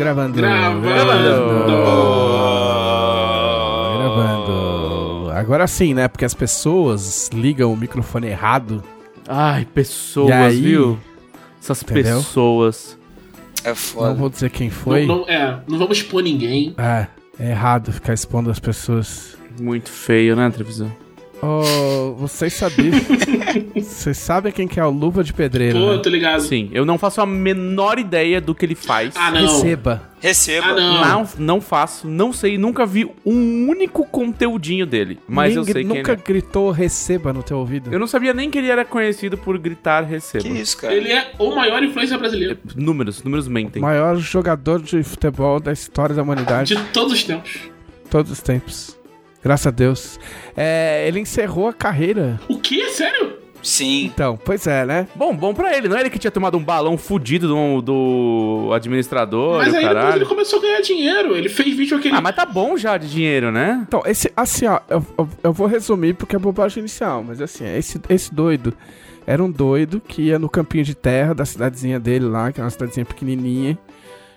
Gravando. Gravando. Gravando. Agora sim, né? Porque as pessoas ligam o microfone errado. Ai, E pessoas, aí? viu? Essas Entendeu? pessoas. É Não foda. vou dizer quem foi. Não, não- é, não vamos expor ninguém. É, é errado ficar expondo as pessoas. Muito feio, né, televisão? Oh, vocês sabiam. vocês sabem quem que é o Luva de Pedreiro? Pô, né? tô ligado. Sim, eu não faço a menor ideia do que ele faz. Ah, não. Receba. Receba. Ah, não. Não, não faço, não sei, nunca vi um único conteúdinho dele. Mas eu Ninguém sei quem nunca ele é. gritou receba no teu ouvido. Eu não sabia nem que ele era conhecido por gritar receba. Que isso, cara? Ele é o maior influencer brasileiro. Números, números mentem. Maior jogador de futebol da história da humanidade. De todos os tempos. Todos os tempos. Graças a Deus. É, ele encerrou a carreira. O quê? Sério? Sim. Então, pois é, né? Bom, bom pra ele, não é ele que tinha tomado um balão fudido do, do administrador Mas e o aí depois caralho. ele começou a ganhar dinheiro. Ele fez vídeo aquele. Ah, mas tá bom já de dinheiro, né? Então, esse, assim, ó, eu, eu, eu vou resumir porque é bobagem inicial, mas assim, esse, esse doido era um doido que ia no campinho de terra da cidadezinha dele lá, que é uma cidadezinha pequenininha,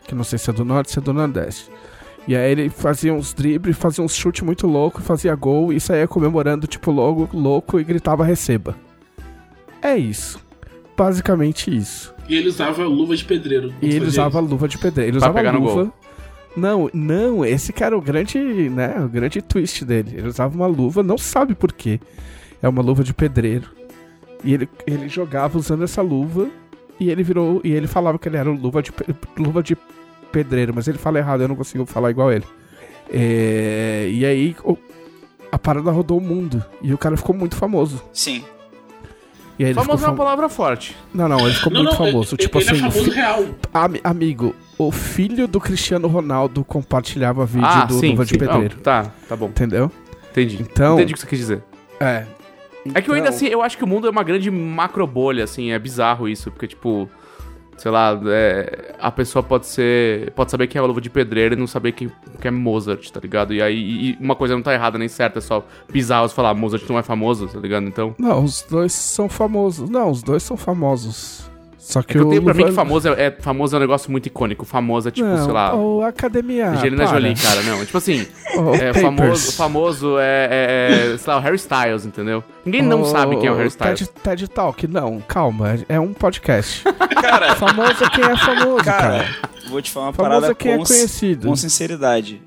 que não sei se é do norte, se é do nordeste. E aí ele fazia uns dribles, fazia uns chutes muito louco, fazia gol e saía comemorando, tipo, logo louco e gritava receba. É isso. Basicamente isso. E ele usava luva de pedreiro. E ele usava luva de pedreiro. Ele Pra usava pegar no luva. gol. Não, não, esse cara é o grande, né, o grande twist dele. Ele usava uma luva, não sabe por quê. É uma luva de pedreiro. E ele, ele jogava usando essa luva e ele virou e ele falava que ele era luva de luva de pedreiro, mas ele fala errado, eu não consigo falar igual ele. É, e aí a parada rodou o mundo e o cara ficou muito famoso. Sim. E aí Famoso é uma fam- palavra forte. Não, não, ele ficou Não, muito não, famoso. ele, tipo ele assim, é famoso fi- real. Ami- amigo, o filho do Cristiano Ronaldo compartilhava vídeo ah, do sim, Luva de. Pedreiro. Tá, tá bom. Entendeu? Entendi. Então- Entendi o que você quis dizer. É. É que eu ainda Então- assim, eu acho que o mundo é uma grande macro bolha, assim, é bizarro isso, porque, tipo, sei lá, é, a pessoa pode ser. Pode saber quem é o luva de pedreiro e não saber quem, quem é Mozart, tá ligado? E aí e uma coisa não tá errada nem certa, é só bizarro falar Mozart não é famoso, tá ligado? Então. Não, os dois são famosos. Não, os dois são famosos. Só É que, que eu tenho pra mim que famoso é, é- famoso é um negócio muito icônico. Famoso é tipo, não, sei lá. O Academia. Angelina para. Jolie, cara, não. Tipo assim, O é, famoso, famoso é, é, é, sei lá, o Harry Styles, entendeu? Ninguém não O- sabe quem é o Harry Styles. TED, TED Talk, não, calma, é um podcast. Cara, famoso é quem é famoso, cara. cara, vou te falar uma Famoso parada é quem é com, conhecido. com sinceridade.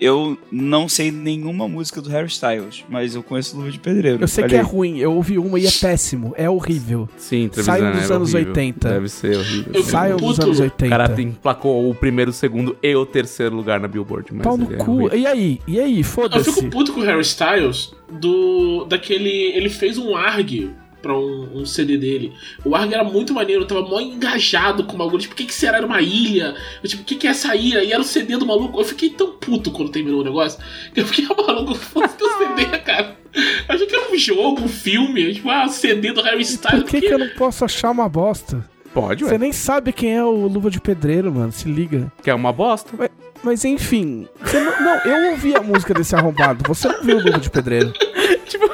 Eu não sei nenhuma música do Harry Styles, mas eu conheço Luva de Pedreiro. Eu sei Olha que é ruim, eu ouvi uma e é péssimo, é horrível. Sim, televisão Saiam dos é anos horrível. 80. Deve ser horrível. Eu Saiam dos anos O 80. cara emplacou o primeiro, o segundo e o terceiro lugar na Billboard. Mas Pau no é cu. horrível. E aí? E aí? Eu Foda-se. fico puto com o Harry Styles do. daquele. Ele fez um ARG pra um, um CD dele. O ARG era muito maneiro, eu tava mó engajado com o bagulho. Tipo, o que, que será? Era uma ilha? Eu, tipo, o que, que é essa ilha? E era o CD do maluco. Eu fiquei tão puto quando terminou o negócio que eu fiquei, ah, maluco, foda-se teu CD, cara. Eu achei que era um jogo, um filme. Tipo, ah, CD do Harry Styles. Por que, que eu não posso achar uma bosta? Pode, Você ué. nem sabe quem é o Luva de Pedreiro, mano. Se liga. Que é uma bosta. Mas enfim. você não, não, eu ouvi a música desse arrombado. Você não viu o Luva de Pedreiro. Tipo-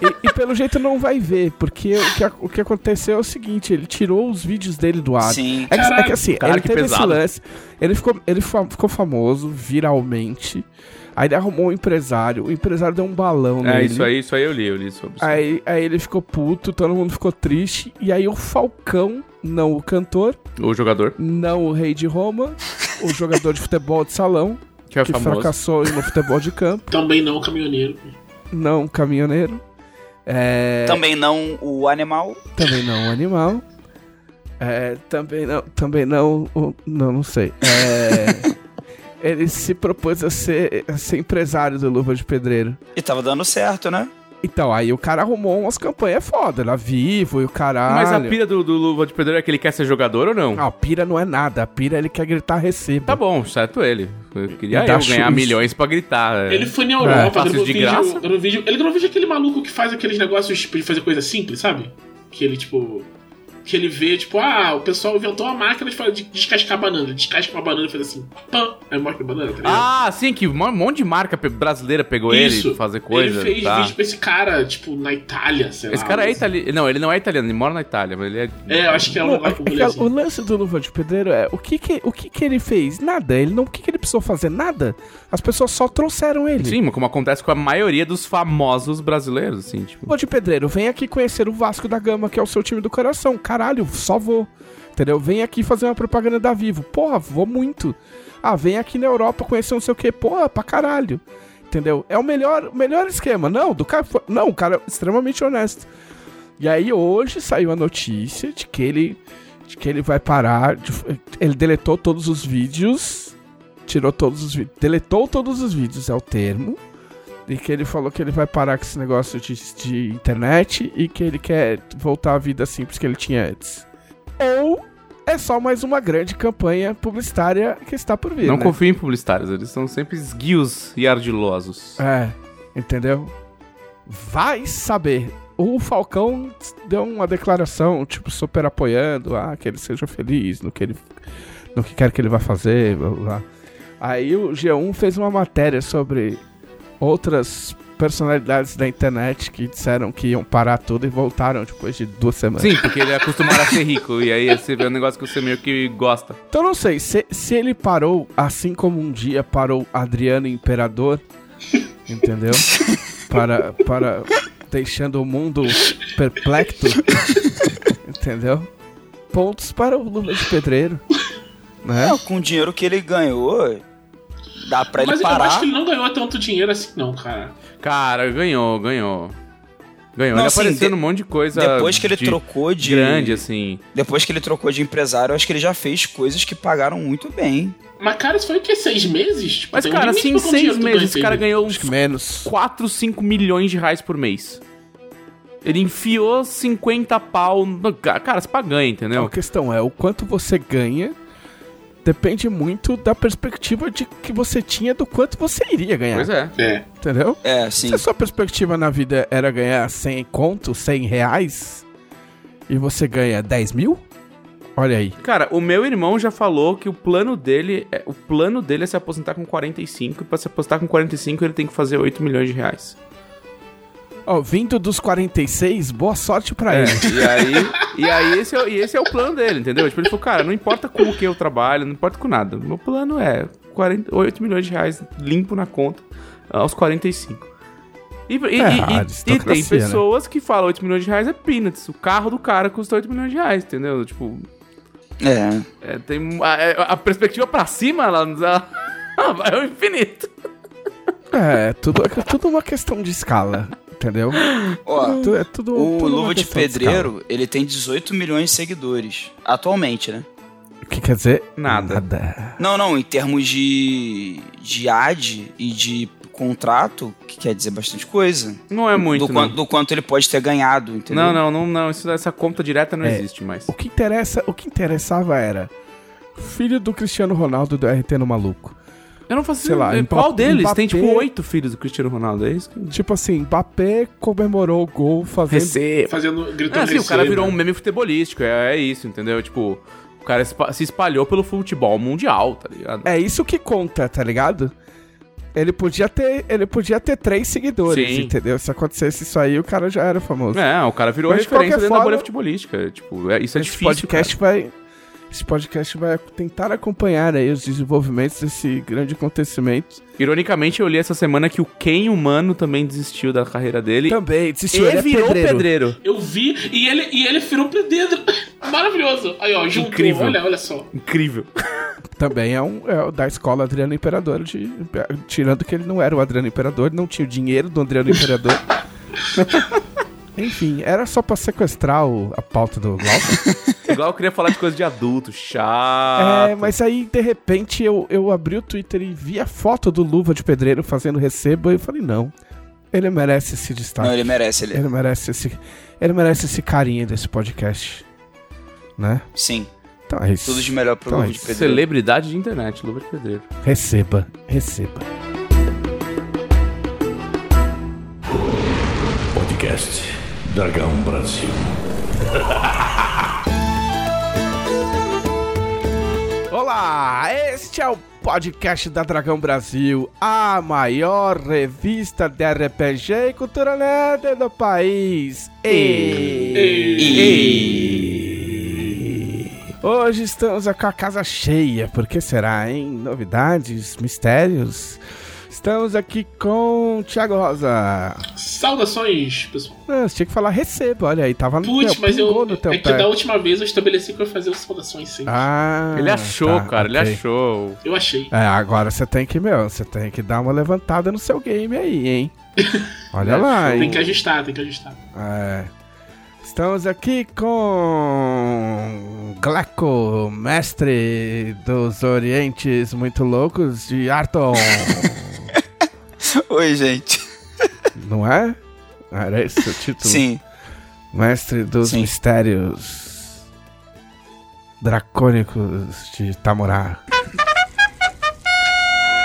E, e pelo jeito não vai ver, porque o que, o que aconteceu é o seguinte: ele tirou os vídeos dele do ar. Sim. É que, é que assim, Caralho, ele teve pesado. esse lance. Ele ficou, ele fa- ficou famoso viralmente. Aí ele arrumou um empresário. O empresário deu um balão É, nele. isso aí, isso aí eu li, eu li sobre isso. Aí, aí ele ficou puto, todo mundo ficou triste. E aí o Falcão, não o cantor, O jogador, não o rei de Roma, o jogador de futebol de salão, que é que famoso. fracassou no futebol de campo, Também não, caminhoneiro. não o caminhoneiro. É, Também não o animal. também não o animal. É, também não, também não, o, não, não sei. É, ele se propôs a ser, a ser empresário do Luva de Pedreiro. E tava dando certo, né? Então, aí o cara arrumou umas campanhas foda, lá vivo e o caralho. Mas a pira do, do Luva de Pedreiro é que ele quer ser jogador ou não? Não, a pira não é nada. A pira ele quer gritar receba. Tá bom, certo ele. Eu queria E eu ganhar milhões pra gritar. é. Ele foi na Europa, Fácil gravou de vídeo, graça? gravou vídeo. Ele gravou vídeo aquele maluco que faz aqueles negócios tipo, de fazer coisa simples, sabe? Que ele, tipo. Que ele vê, tipo, ah, o pessoal inventou uma máquina de, de descascar banana. Ele descasca uma banana e faz assim, pã, aí mostra a banana, tá ligado? Ah, sim, que um monte de marca brasileira pegou ele pra fazer coisa. Ele fez tá. vídeo pra esse cara, tipo, na Itália, sei Esse lá. cara é mas- italiano. Não, ele não é italiano, ele mora na Itália, mas ele é. É, eu acho que é um Não, é que um assim. o lance do Luva de Pedreiro é o que que, o que que ele fez? Nada. Ele não, o que que ele precisou fazer? Nada. As pessoas só trouxeram ele. Sim, mas como acontece com a maioria dos famosos brasileiros, assim, tipo. Luva de Pedreiro, vem aqui conhecer o Vasco da Gama, que é o seu time do coração. Caralho, só vou. Entendeu? Vem aqui fazer uma propaganda da Vivo. Porra, vou muito. Ah, vem aqui na Europa conhecer não sei o que. Porra, pra caralho. Entendeu? É o melhor, melhor esquema. Não, do cara. Não, o cara é extremamente honesto. E aí hoje saiu a notícia de que ele. De que ele vai parar. de- ele deletou todos os vídeos. Tirou todos os vídeos. Deletou todos os vídeos, é o termo. E que ele falou que ele vai parar com esse negócio de, de internet e que ele quer voltar à vida simples que ele tinha antes. Ou é só mais uma grande campanha publicitária que está por vir. Não né? confio em publicitários, eles são sempre esguios e ardilosos. É, entendeu? Vai saber. O Falcão deu uma declaração, tipo, super apoiando, ah, que ele seja feliz no que ele no que quer que ele vá fazer, blá blá. blá. Aí o G1 fez uma matéria sobre outras personalidades da internet que disseram que iam parar tudo e voltaram depois de duas semanas. Sim, porque ele é acostumado a ser rico, e aí você vê um negócio que você meio que gosta. Então não sei, se, se ele parou assim como um dia parou Adriano Imperador, entendeu? para, para deixando o mundo perplexo, entendeu? Pontos para o Lula de Pedreiro, né? É, com o dinheiro que ele ganhou, dá pra ele Mas eu parar. acho que ele não ganhou tanto dinheiro assim, não, cara. Cara, ganhou, ganhou. Ganhou. Não, ele assim, apareceu de- num monte de coisa. Depois que ele de trocou de. Grande, assim. Depois que ele trocou de empresário, eu acho que ele já fez coisas que pagaram muito bem. Mas, cara, isso foi o quê? Seis meses? Tipo, Mas, cara, assim, pra seis meses, esse cara ganhou uns menos. 4, 5 milhões de reais por mês. Ele enfiou 50 pau. No... Cara, você paga ganha, Então, entendeu? a questão é, o quanto você ganha depende muito da perspectiva de que você tinha do quanto você iria ganhar, Pois é. É. entendeu? É, sim. Se a sua perspectiva na vida era ganhar 100 conto, 100 reais, e você ganha 10 mil, olha aí. Cara, o meu irmão já falou que o plano dele é, o plano dele é se aposentar com 45 e pra se aposentar com 45 ele tem que fazer 8 milhões de reais. Ó, vindo dos 46, boa sorte pra É, ele. e aí, e aí esse, é, e esse é o plano dele, entendeu? Tipo, ele falou, cara, não importa com o que eu trabalho, não importa com nada. Meu plano é 40, 8 milhões de reais limpo na conta aos 45. E, e, É, e- e- e tem né? pessoas que falam 8 milhões de reais é peanuts. O carro do cara custa 8 milhões de reais, entendeu? Tipo, É. é, tem, a, a perspectiva pra cima, ela, ela vai ao infinito. É, tudo, é tudo uma questão de escala, entendeu? Ó, Tu- É tudo, o tudo Luva de. Pedreiro, ele tem 18 milhões de seguidores. Atualmente, né? O que quer dizer? Nada. Nada. Não, não, em termos de, de ad e de contrato, que quer dizer bastante coisa. Não é muito, do, não. quanto, do quanto ele pode ter ganhado, entendeu? Não, não, não, não. Isso, essa conta direta não É. existe mais. O que interessa, o que interessava era filho do Cristiano Ronaldo do RT no maluco. Eu não faço Sei lá, ideia. Qual Mbappé- deles? Tem tipo Mbappé- oito filhos do Cristiano Ronaldo, é isso? que- Tipo assim, Mbappé comemorou o gol fazendo Receba. Fazendo, gritando É, assim, o cara receba. virou um meme futebolístico, é, é isso, entendeu? Tipo, o cara se espalhou pelo futebol mundial, tá ligado? É isso que conta, tá ligado? Ele podia ter, ele podia ter três seguidores, Sim. entendeu? Se acontecesse isso aí, o cara já era famoso. É, o cara virou Mas referência dentro da forma, bolha futebolística. Tipo, é- isso é esse difícil. podcast vai esse podcast vai tentar acompanhar aí os desenvolvimentos desse grande acontecimento. Ironicamente, eu li essa semana que o Ken humano também desistiu da carreira dele. Também, desistiu, e ele é virou pedreiro. pedreiro. Eu vi e ele, e ele virou dedo. Maravilhoso. Aí, ó, juntou. Incrível. Olha, olha só. Incrível. Também é um é da escola Adriano Imperador, de, tirando que ele não era o Adriano Imperador, não tinha o dinheiro do Adriano Imperador. Enfim, era só pra sequestrar o- a pauta do Glauco. Igual eu queria falar de coisa de adulto, chato. É, mas aí, de repente, eu, eu abri o Twitter e vi a foto do Luva de Pedreiro fazendo recebo e eu falei, não, ele merece esse destaque. Não, ele merece, ele. Ele merece esse, ele merece esse carinho desse podcast, né? Sim. Então é isso. Tudo de melhor pro Então Luva é de. Pedreiro. Celebridade de internet, Luva de Pedreiro. Receba, receba. Podcast Dragão Brasil. Olá, este é o podcast da Dragão Brasil, a maior revista de RPG e cultura nerd do país. E... Hoje estamos com a casa cheia, por que será, hein? Novidades, mistérios. Estamos aqui com o Thiago Rosa. Saudações, pessoal. Ah, você tinha que falar receba, olha aí, tava no Putz, teu, mas eu. no teu É que pé. da última vez eu estabeleci que eu ia fazer as saudações sim. Ah, Ele achou, tá, cara, ele ok. achou. Eu achei. É, agora você tem que, meu, você tem que dar uma levantada no seu game aí, hein? Olha lá, Tem hein? que ajustar, tem que ajustar. É. Estamos aqui com Gleco, mestre dos Orientes muito loucos de Arton, Oi, gente. não é? Era esse o título? Sim. Mestre dos Sim. mistérios dracônicos de Tamurá.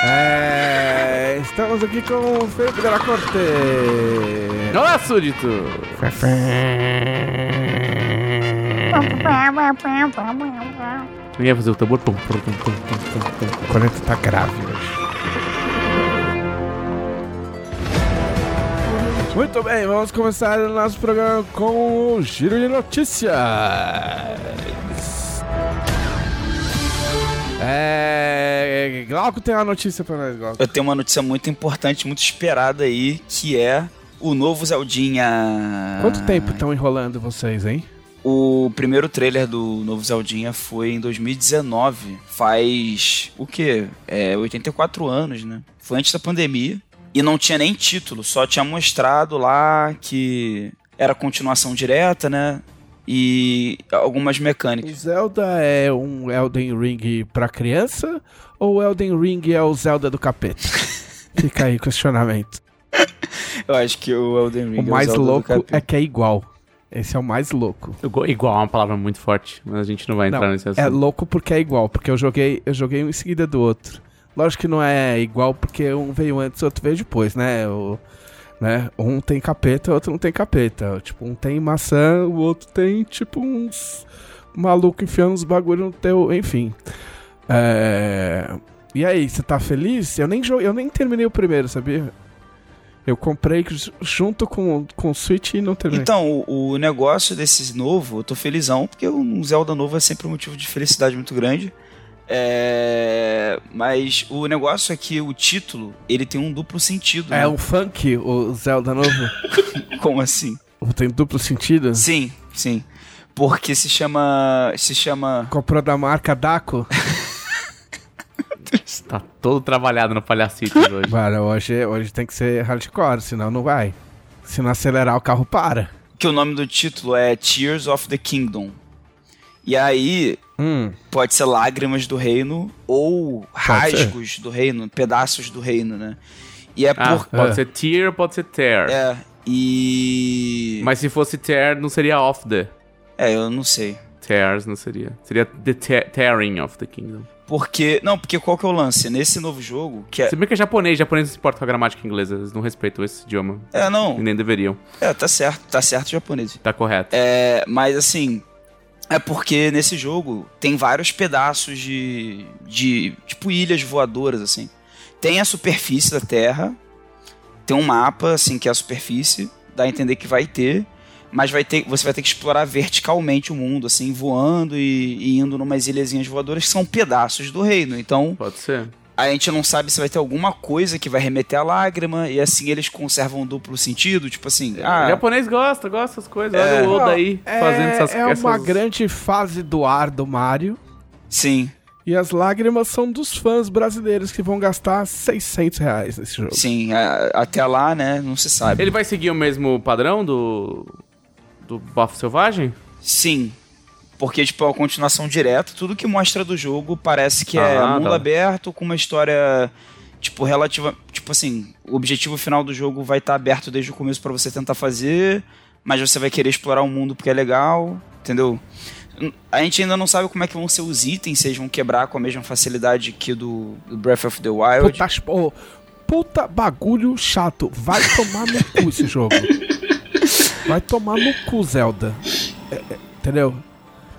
É, estamos aqui com o Felipe Della Corte. Olá, súdito! Ninguém ia fazer o tambor. Pum, pum, pum, pum, pum, pum, pum. O Corneto tá grave hoje. Muito bem, vamos começar o nosso programa com o Giro de Notícias. É. Glauco tem uma notícia pra nós, Glauco. Eu tenho uma notícia muito importante, muito esperada aí, que é o novo Zeldinha. Quanto tempo estão enrolando vocês, hein? O primeiro trailer do novo Zeldinha foi em 2019. Faz o quê? É 84 anos, né? Foi antes da pandemia. E não tinha nem título, só tinha mostrado lá que era continuação direta, né? E algumas O mecânicas. Zelda é um Elden Ring pra criança ou o Elden Ring é o Zelda do capeta? Fica aí o questionamento. Eu acho que o Elden Ring O é mais Zelda do louco é que é igual. Esse é o mais louco. Igual- é uma palavra muito forte, mas a gente não vai entrar Não, nesse É assunto. louco porque é igual, porque eu joguei, eu joguei um em seguida do outro. Lógico que não é igual porque um veio antes, outro veio depois, né? O, né? Um tem capeta, outro não tem capeta. Tipo, um tem maçã, o outro tem tipo uns maluco enfiando uns bagulho no teu, enfim. É... E aí, você tá feliz? Eu nem eu nem terminei o primeiro, sabia? Eu comprei ju- junto com, com o Switch e não terminei. Então, o, o negócio desse novo, eu tô felizão, porque um Zelda novo é sempre um motivo de felicidade muito grande. É, Mas o negócio é que o título, ele tem um duplo sentido. é né? um funk, o Zelda novo? Como assim? Tem duplo sentido? Sim, sim. Porque se chama. Se chama. Comprou da marca Daco? Tá todo trabalhado no palhacitos hoje. Mano, hoje, hoje tem que ser hardcore, senão não vai. Se não acelerar, o carro para. Que o nome do título é Tears of the Kingdom. E aí, Hum, pode ser Lágrimas do Reino ou Pode ser. Rasgos do Reino, pedaços do reino, né? E é Ah, por. pode É. ser tear, pode ser tear. É. E. Mas se fosse tear, não seria off the. É, eu não sei. Tears não seria. Seria the te- tearing of the kingdom. Porque. Não, porque qual que é o lance? Nesse novo jogo, que é. Se bem que é japonês, japonês não se importa com a gramática inglesa, eles não respeitam esse idioma. É, E não. nem deveriam. É, tá certo, tá certo japonês. Tá correto. É, mas assim. É porque nesse jogo tem vários pedaços de. de. tipo ilhas voadoras, assim. Tem a superfície da Terra. Tem um mapa, assim, que é a superfície. Dá a entender que vai ter. Mas vai ter, você vai ter que explorar verticalmente o mundo, assim, voando e, e indo numas ilhazinhas voadoras que são pedaços do reino. Então, Pode ser. A gente não sabe se vai ter alguma coisa que vai remeter à lágrima, e assim eles conservam um duplo sentido, tipo assim, O ah, japonês gosta, gosta dessas coisas. É. Olha o Oda aí, é, fazendo essas É uma essas- grande fase do ar do Mario. sim, E as lágrimas são dos fãs brasileiros que vão gastar 600 reais nesse jogo. sim, a- até lá, né, não se sabe. Ele vai seguir o mesmo padrão do. do Bafo Selvagem? Sim, porque, tipo, é uma continuação direta, tudo que mostra do jogo parece que é Ah, mundo tá. aberto, com uma história, tipo, relativa, tipo assim, o objetivo final do jogo vai estar aberto desde o começo pra você tentar fazer, mas você vai querer explorar o mundo porque é legal, entendeu? A gente ainda não sabe como é que vão ser os itens, se eles vão quebrar com a mesma facilidade que do, do Breath of the Wild. Puta, oh, puta bagulho chato. Vai tomar no cu esse jogo. Vai tomar no cu, Zelda. É, é, entendeu?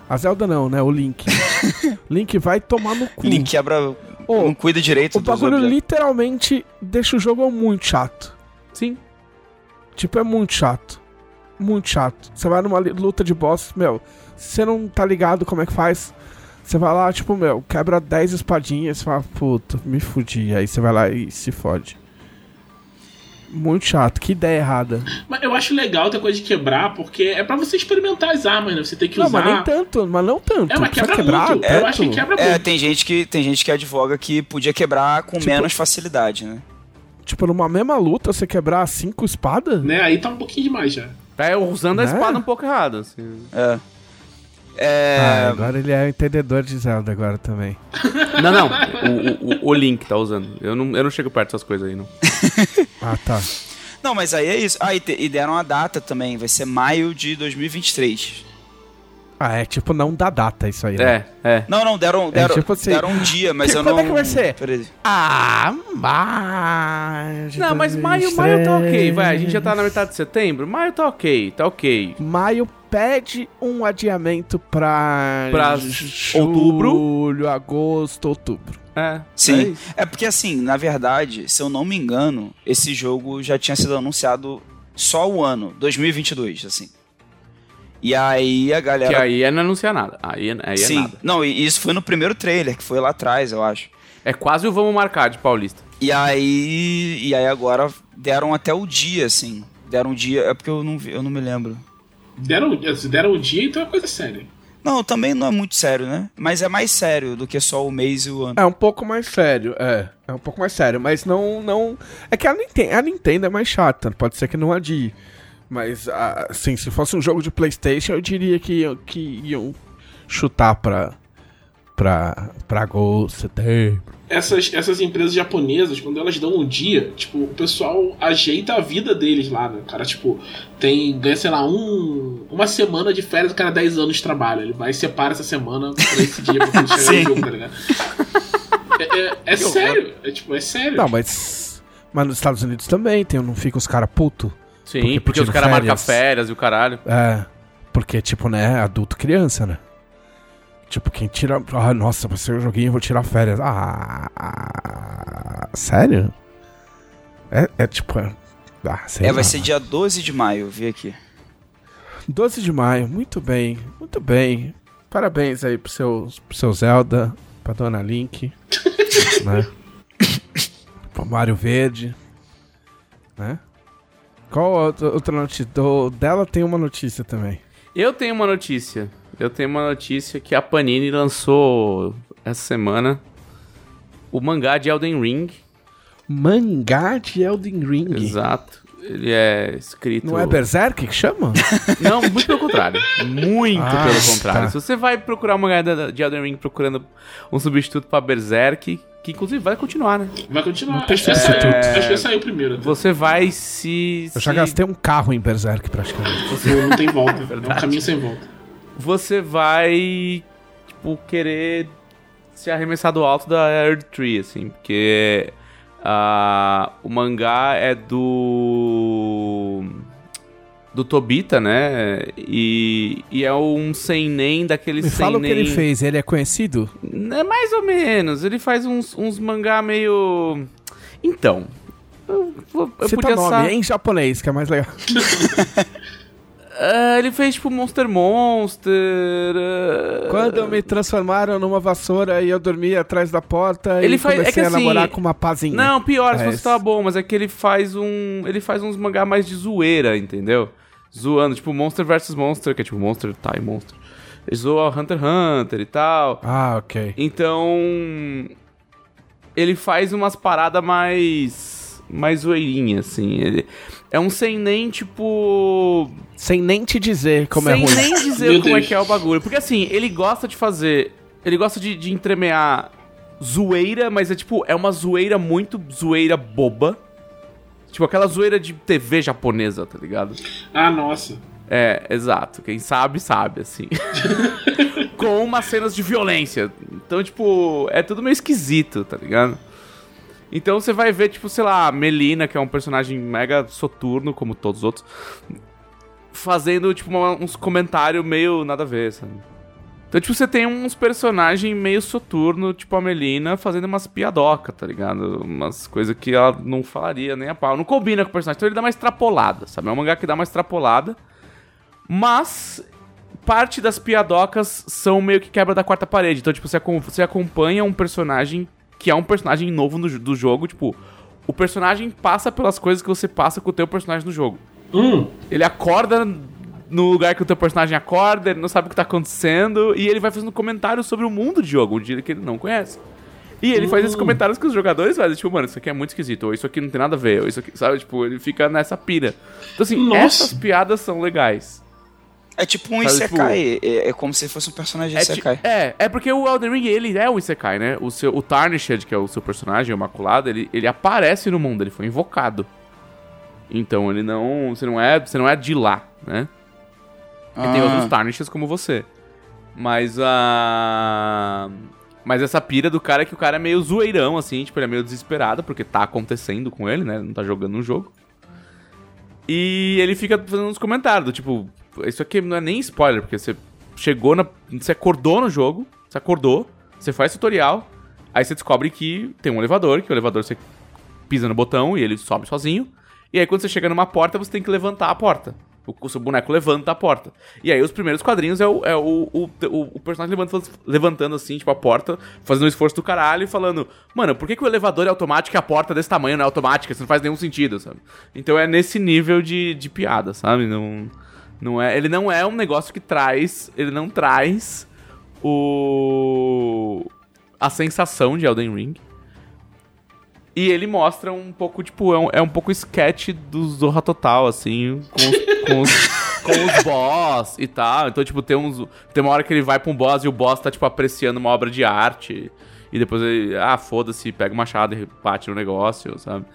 A Zelda não, né? O Link. Link vai tomar no cu. Link quebra. Ô, não cuida direito o bagulho objetos. literalmente deixa o jogo muito chato. Sim. Tipo, é muito chato. Muito chato. Você vai numa luta de boss, meu, se você não tá ligado como é que faz, você vai lá, tipo, meu, quebra 10 espadinhas, você fala, puta, me fudi. Aí você vai lá e se fode. Muito chato, que ideia errada. Mas eu acho legal ter coisa de quebrar, porque é pra você experimentar as armas, né? Você tem que Não, usar. mas nem tanto, mas não tanto. É, mas quebra quebrar muito. tanto. Eu acho que quebra É, muito. tem gente que tem gente que advoga que podia quebrar com Tipo- menos facilidade, né? Tipo, numa mesma luta, você quebrar cinco espadas? Né? Aí tá um pouquinho demais já. É usando a Né? espada um pouco errado, assim. É. É. Ah, agora ele é entendedor de Zelda agora também. Não, não. O, o, o Link tá usando. Eu não, eu não chego perto dessas coisas aí, não. Ah, tá. Não, mas aí é isso. Ah, e, te- e deram a data também. Vai ser maio de 2023. Ah, é tipo não dá data isso aí, né? É, é. Não, não, deram, deram, tipo assim- deram um dia, mas Que- eu quando não. é que vai ser? Peraí. Ah, mas... Não, mas maio, maio tá ok, vai. A gente já tá na metade de setembro. Maio tá ok, tá ok. Maio pede um adiamento pra... Pra julho, outubro. agosto, outubro. É. é Sim. isso. É porque assim, na verdade, se eu não me engano, esse jogo já tinha sido anunciado só o ano, 2022, assim. E aí a Que galera. aí é não anunciar nada. Aí, é- aí é Sim. nada. Não, e isso foi no primeiro trailer, que foi lá atrás, eu acho. É quase o vamos marcar de Paulista. E aí. E aí agora deram até o dia, assim. Deram um dia. É porque eu não, vi- eu não me lembro. Deram, se deram um dia, então é coisa séria. Não, também não é muito sério, né? Mas é mais sério do que só o mês e o ano. É um pouco mais sério, é. É um pouco mais sério, mas não... não... É que a Nintendo, a Nintendo é mais chata, pode ser que não adie. Mas, ah, assim, se fosse um jogo de Playstation, eu diria que, que iam chutar pra... Pra... Pra agosto, setembro. Essas, essas empresas japonesas, quando elas dão um dia, tipo, o pessoal ajeita a vida deles lá, né? O cara, tipo, tem, ganha, sei lá, um, uma semana de férias, o cara 10 anos de trabalho. Ele vai e separa essa semana pra esse dia pra poder chegar no jogo, tá ligado? É, é- é sério, é tipo, é sério. Não, mas. Mas nos Estados Unidos também tem, não fica os caras puto. Sim, Porque porque, os caras marcam férias. férias e o caralho. É. Porque, tipo, né, adulto criança, né? Tipo, quem tira. Ah, nossa, vai ser um joguinho, eu vou tirar férias. Ah. sério? É, é tipo. É, ah, sei É, lá. vai ser dia 12 de maio, vi aqui. 12 de maio, muito bem, muito bem. Parabéns aí pro seu, pro seu Zelda, pra Dona Link, né? Pro Mario Verde, né? Qual outra, outra notícia? Do, dela tem uma notícia também. Eu tenho uma notícia. Eu tenho uma notícia que a Panini lançou essa semana o mangá de Elden Ring. Mangá de Elden Ring. Exato. Ele é escrito. Não é Berserk que chama? Não, muito pelo contrário. Muito Ah, pelo contrário. tá. Se você vai procurar o mangá de Elden Ring procurando um substituto pra Berserk, que inclusive vai continuar, né? Vai continuar. Não tem Acho que, substituto. saiu, acho que saiu primeiro. até. Você vai se. Eu já gastei um carro em Berserk praticamente. Não, não tem volta. é um caminho sem volta. Você vai, tipo, querer se arremessar do alto da Earth Tree, assim, porque ah, o mangá é do. do Tobita, né? E, e é um seinen daquele Me seinen... fala o que ele fez, ele é conhecido? É mais ou menos. Ele faz uns, uns mangá meio. Então. Eu, eu Cita podia nome sa- em japonês, que é mais legal. Ah, ele fez tipo Monster Monster. ah, Quando me transformaram numa vassoura e eu dormia atrás da porta Ele e faz- é comecei que a assim- namorar com uma pazinha. Não, pior, se É você esse. tá bom, mas é que ele faz um. Ele faz uns mangá mais de zoeira, entendeu? Zoando, tipo Monster vs Monster, que é tipo Monster Time Monster. Ele zoa Hunter x Hunter e tal. Ah, ok. Então. Ele faz umas paradas mais. Mais zoeirinhas, assim. Ele, é um sem nem, tipo. Sem nem te dizer como sem é ruim. nem dizer como é Deus. que é o bagulho. Porque assim, ele gosta de fazer. Ele gosta de, de entremear zoeira, mas é tipo, é uma zoeira muito zoeira boba. Tipo aquela zoeira de TV japonesa, tá ligado? Ah, nossa. É, exato. Quem sabe, sabe, assim. Com umas cenas de violência. Então, tipo, é tudo meio esquisito, tá ligado? Então você vai ver, tipo, sei lá, Melina, que é um personagem mega soturno, como todos os outros, fazendo, tipo, uma- uns comentários meio nada a ver, sabe? Então, tipo, você tem uns personagens meio soturno, tipo a Melina, fazendo umas piadoca, tá ligado? Umas coisas que ela não falaria nem a pau. Não combina com o personagem, então ele dá uma extrapolada, sabe? É um mangá que dá uma extrapolada. Mas parte das piadocas são meio que quebra da quarta parede. Então, tipo, você, você acompanha um personagem que é um personagem novo no, do jogo. Tipo, o personagem passa pelas coisas que você passa com o teu personagem no jogo. Hum, Ele acorda no lugar que o teu personagem acorda, ele não sabe o que tá acontecendo, e ele vai fazendo comentários sobre o mundo de jogo, um dia que ele não conhece. E ele faz esses comentários que os jogadores fazem, tipo, mano, isso aqui é muito esquisito, ou isso aqui não tem nada a ver, ou isso aqui, sabe? Tipo, ele fica nessa pira. Então, assim, Nossa. essas piadas são legais. É tipo um Sabe, Isekai. É, é como se fosse um personagem É, Isekai. é, é porque o Elden Ring, ele é o Isekai, né? O, seu, o Tarnished, que é o seu personagem, o Maculado, ele, ele aparece no mundo, ele foi invocado. Então ele não. Você não é, você não é de lá, né? E tem Ah. outros Tarnishes como você. Mas a. Mas essa pira do cara é que o cara é meio zoeirão, assim, tipo, ele é meio desesperado, porque tá acontecendo com ele, né? Ele não tá jogando um jogo. E ele fica fazendo uns comentários, do tipo, isso aqui não é nem spoiler, porque você chegou na. Você acordou no jogo, você acordou, você faz tutorial, aí você descobre que tem um elevador, que o elevador você pisa no botão e ele sobe sozinho. E aí quando você chega numa porta, você tem que levantar a porta. O, o seu boneco levanta a porta. E aí os primeiros quadrinhos é o, é o, o, o, personagem levantando, levantando assim, tipo, a porta, fazendo um esforço do caralho e falando, mano, por que, que o elevador é automático e a porta desse tamanho não é automática? Isso não faz nenhum sentido, sabe? Então é nesse nível de, de piada, sabe? Não, não é, ele não é um negócio que traz. Ele não traz o. a sensação de Elden Ring. E ele mostra um pouco, tipo, é um, é um pouco sketch do Zorra Total, assim, com os, com os, com os boss e tal. Então, tipo, tem uns. Tem uma hora que ele vai pra um boss e o boss tá, tipo, apreciando uma obra de arte. E depois ele, ah, foda-se, pega o machado e bate no negócio, sabe?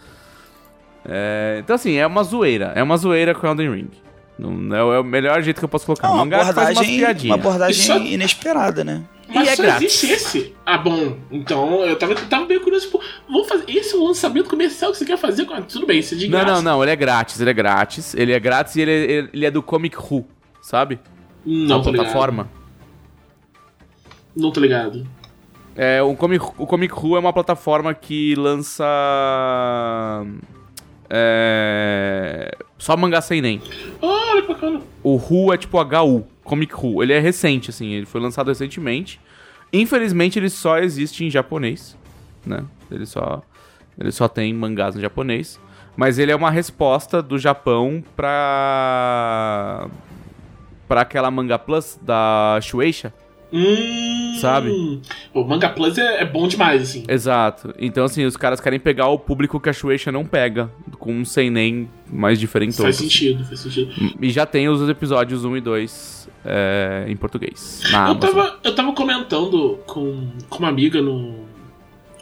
É, então, assim, é uma zoeira. É uma zoeira com Elden Ring. Não, é, o- é o melhor jeito que eu posso colocar. É Um uma mangá que faz umas abordagem, uma abordagem Isso é- inesperada, né? mas E é só grátis. existe esse. Ah, bom. Então eu tava, tava bem curioso, tipo, vamos fazer. Esse é o lançamento comercial que você quer fazer? com- Tudo bem, isso é de Não, graça. não, não, ele é grátis, ele é grátis. Ele é grátis e ele, ele, ele é do Comic Who, sabe? Não, a tô ligado. plataforma. Não tô ligado. É, o Comic, o Comic Who é uma plataforma que lança. É, só mangá sem nem. Olha que bacana. O Who é tipo HU, Comic Who. Ele é recente, assim, ele foi lançado recentemente. Infelizmente, ele só existe em japonês, né? Ele só, ele só tem mangás em japonês. Mas ele é uma resposta do Japão pra. pra aquela Manga Plus da Shueisha. Hum. Sabe? O Manga Plus é, é bom demais, assim. Exato. Então, assim, os caras querem pegar o público que a Shueisha não pega, com um sem nem mais diferentoso. Faz sentido, faz sentido. E já tem os episódios 1 e 2 é, em português. Eu Amazon. tava, eu tava comentando com, com uma amiga no,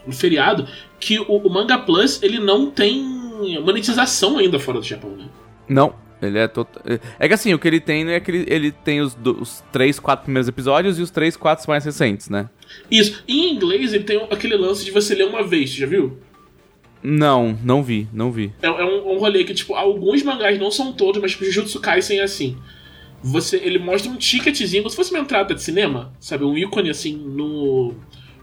no feriado que o, o Manga Plus ele não tem monetização ainda fora do Japão, né? Não, ele é total. É que assim, o que ele tem é que ele, ele tem os, do- os 3, 4 primeiros episódios e os 3, 4 mais recentes, né? Isso. Em inglês ele tem aquele lance de você ler uma vez, você já viu? Não, não vi, não vi. É, é um, um rolê que, tipo, alguns mangás, não são todos, mas tipo, Jujutsu Kaisen é assim. Você, ele mostra um ticketzinho, como se fosse uma entrada de cinema, sabe? Um ícone, assim, no,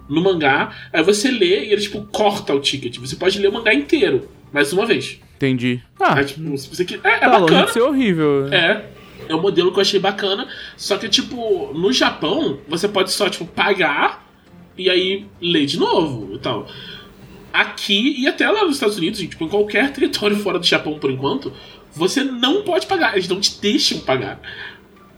no mangá. Aí você lê e ele, tipo, corta o ticket. Você pode ler o mangá inteiro, mais uma vez. Entendi. Ah, Aí, tipo, se você. É, é tá longe bacana. de ser horrível. É. É um modelo que eu achei bacana. Só que, tipo, no Japão, você pode só, tipo, pagar e aí ler de novo e tal. Aqui e até lá nos Estados Unidos, tipo, em qualquer território fora do Japão por enquanto, você não pode pagar. Eles não te deixam pagar.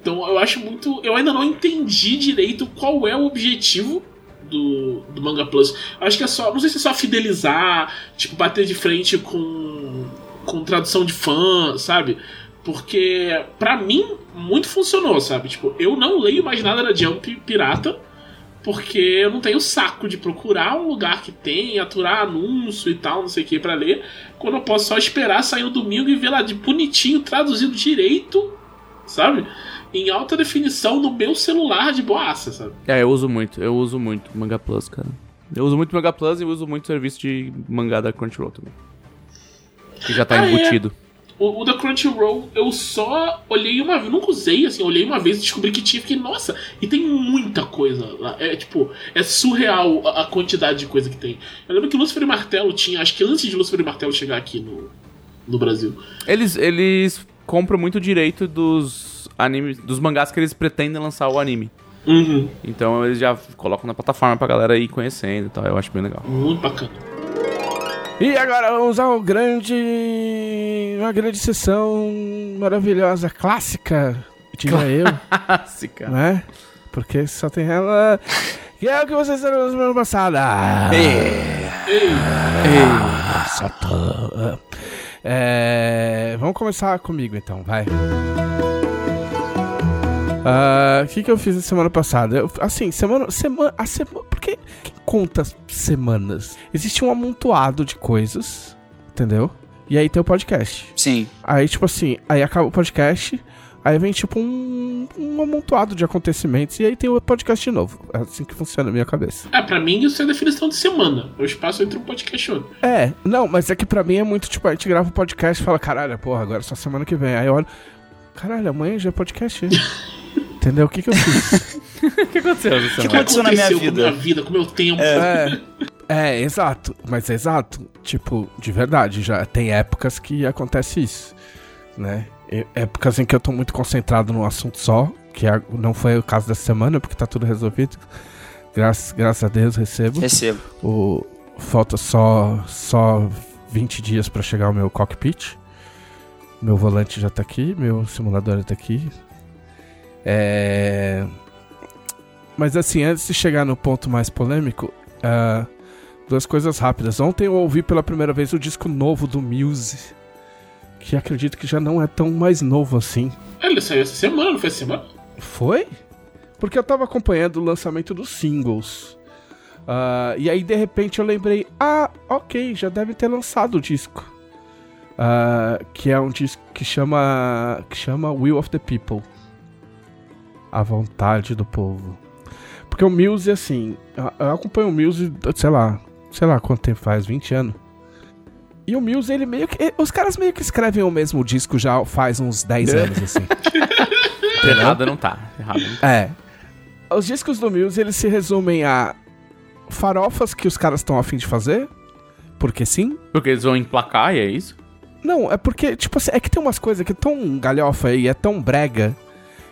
Então eu acho muito. Eu ainda não entendi direito qual é o objetivo do, do Manga Plus. Acho que é só. Não sei se é só fidelizar, tipo, bater de frente com. Com tradução de fã, sabe? Porque, pra mim, muito funcionou, sabe? Tipo, eu não leio mais nada da Jump pirata, porque eu não tenho saco de procurar um lugar que tem, aturar anúncio e tal, não sei o que, pra ler, quando eu posso só esperar sair no domingo e ver lá de bonitinho, traduzido direito, sabe? Em alta definição no meu celular de boaça, sabe? É, eu uso muito, eu uso muito Manga Plus, cara. Eu uso muito Manga Plus e uso muito serviço de mangá da Crunchyroll também. Que já tá Ah, é? embutido. O, o da Crunchyroll eu só olhei uma vez, nunca usei, assim, olhei uma vez e descobri que tinha, fiquei, nossa, e tem muita coisa lá. É tipo, é surreal a, a quantidade de coisa que tem. Eu lembro que Lucifer e Martelo tinha, acho que antes de Lucifer e Martelo chegar aqui no, no Brasil. Eles, eles compram muito direito dos animes, dos mangás que eles pretendem lançar o anime. Uhum. Então eles já colocam na plataforma pra galera ir conhecendo e tal. Eu acho bem legal. Muito bacana. E agora vamos a um grande. Uma grande sessão maravilhosa, clássica, diria eu, Clássica. né? Porque só tem ela. Que é o que vocês fizeram na semana passada. Ei, Só tô- É, vamos começar comigo então, vai. Ah, O que, que eu fiz na semana passada? Eu- assim, semana. semana a semana. Porque quem conta semanas? Existe um amontoado de coisas, entendeu? E aí tem o podcast. Sim. Aí, tipo assim, aí acaba o podcast, aí vem tipo um, um amontoado de acontecimentos, e aí tem o podcast de novo. É assim que funciona a minha cabeça. É, pra mim isso é definição de semana. É o espaço entre um podcast e outro. É, não, mas é que pra mim é muito tipo, a gente grava o podcast e fala, caralho, porra, agora é só semana que vem. Aí eu olho, caralho, amanhã já é podcast. hein?" Entendeu? O que que eu fiz? O que aconteceu essa O que semana? aconteceu na minha com vida? minha vida, com o meu tempo? É, é, exato. Mas é exato. Tipo, de verdade, já tem épocas que acontece isso, né? E- Épocas em que eu tô muito concentrado num assunto só, que a- não foi o caso dessa semana, porque tá tudo resolvido. Graças, graças a Deus recebo. Recebo. O, falta só, só 20 dias pra chegar o meu cockpit. Meu volante já tá aqui, meu simulador já tá aqui. É... Mas assim, antes de chegar no ponto mais polêmico, ah, duas coisas rápidas. Ontem eu ouvi pela primeira vez o disco novo do Muse, que acredito que já não é tão mais novo assim. Ele saiu essa semana, não foi essa semana? Foi? Porque eu tava acompanhando o lançamento dos singles. Ah, e aí, de repente, eu lembrei: ah, ok, já deve ter lançado o disco. Ah, que é um disco que chama. que chama Will of the People. A vontade do povo. Porque o Muse, assim. eu- acompanho o Muse, sei lá. Sei lá quanto tempo faz 20 anos. E o Muse, ele meio que. Os caras meio que escrevem o mesmo disco já faz uns 10 anos, assim. Errado não tá. Errado não tá. É. Os discos do Muse, eles se resumem a farofas que os caras estão afim de fazer. Porque sim. Porque eles vão emplacar e é isso? Não, é porque, tipo assim, é que tem umas coisas que é tão galhofa e é tão brega.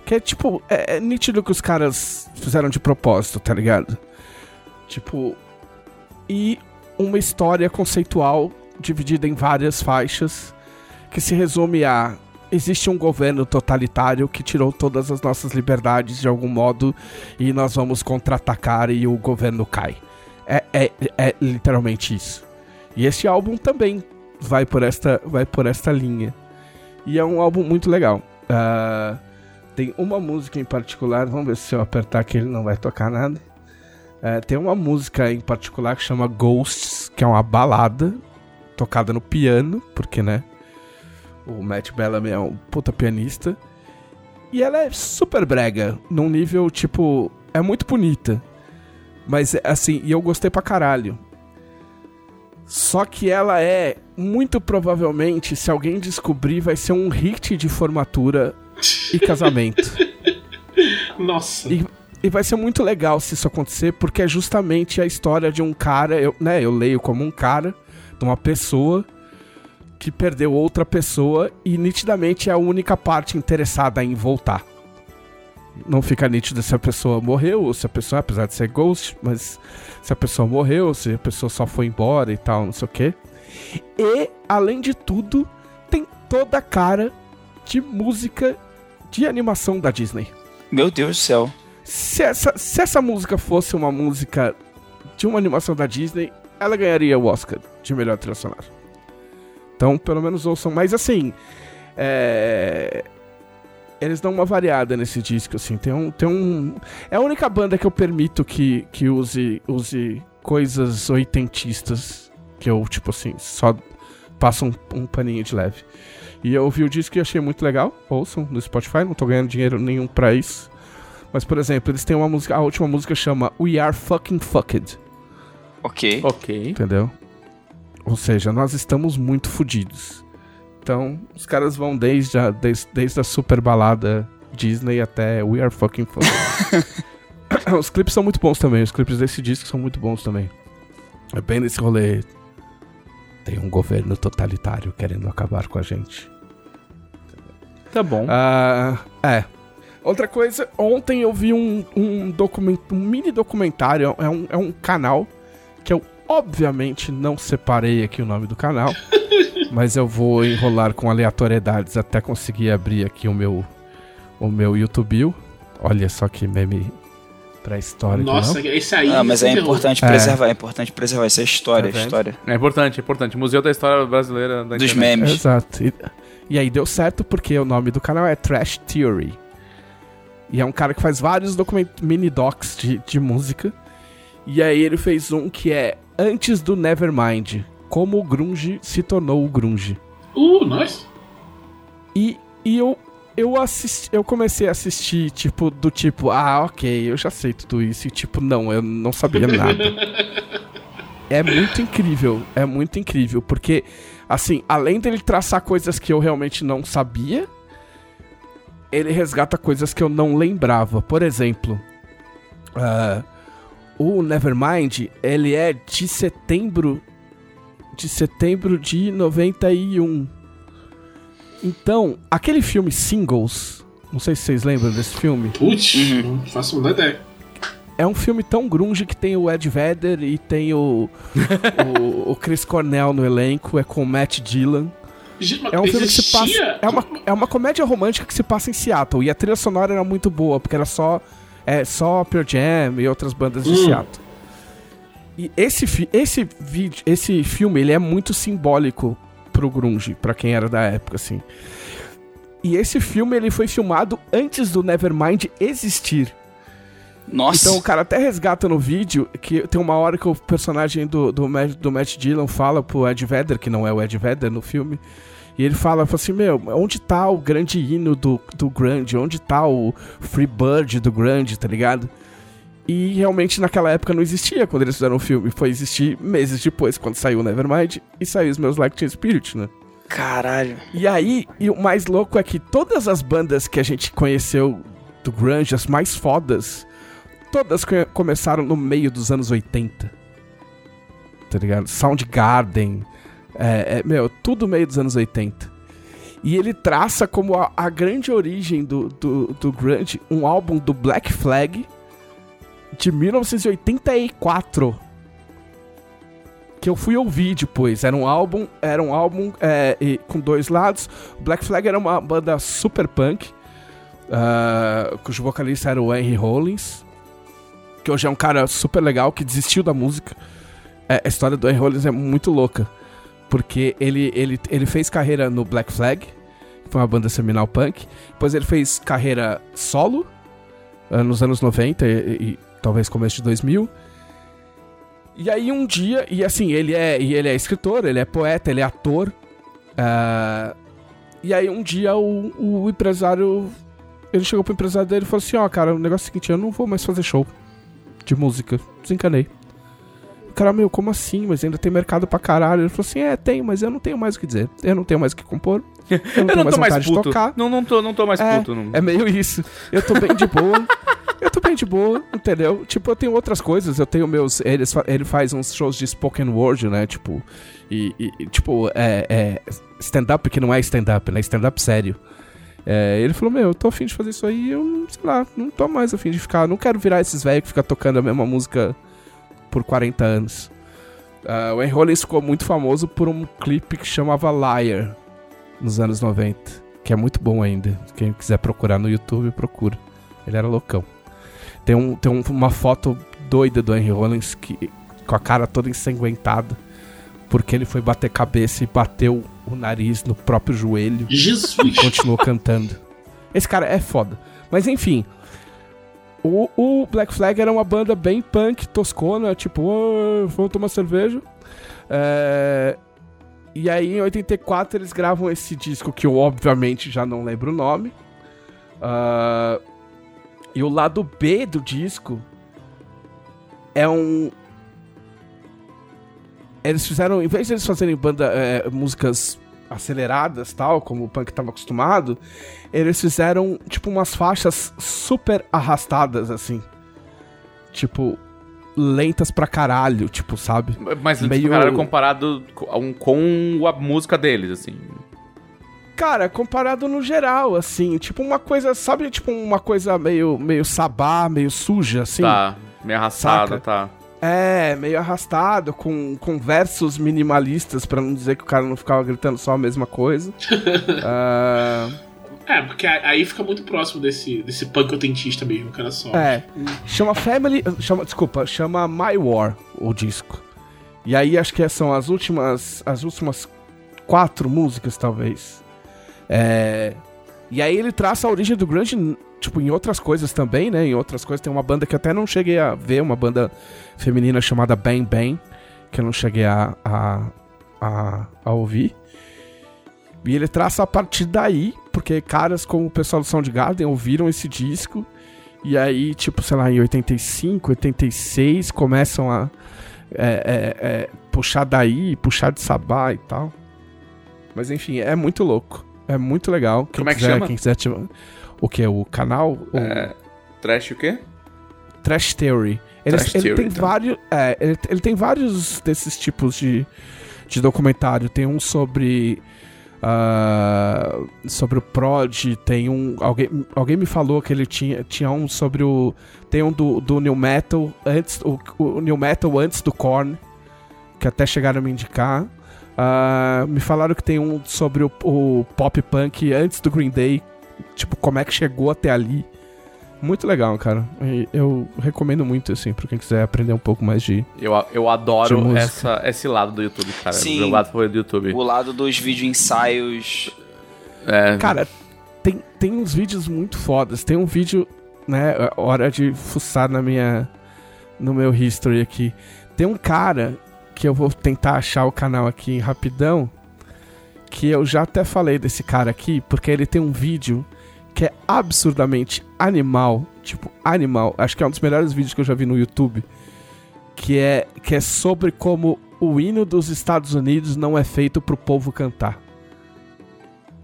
Que é tipo, é, é nítido que os caras fizeram de propósito, tá ligado? Tipo. E uma história conceitual dividida em várias faixas. Que se resume a. Existe um governo totalitário que tirou todas as nossas liberdades de algum modo e nós vamos contra-atacar e o governo cai. É, é, é literalmente isso. E esse álbum também vai por esta, vai por esta linha. E é um álbum muito legal. Ah, tem uma música em particular, vamos ver se eu apertar aqui ele não vai tocar nada. É, tem uma música em particular que chama Ghosts, que é uma balada tocada no piano, porque né? O Matt Bellamy é um puta pianista. E ela é super brega, num nível tipo. É muito bonita. Mas assim, e eu gostei pra caralho. Só que ela é, muito provavelmente, se alguém descobrir, vai ser um hit de formatura e casamento. Nossa. E- E vai ser muito legal se isso acontecer, porque é justamente a história de um cara, eu, né, eu leio como um cara, de uma pessoa que perdeu outra pessoa e nitidamente é a única parte interessada em voltar. Não fica nítido se a pessoa morreu ou se a pessoa, apesar de ser ghost, mas se a pessoa morreu, se a pessoa só foi embora e tal, não sei o quê. E, além de tudo, tem toda a cara de música de animação da Disney. Meu Deus do céu. Se essa, se essa música fosse uma música de uma animação da Disney, ela ganharia o Oscar de melhor trilha sonora. Então, pelo menos ouçam. Mas assim, é... eles dão uma variada nesse disco, assim. Tem um, tem um, é a única banda que eu permito que, que use, use coisas oitentistas que eu tipo assim só passo um, um paninho de leve. E eu ouvi o disco e achei muito legal. Ouçam no Spotify, não tô ganhando dinheiro nenhum pra isso. Mas, por exemplo, eles têm uma música. A última música chama We Are Fucking Fucked. Ok. Ok. Entendeu? Ou seja, nós estamos muito fodidos. Então, os caras vão desde a, desde, desde a super balada Disney até We Are Fucking Fun. os clipes são muito bons também, os clipes desse disco são muito bons também. É bem nesse rolê. Tem um governo totalitário querendo acabar com a gente. Tá bom. Ah, é. Outra coisa, ontem eu vi um, um, document, um mini documentário, é um, é um canal que eu obviamente não separei aqui o nome do canal, mas eu vou enrolar com aleatoriedades até conseguir abrir aqui o meu o meu YouTube. Olha só que meme pré-histórico. Nossa, não? esse aí. Ah, mas é importante É. preservar, é importante preservar essa história, Tá vendo? história É importante, é importante. Museu da História Brasileira da dos internet. memes. Exato. E, e aí deu certo porque o nome do canal é Trash Theory. E é um cara que faz vários document mini docs de, de música. E aí ele fez um que é Antes do Nevermind. Como o grunge se tornou o grunge. Uh, nós? E, e eu, eu, assisti, eu comecei a assistir, tipo, do tipo, ah, ok, eu já sei tudo isso. E tipo, não, eu não sabia nada. é muito incrível, é muito incrível. Porque, assim, além dele traçar coisas que eu realmente não sabia, ele resgata coisas que eu não lembrava. Por exemplo, ah, o Nevermind, ele é de setembro. De setembro de 91. Então, aquele filme Singles, não sei se vocês lembram desse filme, Putz, Uhum. não faço a menor ideia. é um filme tão grunge que tem o Ed Vedder e tem o, o, o Chris Cornell no elenco, é com o Matt Dillon. É um filme que se passa. É uma, é uma comédia romântica que se passa em Seattle. E a trilha sonora era muito boa, porque era só. É, só Pearl Jam e outras bandas de Hum. Seattle. E esse, fi- esse, vídeo, esse filme, ele é muito simbólico pro grunge, pra quem era da época, assim. E esse filme, ele foi filmado antes do Nevermind existir. Nossa, Então o cara até resgata no vídeo que tem uma hora que o personagem do, do, Matt, do Matt Dillon fala pro Ed Vedder, que não é o Ed Vedder no filme, e ele fala, fala assim, meu, onde tá o grande hino do, do grunge? Onde tá o Free Bird do grunge, tá ligado? E realmente naquela época não existia quando eles fizeram o filme. Foi existir meses depois, quando saiu o Nevermind e saiu os meus Like Teen Spirit, né? caralho. E aí, e o mais louco é que todas as bandas que a gente conheceu do grunge, as mais fodas, todas co- começaram no meio dos anos 80. Tá ligado? Soundgarden, é, é, meu, tudo meio dos anos 80. E ele traça como a, a grande origem do, do, do grunge um álbum do Black Flag de 1984 que eu fui ouvir depois. Era um álbum, era um álbum é, com dois lados. Black Flag era uma banda super punk, ah, cujo vocalista era o Henry Rollins, que hoje é um cara super legal que desistiu da música. É, a história do Henry Rollins é muito louca, porque ele, ele, ele fez carreira no Black Flag, que foi uma banda seminal punk. Depois ele fez carreira solo ah, nos anos 90 e, e talvez começo de 2000. E aí um dia, e assim, ele é, e ele é escritor, ele é poeta, ele é ator. ah, e aí um dia o, o empresário. Ele chegou pro empresário dele e falou assim, ó, cara, o negócio é o seguinte, eu não vou mais fazer show de música. Desencanei. O cara, meu, como assim? Mas ainda tem mercado pra caralho. Ele falou assim, é, tem, mas eu não tenho mais o que dizer. Eu não tenho mais o que compor. Eu não Eu não mais tô mais puto. Não, não tô, não tô mais É, puto. Não. É meio isso. Eu tô bem de boa. eu tô bem de boa, entendeu? Tipo, eu tenho outras coisas. Eu tenho meus. Eles, fa- ele faz uns shows de spoken word, né? Tipo. E, e- tipo, é, é stand-up que não é stand-up, né? Stand-up sério. É, ele falou, meu, eu tô afim de fazer isso aí, eu sei lá, não tô mais afim de ficar, não quero virar esses velhos que ficam tocando a mesma música por 40 anos. Ah, o Henry Rollins ficou muito famoso por um clipe que chamava Liar, nos anos 90, que é muito bom ainda. Quem quiser procurar no YouTube, procura. Ele era loucão. Tem, um, tem um- uma foto doida do Henry Rollins que, com a cara toda ensanguentada, porque ele foi bater cabeça e bateu o nariz no próprio joelho Jesus. e continuou cantando. Esse cara é foda. Mas enfim. O, o Black Flag era uma banda bem punk, toscona, tipo, "Ô, vamos tomar cerveja. É, E aí em 84 eles gravam esse disco que eu obviamente já não lembro o nome. Ah, E o lado B do disco é um. Eles fizeram, em vez de eles fazerem banda, é, músicas aceleradas, tal, como o punk tava acostumado, eles fizeram, tipo, umas faixas super arrastadas, assim. Tipo, lentas pra caralho, tipo, sabe? Mas Meio- Meio... caralho, comparado com, com a música deles, assim. Cara, comparado no geral, assim, tipo uma coisa, sabe, tipo uma coisa meio, meio sabá, meio suja, assim. Tá, meio arrastada, Saca? tá. É, meio arrastado, com, com versos minimalistas, pra não dizer que o cara não ficava gritando só a mesma coisa. Ah, É, porque aí fica muito próximo desse, desse punk autentista mesmo, cara só. é, chama Family, chama, desculpa, chama My War, o disco. E aí acho que são as últimas, as últimas quatro músicas, talvez. É, e aí ele traça a origem do grunge, tipo, em outras coisas também, né? Em outras coisas tem uma banda que eu até não cheguei a ver, uma banda feminina chamada Bang Bang, que eu não cheguei a, a, a, a ouvir. E ele traça a partir daí, porque caras como o pessoal do Soundgarden ouviram esse disco, e aí, tipo, sei lá, em 85, 86, começam a é, é, é, puxar daí, puxar de sabá e tal. Mas enfim, é muito louco. É muito legal. Quem Como é que quiser, chama? Quem quiser, tipo, o que? O canal? O É, trash o quê? Trash Theory. Ele, Trash ele Theory, tem então. vários. É, ele, ele tem vários desses tipos de, de documentário. Tem um sobre. ah, sobre o Prod, tem um. Alguém, alguém me falou que ele tinha, tinha um sobre o. Tem um do, do New Metal antes. O, o New Metal antes do Korn. Que até chegaram a me indicar. Ah, me falaram que tem um sobre o, o pop punk antes do Green Day. Tipo, como é que chegou até ali. Muito legal, cara. E Eu recomendo muito, assim, pra quem quiser aprender um pouco mais de. Eu, eu adoro essa, esse lado do YouTube, cara. Sim. O lado do YouTube. O lado dos vídeo ensaios. É, Cara, tem, tem uns vídeos muito fodas. Tem um vídeo, né? Hora de fuçar na minha. No meu history aqui. Tem um cara que eu vou tentar achar o canal aqui rapidão. Que eu já até falei desse cara aqui, porque ele tem um vídeo que é absurdamente animal. Tipo, animal. Acho que é um dos melhores vídeos que eu já vi no YouTube. Que é, que é sobre como o hino dos Estados Unidos não é feito pro povo cantar.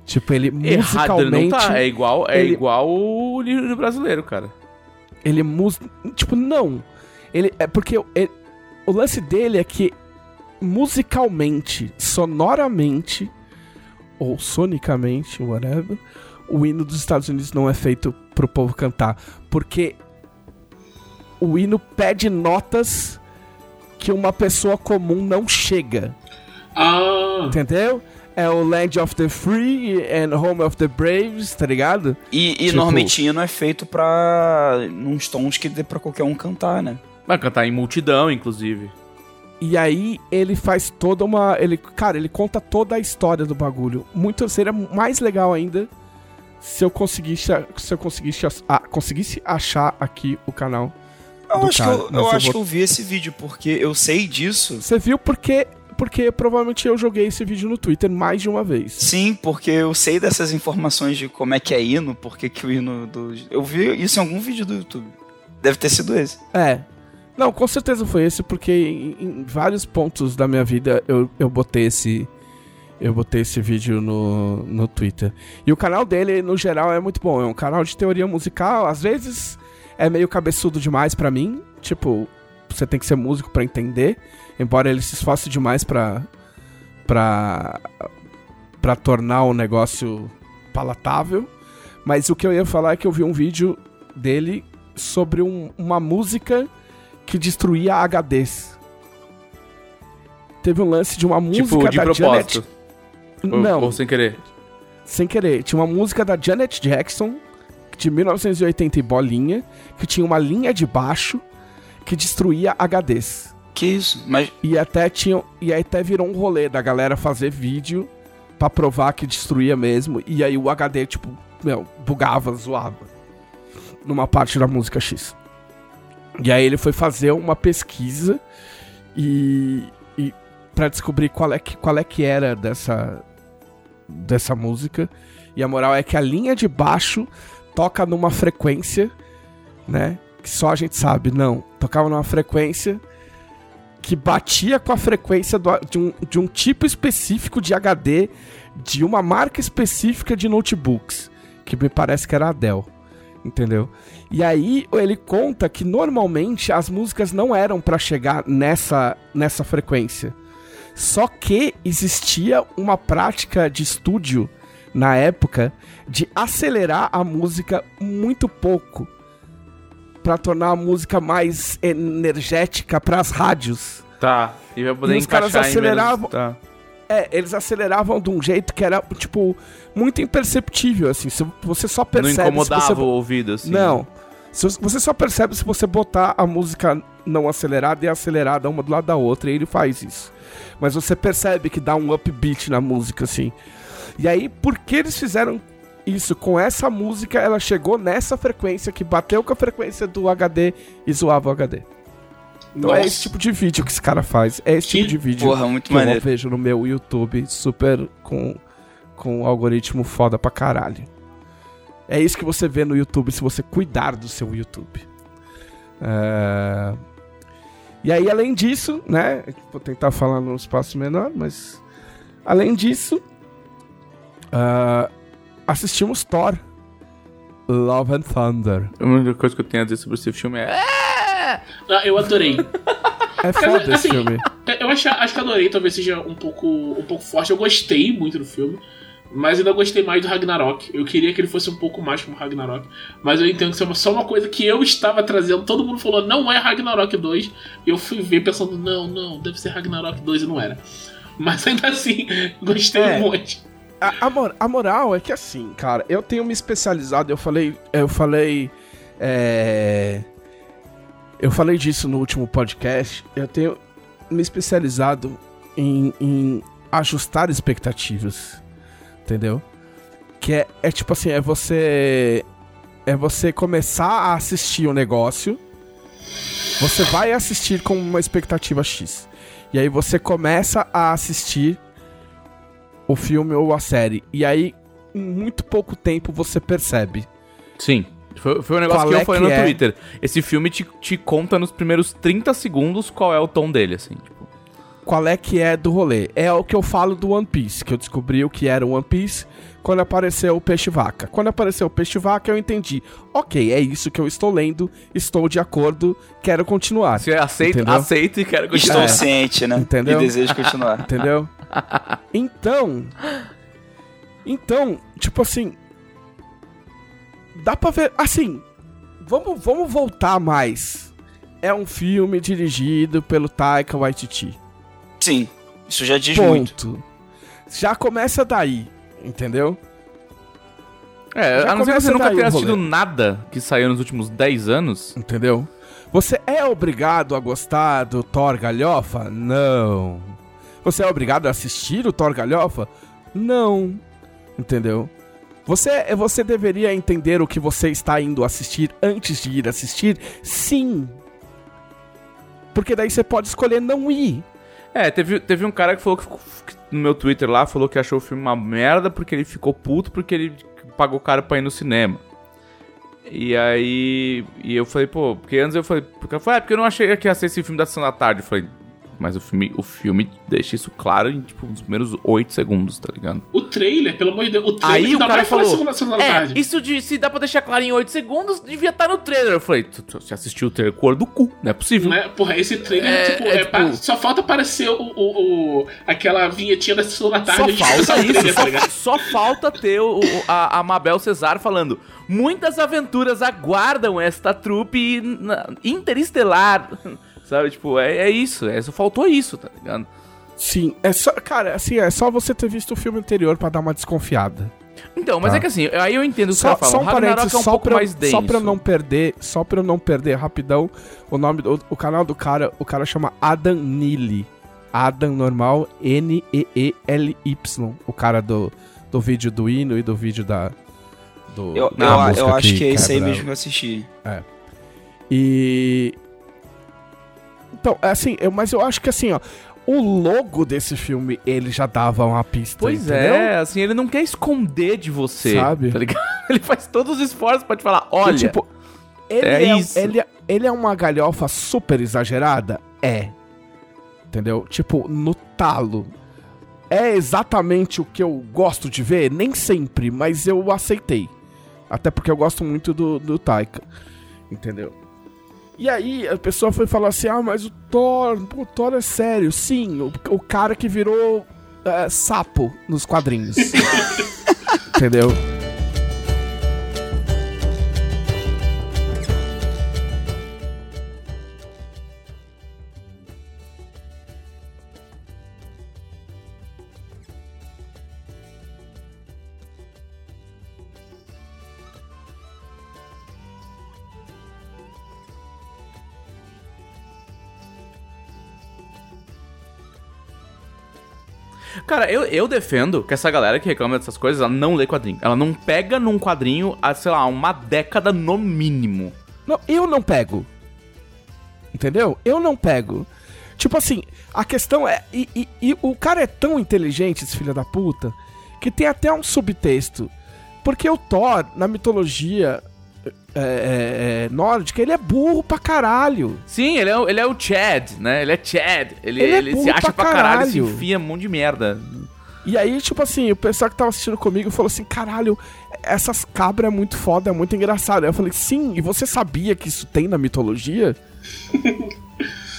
Tipo, ele errado ele musicalmente. não tá. É igual, é ele- igual o livro brasileiro, cara. Ele mus... Tipo, não. Ele é porque ele- o lance dele é que musicalmente, sonoramente ou sonicamente, whatever, o hino dos Estados Unidos não é feito pro povo cantar, porque o hino pede notas que uma pessoa comum não chega, Ah, entendeu? É o Land of the Free and Home of the Braves, tá ligado? E, e Tipo- normalmente hino é feito pra. uns tons que dê pra qualquer um cantar, né? Vai cantar em multidão, inclusive. E aí ele faz toda uma. Ele, cara, ele conta toda a história do bagulho. Muito seria mais legal ainda se eu conseguisse, se eu conseguisse, ah, conseguisse achar aqui o canal. Eu do acho, cara, que, eu, eu eu acho vou- que eu vi esse vídeo, porque eu sei disso. Você viu porque porque provavelmente eu joguei esse vídeo no Twitter mais de uma vez. Sim, porque eu sei dessas informações de como é que é hino, porque que o hino do. Eu vi isso em algum vídeo do YouTube. Deve ter sido esse. É. Não, com certeza foi esse, porque em, em vários pontos da minha vida eu, eu botei esse. Eu botei esse vídeo no, no Twitter. E o canal dele, no geral, é muito bom. É um canal de teoria musical. Às vezes é meio cabeçudo demais pra mim. Tipo, você tem que ser músico pra entender. Embora ele se esforce demais pra. pra. pra tornar o negócio palatável. Mas o que eu ia falar é que eu vi um vídeo dele sobre um- uma música que destruía HDs. Teve um lance de uma música tipo, de da propósito. Janet. Ou- Não, Ou sem querer. sem querer. Tinha uma música da Janet Jackson, de 1980 e bolinha, que tinha uma linha de baixo que destruía HDs. Que isso? Mas. E até tinha, e aí até virou um rolê da galera fazer vídeo pra provar que destruía mesmo. E aí o HD, tipo, meu, bugava, zoava. Numa parte da música X. E aí ele foi fazer uma pesquisa e, e para descobrir qual é, que, qual é que era dessa, dessa música. E a moral é que a linha de baixo toca numa frequência, né? Que só a gente sabe. Não, tocava numa frequência que batia com a frequência do, de, um, de um tipo específico de HD de uma marca específica de notebooks, que me parece que era a Dell, entendeu? E aí ele conta que normalmente as músicas não eram para chegar nessa, nessa frequência. Só que existia uma prática de estúdio na época de acelerar a música muito pouco para tornar a música mais energética para as rádios. Tá. E E os caras aceleravam- menos- Tá. É, eles aceleravam de um jeito que era, tipo, muito imperceptível, assim. Se você só Não percebe incomodava se você... o ouvido, assim. Não. Se você- Você só percebe se você botar a música não acelerada e acelerada uma do lado da outra, e ele faz isso. Mas você percebe que dá um upbeat na música, assim. E aí, por que eles fizeram isso com essa música? Ela chegou nessa frequência que bateu com a frequência do HD e zoava o HD. Então é esse tipo de vídeo que esse cara faz. É esse Que tipo de vídeo Porra, muito que eu maneiro. vejo no meu YouTube, super com, com um algoritmo foda pra caralho. É isso que você vê no YouTube se você cuidar do seu YouTube. É, E aí, além disso, né? Vou tentar falar num espaço menor, mas. Além disso. ah, assistimos Thor. Love and Thunder. A única coisa que eu tenho a dizer sobre esse filme é. Ah, eu adorei. É foda esse assim, filme. Eu acho, acho que adorei, talvez seja um pouco, um pouco forte. Eu gostei muito do filme, mas ainda gostei mais do Ragnarok. Eu queria que ele fosse um pouco mais como Ragnarok, mas eu entendo que isso é só uma coisa que eu estava trazendo. Todo mundo falou, não é Ragnarok 2. E eu fui ver pensando, não, não, deve ser Ragnarok 2 e não era. Mas ainda assim, gostei É. muito. A, a mor- a moral é que assim, cara, eu tenho me especializado, eu falei. Eu falei. é, eu falei disso no último podcast. Eu tenho me especializado em, em ajustar expectativas. Entendeu? Que é, é tipo assim, é você. É você começar a assistir o negócio. Você vai assistir com uma expectativa X. E aí você começa a assistir o filme ou a série. E aí, em muito pouco tempo, você percebe. Sim. Foi, foi um negócio Qual que é eu falei que no é? Twitter. Esse filme te, te conta nos primeiros 30 segundos qual é o tom dele, assim. Tipo. Qual é que é do rolê? É o que eu falo do One Piece, que eu descobri o que era o One Piece quando apareceu o Peixe Vaca. Quando apareceu o Peixe Vaca, eu entendi. Ok, é isso que eu estou lendo, estou de acordo, quero continuar. Você aceita, Entendeu? aceita e quero Estou continuar. É. ciente, né? Entendeu? E desejo continuar. Entendeu? Então. Então, tipo assim. Dá pra ver. Assim. Vamos, vamos voltar mais. É um filme dirigido pelo Taika Waititi. Sim, isso já diz muito. Ponto. Já começa daí. Entendeu? É, Já a não ser que você nunca tenha assistido rolê. nada que saiu nos últimos 10 anos. Entendeu? Você é obrigado a gostar do Thor Galhofa? Não. Você é obrigado a assistir o Thor Galhofa? Não. Entendeu? Você, você deveria entender o que você está indo assistir antes de ir assistir? Sim. Porque daí você pode escolher não ir. É, teve, teve um cara que falou que, que no meu Twitter lá, falou que achou o filme uma merda porque ele ficou puto porque ele pagou caro pra ir no cinema. E aí. E eu falei, pô, porque antes eu falei, porque eu falei, é porque eu não achei que ia ser esse filme da Sessão da Tarde. Eu falei, mas o filme, o filme deixa isso claro em, tipo, nos primeiros 8 segundos, tá ligado? O trailer, pelo amor de Deus, o trailer Aí o dá cara falou, É, tarde. isso de se dá pra deixar claro em 8 segundos, devia estar no trailer. Eu falei, você assistiu o trailer cor do cu, não é possível. Né? Porra, esse trailer, É, tipo, é, é tipo- só falta aparecer o, o, o- aquela vinhetinha da sessão da tarde. Só falta o trailer, isso, tá ligado? só, só falta ter o, o- a, a Mabel Cesar falando Muitas aventuras aguardam esta trupe interestelar Sabe, tipo, é, é isso, é, só faltou isso, tá ligado? Sim, é só, cara, assim, é só você ter visto o filme anterior pra dar uma desconfiada. Então, mas Tá. é que assim, aí eu entendo o que Só, os caras só um parênteses, é um só, pouco pra, mais denso só pra eu não perder, só pra eu não perder rapidão, o nome do o canal do cara, o cara chama Adam Neely. Adam normal, N-E-E-L-Y. O cara do, do vídeo do hino e do vídeo da. Do, Eu, da eu, acho que é esse aí mesmo que eu assisti. E. Então, é assim, eu, mas eu acho que assim, ó. O logo desse filme, ele já dava uma pista. Pois entendeu? é, assim, ele não quer esconder de você, Sabe? tá ligado? Ele faz todos os esforços pra te falar, E, olha, tipo, ele é é, isso. Ele, ele é uma galhofa super exagerada? É. Entendeu? Tipo, no talo. É exatamente o que eu gosto de ver? Nem sempre, mas eu aceitei. Até porque eu gosto muito do, do Taika. Entendeu? E aí a pessoa foi falar assim: ah, mas o Thor, o Thor é sério. Sim, o, o cara que virou é, sapo nos quadrinhos. Entendeu? Cara, eu, eu defendo que essa galera que reclama dessas coisas, ela não lê quadrinho. Ela não pega num quadrinho há, sei lá, uma década no mínimo. Não, eu não pego. Entendeu? Eu não pego. Tipo assim, a questão é. E, e- e o cara é tão inteligente, esse filho da puta, que tem até um subtexto. Porque o Thor, na mitologia é, é, é, nórdica, ele é burro pra caralho. Sim, ele é, o- ele é o Chad, né? Ele é Chad. Ele, Ele é ele se acha pra pra caralho, se caralho. enfia um monte de merda. E aí, tipo assim, o pessoal que tava assistindo comigo falou assim: caralho, essas cabras é muito foda, é muito engraçado. Aí eu falei: sim, e você sabia que isso tem na mitologia?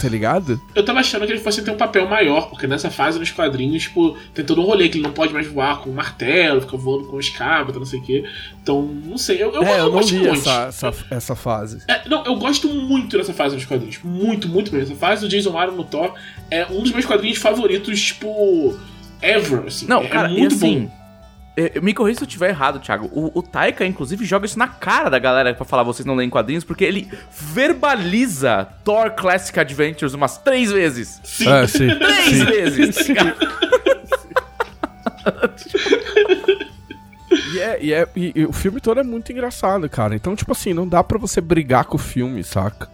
tá ligado? Eu tava achando que ele fosse ter um papel maior, porque nessa fase nos quadrinhos, tipo, tem todo um rolê que ele não pode mais voar com um martelo, fica voando com escada, não sei o quê. Então, não sei, eu, eu, é, eu, não gosto li muito. essa, essa, essa fase. É, não, eu gosto muito dessa fase dos quadrinhos. Muito, muito mesmo. Essa fase do Jason Aaron no Thor é um dos meus quadrinhos favoritos, tipo, ever, assim. Não, é, cara, é muito assim. bom. É, Me corrija se eu estiver errado, Thiago. O, o Taika, inclusive, joga isso na cara da galera pra falar vocês não leem quadrinhos, porque ele verbaliza Thor Classic Adventures umas três vezes. Sim. É, sim. Três vezes! tá ligado? E, é, e, é- e- e o filme todo é muito engraçado, cara. Então, tipo assim, não dá pra você brigar com o filme, saca?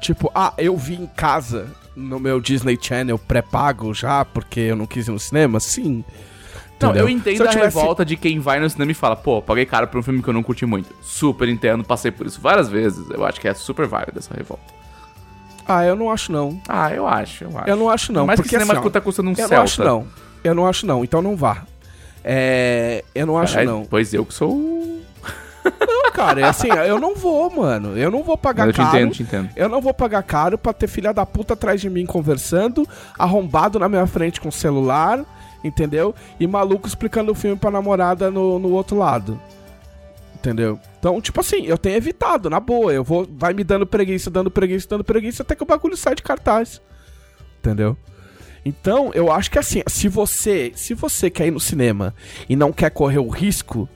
Tipo, ah, eu vi em casa no meu Disney Channel pré-pago já, porque eu não quis ir no cinema? Sim. Não, Entendeu? eu entendo eu a tivesse- revolta de quem vai no cinema e fala, pô, paguei caro por um filme que eu não curti muito. Super entendo, passei por isso várias vezes. Eu acho que é super válida essa revolta. Ah, eu não acho não. Ah, eu acho, eu acho. Eu não acho não. Mas que porque cinema assim, tá custando um Eu Celta. não acho não. Eu não acho não, então não vá. É, eu não acho não. Pois eu que sou. Não, cara, é assim, eu não vou, mano. Eu não vou pagar Mas eu te caro. entendo, te entendo. Eu não vou pagar caro pra ter filha da puta atrás de mim conversando, arrombado na minha frente com celular, entendeu? E maluco explicando o filme pra namorada no, no outro lado. Entendeu? Então, tipo assim, eu tenho evitado, na boa. Eu vou. Vai me dando preguiça, dando preguiça, dando preguiça, até que o bagulho sai de cartaz. Entendeu? Então, eu acho que assim, se você, se você quer ir no cinema e não quer correr o risco,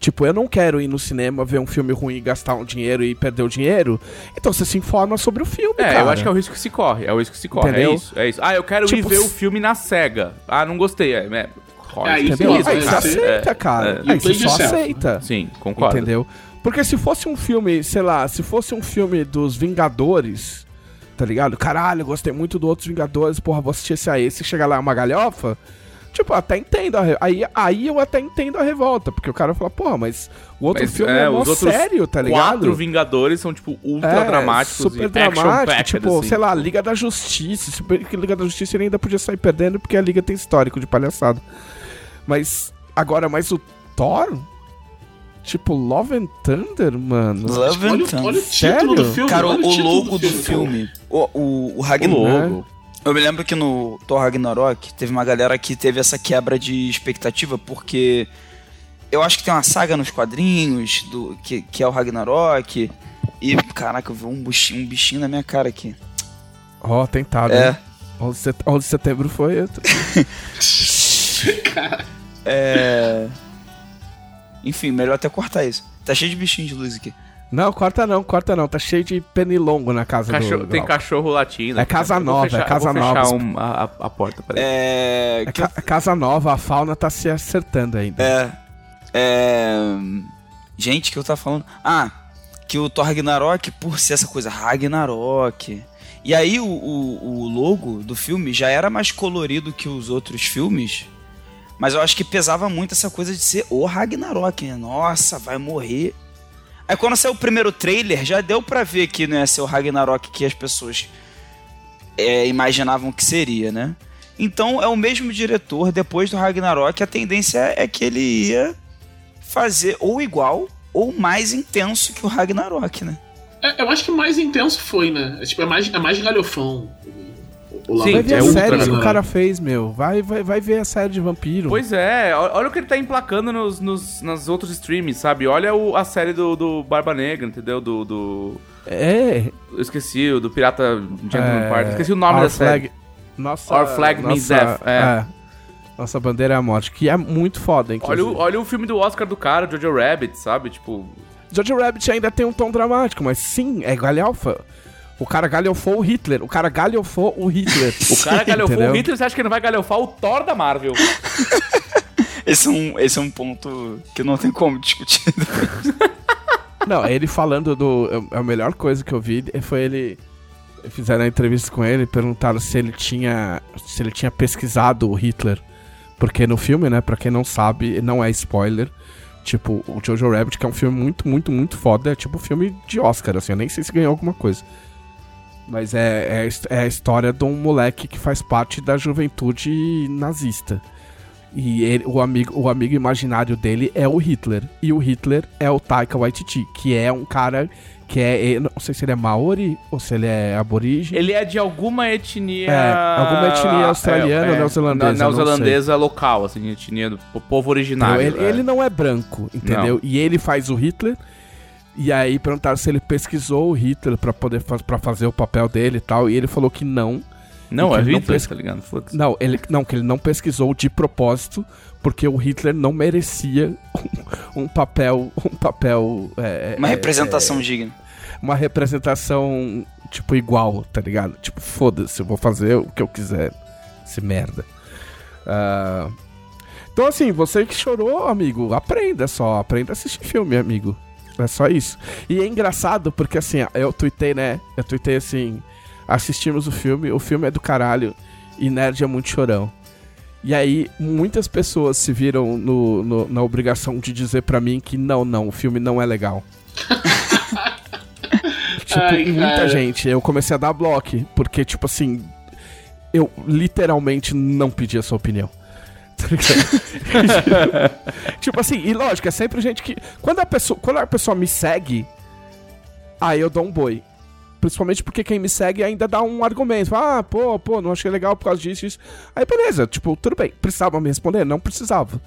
tipo, eu não quero ir no cinema ver um filme ruim e gastar um dinheiro e perder o dinheiro, então você se informa sobre o filme, É, cara. eu acho que é o risco que se corre. É o risco que se corre. Entendeu? É isso, é isso. Ah, eu quero ir Tipo, ver o s- filme na SEGA. Ah, não gostei. É, é, corre. Aí, Entendeu? Beleza, Aí você é, aceita, é, cara. é. Aí você só aceita. Sim, concordo. Entendeu? Porque se fosse um filme, sei lá, se fosse um filme dos Vingadores, tá ligado? Caralho, gostei muito do Outros Vingadores, porra, vou assistir esse aí. Se chegar lá é uma galhofa, tipo, eu até entendo. A re... aí, aí eu até entendo a revolta, porque o cara fala, porra, mas o outro Mas, filme é, é, os sério, tá ligado? Quatro Vingadores são, tipo, ultra É, dramáticos super e dramático, action-packed, tipo, assim. sei lá, Liga da Justiça. Se bem que Liga da Justiça ele ainda podia sair perdendo porque a Liga tem histórico de palhaçada. Mas agora, mas o Thor, tipo Love and Thunder, mano. Love Olha, and o- Thunder. olha o título do Sério? filme. Cara, olha o, título logo do cara. filme, o, o, o O Ragnarok. logo. Eu me lembro que no Thor Ragnarok teve uma galera que teve essa quebra de expectativa, porque eu acho que tem uma saga nos quadrinhos do que, que é o Ragnarok. E, caraca, eu vi um bichinho, um bichinho na minha cara aqui. Ó, tentado. É. hein? 11 de set- 11 de setembro foi. É. Enfim, melhor até cortar isso. Tá cheio de bichinho de luz aqui. Não, corta não, corta não. Tá cheio de pernilongo na casa Cachorro- do. do tem Glauco. cachorro latindo. É casa nova, fechar- é casa nova. fechar um- a, a- porta, peraí. É. É ca- casa nova, a fauna tá se acertando ainda. É. É. Gente, que eu tava falando. Ah, que o Thor Ragnarok, por ser essa coisa Ragnarok. E aí o, o, o logo do filme já era mais colorido que os outros filmes. Mas eu acho que pesava muito essa coisa de ser o Ragnarok, né? Nossa, vai morrer. Aí quando saiu o primeiro trailer, já deu pra ver que não ia ser o Ragnarok que as pessoas é, imaginavam que seria, né? Então é o mesmo diretor, depois do Ragnarok, a tendência é que ele ia fazer ou igual ou mais intenso que o Ragnarok, né? É, eu acho que mais intenso foi, né? É, tipo, é mais, é mais galhofão. O, Sim, vai ver é a série que o cara fez, meu. Vai, vai, vai ver a série de vampiro. Pois é, olha o que ele tá emplacando nos, nos, nos outros streams, sabe? Olha o, a série do, do Barba Negra, entendeu? Do, do... É. Eu esqueci, o do Pirata Gentleman é... Party. Esqueci o nome Our da flag... série. Nossa, Our Flag Means Death. É. é. Nossa bandeira é a morte, que é muito foda, inclusive. Olha o, olha o filme do Oscar do cara, Jojo Rabbit, sabe? Tipo. Jojo Rabbit ainda tem um tom dramático, mas sim, é galhofa. O cara galhofou o Hitler. O cara galhofou o Hitler. o cara galhofou o Hitler, você acha que ele não vai galhofar o Thor da Marvel? esse, é um, esse é um ponto que não tem como discutir. não, ele falando do. A melhor coisa que eu vi foi ele fizeram a entrevista com ele e perguntaram se ele tinha se ele tinha pesquisado o Hitler. Porque no filme, né, pra quem não sabe, não é spoiler. Tipo, o Jojo Rabbit, que é um filme muito, muito, muito foda, é tipo um filme de Oscar, assim, eu nem sei se ganhou alguma coisa. Mas é, é, é a história de um moleque que faz parte da juventude nazista. E ele, o, amigo, o amigo imaginário dele é o Hitler. E o Hitler é o Taika Waititi, que é um cara que é. Não sei se ele é Maori ou se ele é aborígene. Ele é de alguma etnia. É, alguma etnia australiana é, é, ou neozelandesa. Neozelandesa local, assim, etnia do povo originário. Ele, é. ele, não é branco, entendeu? Não. E ele faz o Hitler. E aí perguntaram se ele pesquisou o Hitler para poder para fazer o papel dele e tal. E ele falou que não. Não, é Hitler, pes... tá ligado? Não, ele, não, que ele não pesquisou de propósito, porque o Hitler não merecia um, um papel. Um papel. É, uma é, representação é, digna. Uma representação, tipo, igual, tá ligado? Tipo, foda-se, eu vou fazer o que eu quiser. Esse merda. Uh, então, assim, você que chorou, amigo, aprenda só. Aprenda a assistir filme, amigo. É só isso. E é engraçado porque, assim, eu tuitei, né? Eu tuitei assim assistimos o filme, o filme é do caralho e nerd é muito chorão. E aí, muitas pessoas se viram no, no, na obrigação de dizer para mim que não, não, o filme não é legal. tipo, Ai, muita gente. Eu comecei a dar bloco, porque, tipo assim, eu literalmente não pedi a sua opinião. Tá tipo assim, e lógico, é sempre gente que. Quando a pessoa, quando a pessoa me segue, aí eu dou um boi. Principalmente porque quem me segue ainda dá um argumento. Ah, pô, pô, não achei legal por causa disso, isso. Aí beleza, tipo, tudo bem. Precisava me responder? Não precisava.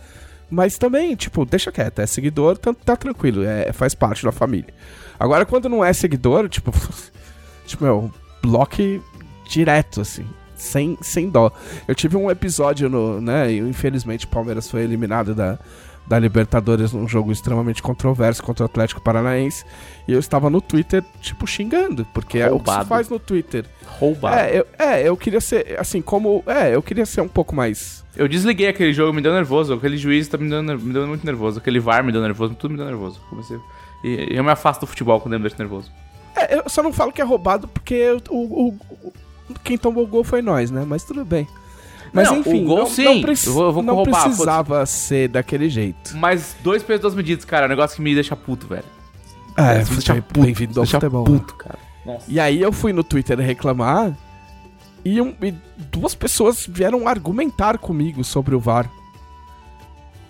Mas também, tipo, deixa quieto. É seguidor, tá, tá tranquilo. É, faz parte da família. Agora, quando não é seguidor, tipo, tipo, meu, bloque direto, assim. Sem, sem dó. Eu tive um episódio no, né? E infelizmente o Palmeiras foi eliminado da, da Libertadores num jogo extremamente controverso contra o Atlético Paranaense. E eu estava no Twitter, tipo, xingando, porque Roubado. é o que se faz no Twitter. Roubado. É eu, é, eu queria ser, assim, como. É, eu queria ser um pouco mais. Eu desliguei aquele jogo, me deu nervoso. Aquele juiz tá me dando, me dando muito nervoso. Aquele VAR me deu nervoso, tudo me deu nervoso. Comecei. E eu me afasto do futebol quando eu me deixo nervoso. É, eu só não falo que é roubado porque o, o, o quem tomou o gol foi nós, né? Mas tudo bem. Mas não, enfim, o gol não, sim. Não, preci eu vou, eu vou não precisava ser daquele jeito. Mas dois pesos, duas medidas, cara. É um negócio que me deixa puto, velho. É, é deixa puto. Bem-vindo ao futebol. puto, cara. Nossa. E aí eu fui no Twitter reclamar e, um, e, duas pessoas vieram argumentar comigo sobre o VAR.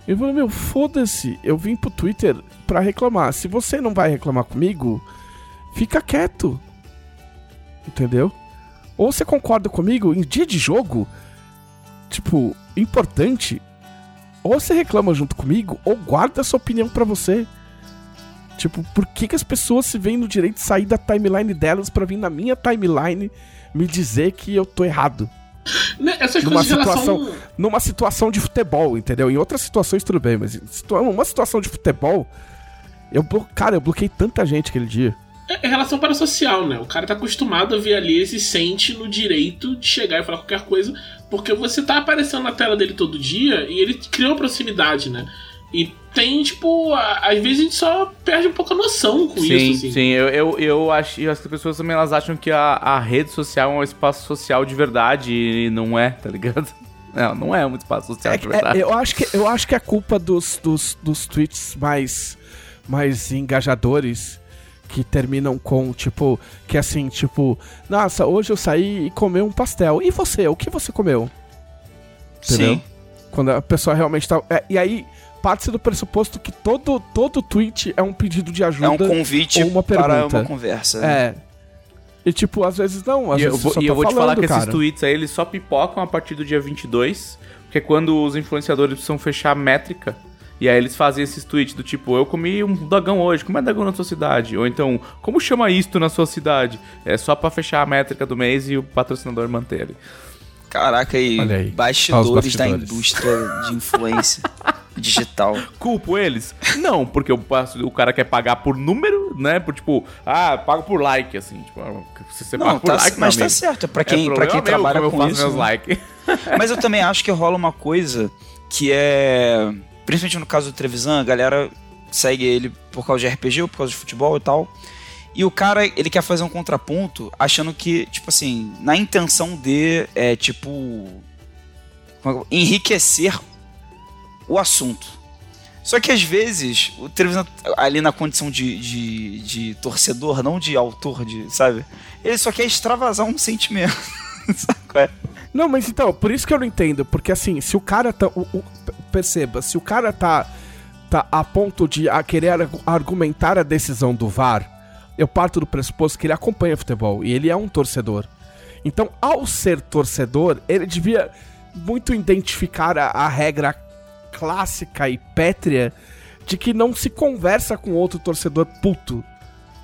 Eu falei, meu, foda-se. Eu vim pro Twitter pra reclamar. Se você não vai reclamar comigo, fica quieto. Entendeu? Ou você concorda comigo, em dia de jogo, tipo, importante, ou você reclama junto comigo, ou guarda a sua opinião para você. Tipo, por que, que as pessoas se veem no direito de sair da timeline delas para vir na minha timeline me dizer que eu tô errado? Né, essas numa situação, relação... numa situação de futebol, entendeu? Em outras situações tudo bem, mas numa situação de futebol, eu, cara, eu bloqueei tanta gente aquele dia. É, é relação parasocial, né? O cara tá acostumado a ver ali e se sente no direito de chegar e falar qualquer coisa, porque você tá aparecendo na tela dele todo dia e ele criou proximidade, né? E tem, tipo, às vezes a gente só perde um pouco a noção com sim, isso. Sim, sim. Eu, eu, eu, acho, eu acho que as pessoas também elas acham que a, a rede social é um espaço social de verdade e não é, tá ligado? Não, não é um espaço social é, de verdade. É, eu, acho que, eu acho que é culpa dos, dos, dos tweets mais, mais engajadores que terminam com, tipo, que é assim, tipo, nossa, hoje eu saí e comi um pastel. E você, o que você comeu? Entendeu? Sim. Quando a pessoa realmente tá. é, e aí, parte do pressuposto que todo, todo tweet é um pedido de ajuda. É um convite ou uma para pergunta. uma conversa. né? É. E tipo, às vezes não, às E eu, vezes vou- só e tá eu vou te falando, falar que cara. esses tweets aí, eles só pipocam a partir do dia 22, que é quando os influenciadores precisam fechar a métrica. E aí eles fazem esses tweets do tipo, eu comi um dagão hoje, como é dagão na sua cidade? Ou então, como chama isto na sua cidade? É só pra fechar a métrica do mês e o patrocinador manter ali. Caraca, aí, Olha aí. Bastidores, os da bastidores. indústria de influência digital. Culpo eles? Não, porque o, o cara quer pagar por número, né? Por tipo, ah, pago por like, assim. Tipo, se você Não, paga por tá- like, mas tá amigo, certo, é pra é quem, pra problema quem meu trabalha como eu com faço isso. meus né? likes. Mas eu também acho que rola uma coisa que é. Principalmente no caso do Trevisan, a galera segue ele por causa de RPG ou por causa de futebol e tal. E o cara, ele quer fazer um contraponto achando que, tipo assim, na intenção de, é, tipo. é que- Enriquecer o assunto. Só que às vezes, o Trevisan, ali na condição de, de, de torcedor, não de autor, de, sabe? Ele só quer extravasar um sentimento. Sabe qual é? Não, mas então, por isso que eu não entendo. Porque assim, se o cara tá. o- o- perceba, se o cara tá, tá a ponto de a querer argu- argumentar a decisão do VAR, eu parto do pressuposto que ele acompanha futebol e ele é um torcedor. Então, ao ser torcedor, ele devia muito identificar a, a regra clássica e pétrea de que não se conversa com outro torcedor puto.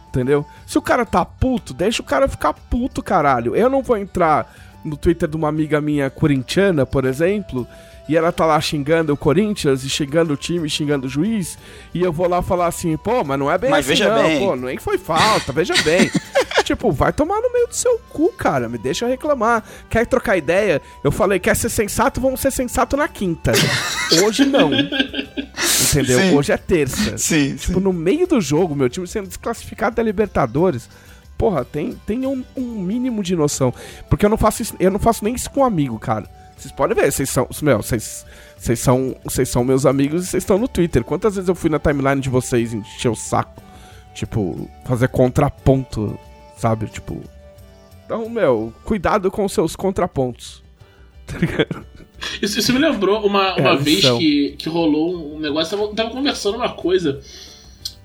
Entendeu? Se o cara tá puto, deixa o cara ficar puto, caralho. Eu não vou entrar no Twitter de uma amiga minha corintiana, por exemplo, e ela tá lá xingando o Corinthians e xingando o time, xingando o juiz, e eu vou lá falar assim, pô, mas não é bem Mas assim veja não, bem. pô, nem foi falta, veja bem. tipo, vai tomar no meio do seu cu, cara, me deixa reclamar. Quer trocar ideia? Eu falei, quer ser sensato, vamos ser sensato na quinta. Hoje não. Entendeu? Sim. Hoje é terça. Sim, Tipo, no meio do jogo, meu time sendo desclassificado da Libertadores. Porra, tem, tem um, um mínimo de noção. Porque eu não faço isso, eu não faço nem isso com amigo, cara. Vocês podem ver, vocês são. Meu, vocês. Vocês são, vocês são meus amigos e vocês estão no Twitter. Quantas vezes eu fui na timeline de vocês encher o saco? Tipo, fazer contraponto, sabe? Tipo. Então, meu, cuidado com os seus contrapontos. Tá ligado? Isso, isso me lembrou uma, uma É, vez são. que, que rolou um negócio, tava, tava conversando uma coisa.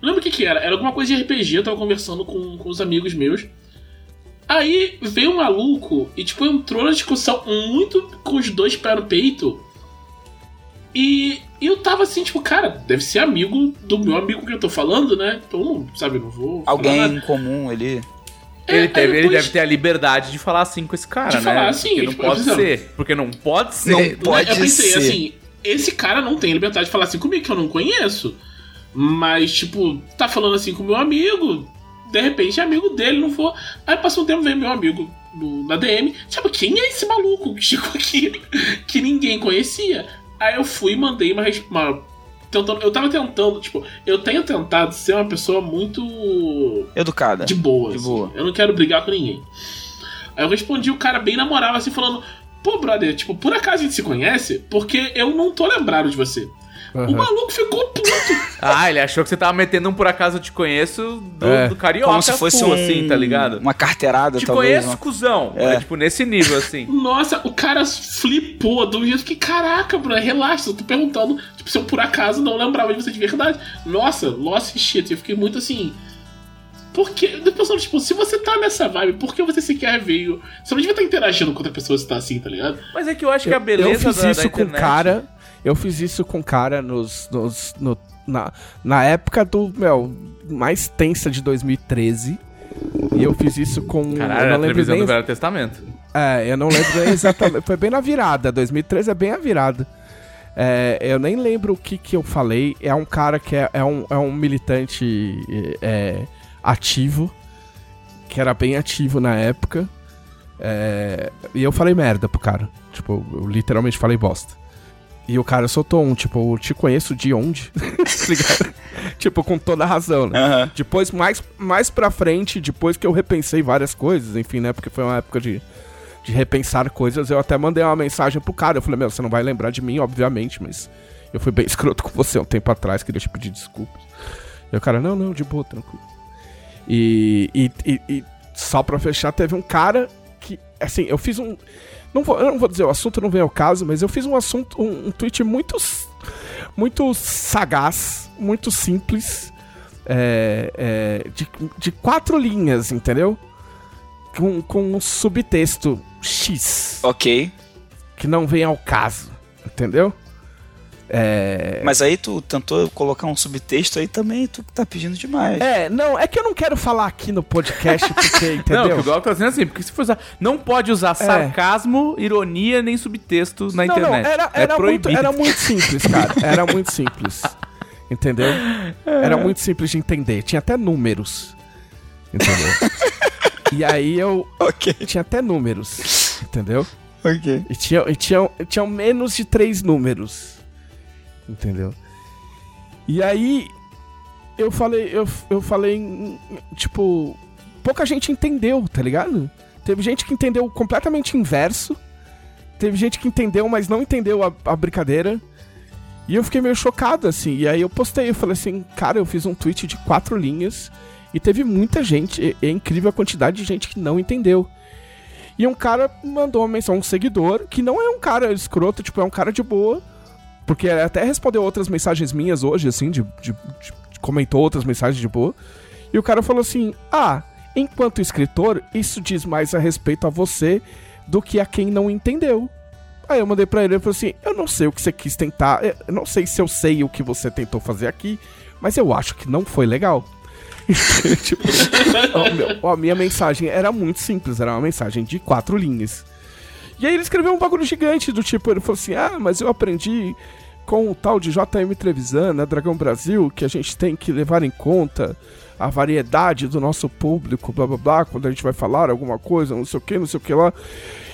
Não lembro o que, que era, era alguma coisa de RPG, eu tava conversando com, com os amigos meus. Aí veio um maluco e, tipo, entrou na discussão muito com os dois pés no peito. E, e eu tava assim, tipo, cara, deve ser amigo do meu amigo que eu tô falando, né? Então, sabe, não vou. falar Alguém nada. em comum ali. É, Ele, teve, ele depois- deve ter a liberdade de falar assim com esse cara, De né? falar assim, porque não tipo, pode não. ser. Porque não pode ser. Não Né, pode eu pensei ser. assim, esse cara não tem liberdade de falar assim comigo, que eu não conheço. Mas, tipo, tá falando assim com meu amigo, de repente é amigo dele, não for. Aí passou um tempo, veio meu amigo no- na DM, tipo, quem é esse maluco que chegou aqui que ninguém conhecia? Aí eu fui e mandei uma, res- uma tentando, eu tava tentando, tipo, eu tenho tentado ser uma pessoa muito Educada. de boa. De assim. boa. Eu não quero brigar com ninguém. Aí eu respondi o cara bem na moral, assim, falando: Pô, brother, tipo, por acaso a gente se conhece? Porque eu não tô lembrado de você. O Aham. maluco ficou puto. Ah, ele achou que você tava metendo um por acaso eu te conheço do, É. do carioca. Como se fosse um, assim, tá ligado? uma carteirada, Te talvez. conheço, uma- cuzão. É. É. tipo, nesse nível, assim. Nossa, o cara flipou um jeito que, caraca, bro, relaxa, eu tô perguntando, tipo, se eu por acaso não lembrava de você de verdade. Nossa, lost shit, eu fiquei muito assim. Por que? Eu tô pensando, tipo, se você tá nessa vibe, por que você sequer veio? Você não devia estar interagindo com outra pessoa se tá assim, tá ligado? Mas é que eu acho que a Eu- beleza eu fiz da, isso da com internet... cara. Eu fiz isso com cara nos, nos- no- na, na época do meu mais tensa de 2013. E eu fiz isso com. Caralho, eu não lembro televisão nem. do Velho Testamento. É, eu não lembro exatamente. Foi bem na virada. 2013 é bem a virada. É, eu nem lembro o que, que eu falei. É um cara que é, é um, é um militante é, ativo. Que era bem ativo na época. É, e eu falei merda pro cara. Tipo, eu literalmente falei bosta. E o cara soltou um, tipo, eu te conheço de onde? Tá tipo, com toda a razão, né? Aham. Depois, mais, mais pra frente, depois que eu repensei várias coisas, enfim, né? Porque foi uma época de, de repensar coisas, eu até mandei uma mensagem pro cara. Eu falei, meu, você não vai lembrar de mim, obviamente, mas eu fui bem escroto com você um tempo atrás, queria te pedir desculpas. E o cara, não, não, de boa, tranquilo. E, e, e, e só pra fechar, teve um cara que, assim, eu fiz um. Não vou, eu não vou dizer o assunto, não vem ao caso, mas eu fiz um assunto, um, um tweet muito, muito sagaz, muito simples, é, é, de, de quatro linhas, entendeu? Com, com um subtexto X. Ok. Que não vem ao caso, entendeu? É... Mas aí tu tentou colocar um subtexto aí também, tu tá pedindo demais. É, não, é que eu não quero falar aqui no podcast, porque, entendeu? Não, o Glauco tá dizendo assim, porque se for usar, não pode usar é. sarcasmo, ironia, nem subtexto na não, internet. Não, era, é era, muito, era muito simples, cara. Era muito simples. Entendeu? Era muito simples de entender. Tinha até números. Entendeu? e aí eu. Ok. Tinha até números. Entendeu? Ok. E tinha, e tinha, tinha menos de três números entendeu? E aí eu falei, eu, eu falei, tipo, pouca gente entendeu, tá ligado? Teve gente que entendeu completamente inverso. Teve gente que entendeu, mas não entendeu a, a brincadeira. E eu fiquei meio chocado, assim. E aí eu postei, eu falei assim, cara, eu fiz um tweet de quatro linhas. E teve muita gente, é, incrível a quantidade de gente que não entendeu. E um cara mandou uma menção, um seguidor, que não é um cara escroto, tipo, é um cara de boa porque até respondeu outras mensagens minhas hoje, assim, de, de, de, comentou outras mensagens de boa. E o cara falou assim: Ah, enquanto escritor, isso diz mais a respeito a você do que a quem não entendeu. Aí eu mandei pra ele e falei assim: Eu não sei o que você quis tentar, eu não sei se eu sei o que você tentou fazer aqui, mas eu acho que não foi legal. tipo, a minha mensagem era muito simples, era uma mensagem de quatro linhas. E aí ele escreveu um bagulho gigante do tipo, ele falou assim: "Ah, mas eu aprendi com o tal de JM Trevisan, na Dragão Brasil, que a gente tem que levar em conta a variedade do nosso público, blá blá blá, quando a gente vai falar alguma coisa, não sei o que, não sei o que lá.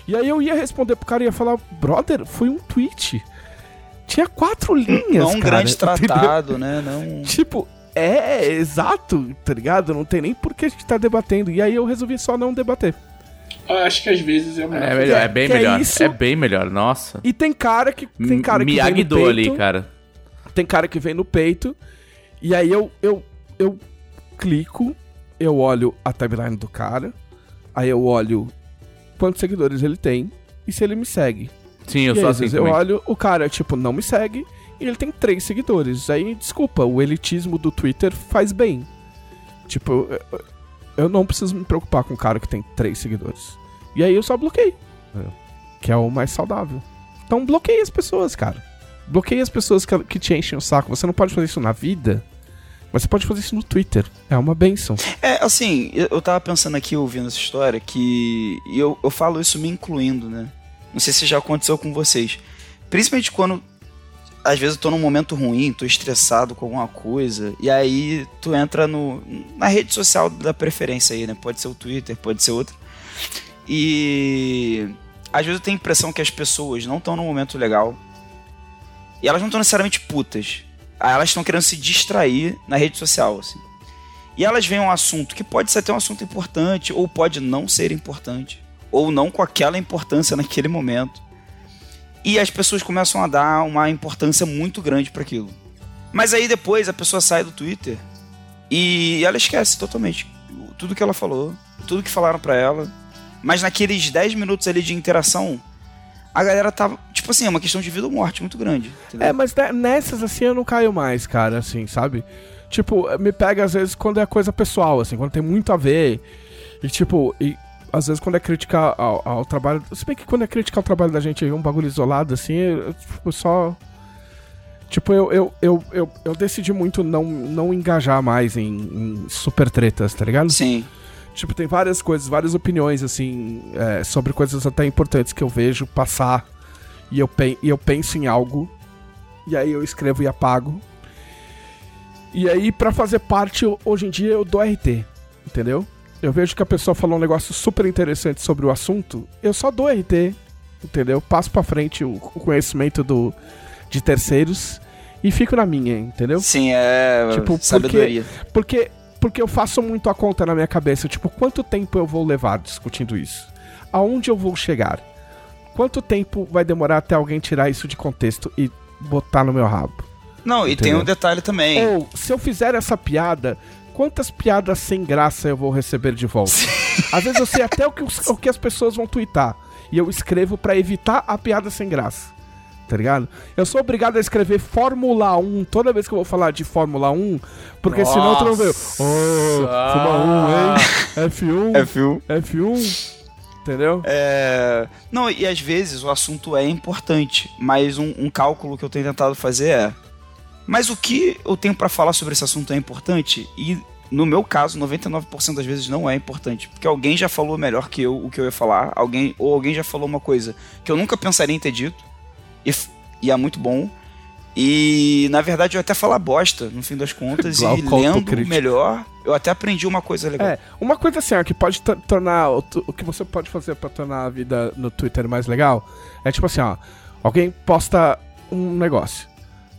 E aí eu ia responder pro cara e ia falar, brother, foi um tweet. Tinha quatro linhas, Não um cara, grande tratado, né? Não... Tipo, é, exato, tá ligado? Não tem nem por que a gente tá debatendo. E aí eu resolvi só não debater. Eu acho que às vezes é melhor. É, melhor, é bem que melhor. É, isso. é bem melhor, nossa. E tem cara que tem cara que vem no peito, ali, cara. Tem cara que vem no peito e aí eu eu eu clico, eu olho a timeline do cara, aí eu olho quantos seguidores ele tem e se ele me segue. Sim, eu e sou aí, assim Eu também. olho, o cara, tipo, não me segue e ele tem três seguidores. Aí, desculpa, o elitismo do Twitter faz bem. Tipo, eu não preciso me preocupar com um cara que tem três seguidores. E aí eu só bloqueio. É. Que é o mais saudável. Então bloqueie as pessoas, cara. Bloqueie as pessoas que, que te enchem o saco. Você não pode fazer isso na vida, mas você pode fazer isso no Twitter. É uma benção. É, assim, eu tava pensando aqui, ouvindo essa história, que eu, eu falo isso me incluindo, né? Não sei se já aconteceu com vocês. Principalmente quando às vezes eu tô num momento ruim, tô estressado com alguma coisa, e aí tu entra no, na rede social da preferência aí, né? Pode ser o Twitter, pode ser outra. E às vezes eu tenho a impressão que as pessoas não estão num momento legal. E elas não estão necessariamente putas. Elas estão querendo se distrair na rede social, assim. E elas veem um assunto que pode ser até um assunto importante, ou pode não ser importante, ou não com aquela importância naquele momento. E as pessoas começam a dar uma importância muito grande para aquilo. Mas aí depois a pessoa sai do Twitter e ela esquece totalmente tudo que ela falou, tudo que falaram para ela. Mas naqueles 10 minutos ali de interação, a galera tava. Tipo assim, é uma questão de vida ou morte muito grande. Entendeu? É, mas nessas assim eu não caio mais, cara, assim, sabe? Tipo, me pega às vezes quando é coisa pessoal, assim, quando tem muito a ver. E tipo, e às vezes quando é criticar ao, ao, trabalho. Se bem que quando é criticar o trabalho da gente um bagulho isolado, assim, eu, tipo, só. Tipo, eu, eu, eu, eu, eu, decidi muito não, não engajar mais em, em super tretas, tá ligado? Sim. Tipo, tem várias coisas, várias opiniões, assim, é, sobre coisas até importantes que eu vejo passar e eu, pe e eu penso em algo, e aí eu escrevo e apago. E aí, para fazer parte, hoje em dia eu dou RT, entendeu? Eu vejo que a pessoa falou um negócio super interessante sobre o assunto, eu só dou RT, entendeu? Passo pra frente o, o conhecimento do, de terceiros e fico na minha, entendeu? Sim, é tipo, sabedoria. Porque, porque, porque eu faço muito a conta na minha cabeça, tipo, quanto tempo eu vou levar discutindo isso? Aonde eu vou chegar? Quanto tempo vai demorar até alguém tirar isso de contexto e botar no meu rabo? Não, entendeu? e tem um detalhe também. Ou, se eu fizer essa piada, quantas piadas sem graça eu vou receber de volta. Às vezes eu sei até o que, os- o que as pessoas vão twittar. E eu escrevo pra evitar a piada sem graça. Tá ligado? Eu sou obrigado a escrever Fórmula 1 toda vez que eu vou falar de Fórmula 1, porque senão tu não vê. Nossa. Ô, Fórmula 1, hein? F1, É, viu? F1. Entendeu? É... Não, e às vezes o assunto é importante, mas um, um cálculo que eu tenho tentado fazer é. Mas o que eu tenho pra falar sobre esse assunto é importante? E no meu caso, 99% das vezes não é importante. Porque alguém já falou melhor que eu o que eu ia falar, alguém, ou alguém já falou uma coisa que eu nunca pensaria em ter dito, e, e é muito bom. E na verdade eu até falar bosta, no fim das contas, e lendo autocrítico. melhor, eu até aprendi uma coisa legal. É, uma coisa assim, ó, que pode to- tornar. O, o que você pode fazer pra tornar a vida no Twitter mais legal é tipo assim, ó. Alguém posta um negócio.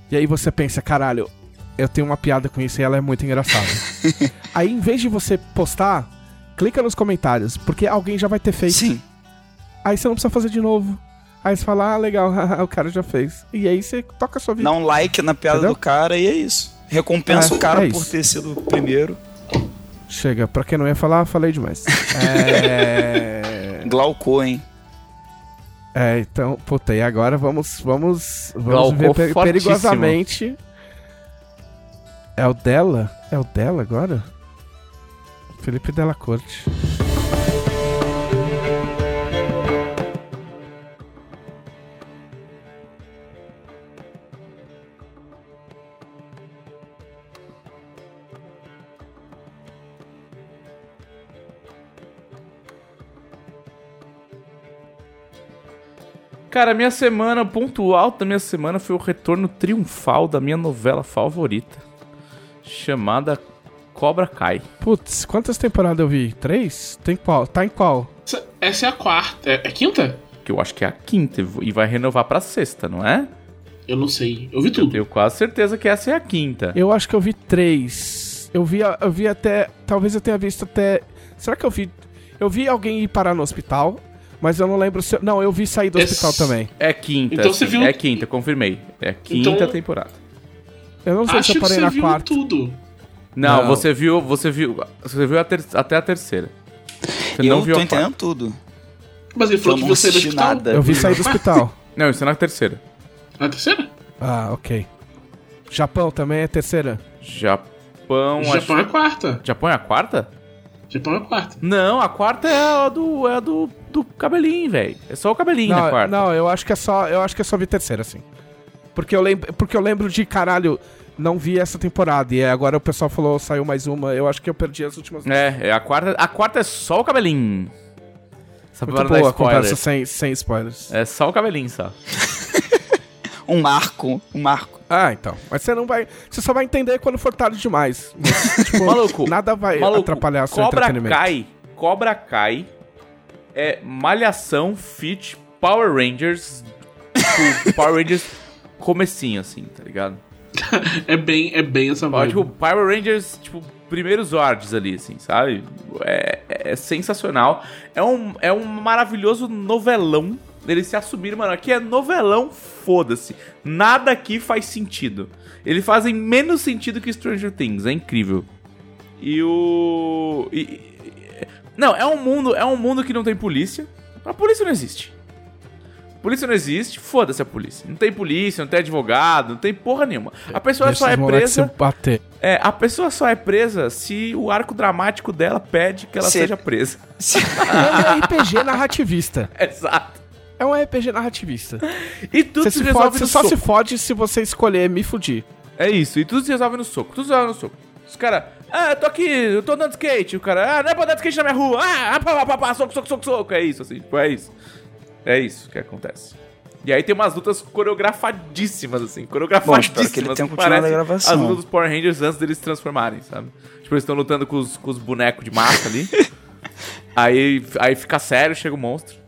E aí você pensa, caralho, eu tenho uma piada com isso e ela é muito engraçada. aí, em vez de você postar, clica nos comentários, porque alguém já vai ter feito. Sim. Aí você não precisa fazer de novo. Aí você fala, ah, legal, o cara já fez. E aí você toca a sua vida. Dá um like na piada Entendeu? do cara e é isso. Recompensa É, o cara é por ter sido o primeiro. Chega, pra quem não ia falar, falei demais. é. Glaucou, hein? É, então, puta, e agora vamos, vamos, vamos ver per- fortíssimo. perigosamente. É o dela? É o dela agora? Felipe Della Corte. Cara, minha semana, ponto alto da minha semana foi o retorno triunfal da minha novela favorita, chamada Cobra Kai. Putz, quantas temporadas eu vi? Três? Tem qual? Tá em qual? Essa- Essa é a quarta. É, é quinta? Que eu acho que é a quinta e vai renovar pra sexta, não é? Eu não sei. Eu vi tudo. Tenho quase certeza que essa é a quinta. Eu acho que eu vi três. Eu vi, eu vi até. Talvez eu tenha visto até. Será que eu vi. Eu vi alguém ir parar no hospital, mas eu não lembro se. Não, eu vi sair do Esse- hospital também. É quinta, Então você sim, viu- É quinta, confirmei. É a quinta Então- temporada. Eu não sei Acho se eu que parei você na viu quarta. tudo. Não, Não. você viu, você viu, você viu a ter- até a terceira. Você eu não viu tô a quarta. entendendo tudo. Mas ele Eu falou que você assisti hospital. nada. Eu vi sair do hospital. Não, isso é na terceira. Na terceira? Ah, ok. Japão também é terceira. Japão, acho- Japão é quarta. Japão é a quarta? Japão é quarta. Não, a quarta é a do é a do, do cabelinho, velho. É só o cabelinho na Não, quarta. não, eu acho que é só, eu acho que é só vi terceira, sim. Porque eu lembro, porque eu lembro de caralho, não vi essa temporada e agora o pessoal falou saiu mais uma. Eu acho que eu perdi as últimas. É, é a quarta, a quarta é só o cabelinho. Só Muito boa a conversa sem, sem spoilers. É só o cabelinho, só. Um marco, um marco. Ah, então. Mas você não vai, você só vai entender quando for tarde demais. Mas, tipo, Maluco, nada vai Maluco, atrapalhar seu Cobra entretenimento. Kai, Cobra Kai é Malhação Fit Power Rangers, tipo, Power Rangers comecinho, assim, tá ligado? É bem, é bem essa vibe. tipo, Power Rangers, tipo, primeiros Zords ali, assim, sabe? É, é sensacional. É um, é um maravilhoso novelão. Eles se assumiram, mano, aqui é novelão, foda-se. Nada aqui faz sentido. Eles fazem menos sentido que Stranger Things, é incrível. E o... e- não, é um mundo, é um mundo que não tem polícia. A polícia não existe. Polícia não existe, foda-se a polícia. Não tem polícia, não tem advogado, não tem porra nenhuma. A pessoa Deixa só é presa. se bater. É, a pessoa só é presa se o arco dramático dela pede que ela Se- seja presa. É um RPG narrativista. Exato. É um RPG narrativista. E tudo Você, se, se resolve fode, você no só soco. se fode se você escolher me fudir. É isso, e tudo se resolve no soco. Tudo se resolve no soco. Os caras, ah, eu tô aqui, eu tô andando de skate. O cara, ah, não é pra andar de skate na minha rua. Ah, pá, pá, pá, pá, soco, soco, soco, soco. É isso, assim, tipo, é isso. É isso que acontece. E aí tem umas lutas coreografadíssimas, assim, coreografadíssimas. Bom, que ele tenha continuado Parece a gravação. As lutas dos Power Rangers antes deles se transformarem, sabe? Tipo, eles estão lutando com os, com os bonecos de massa ali. aí, aí fica sério, chega o monstro.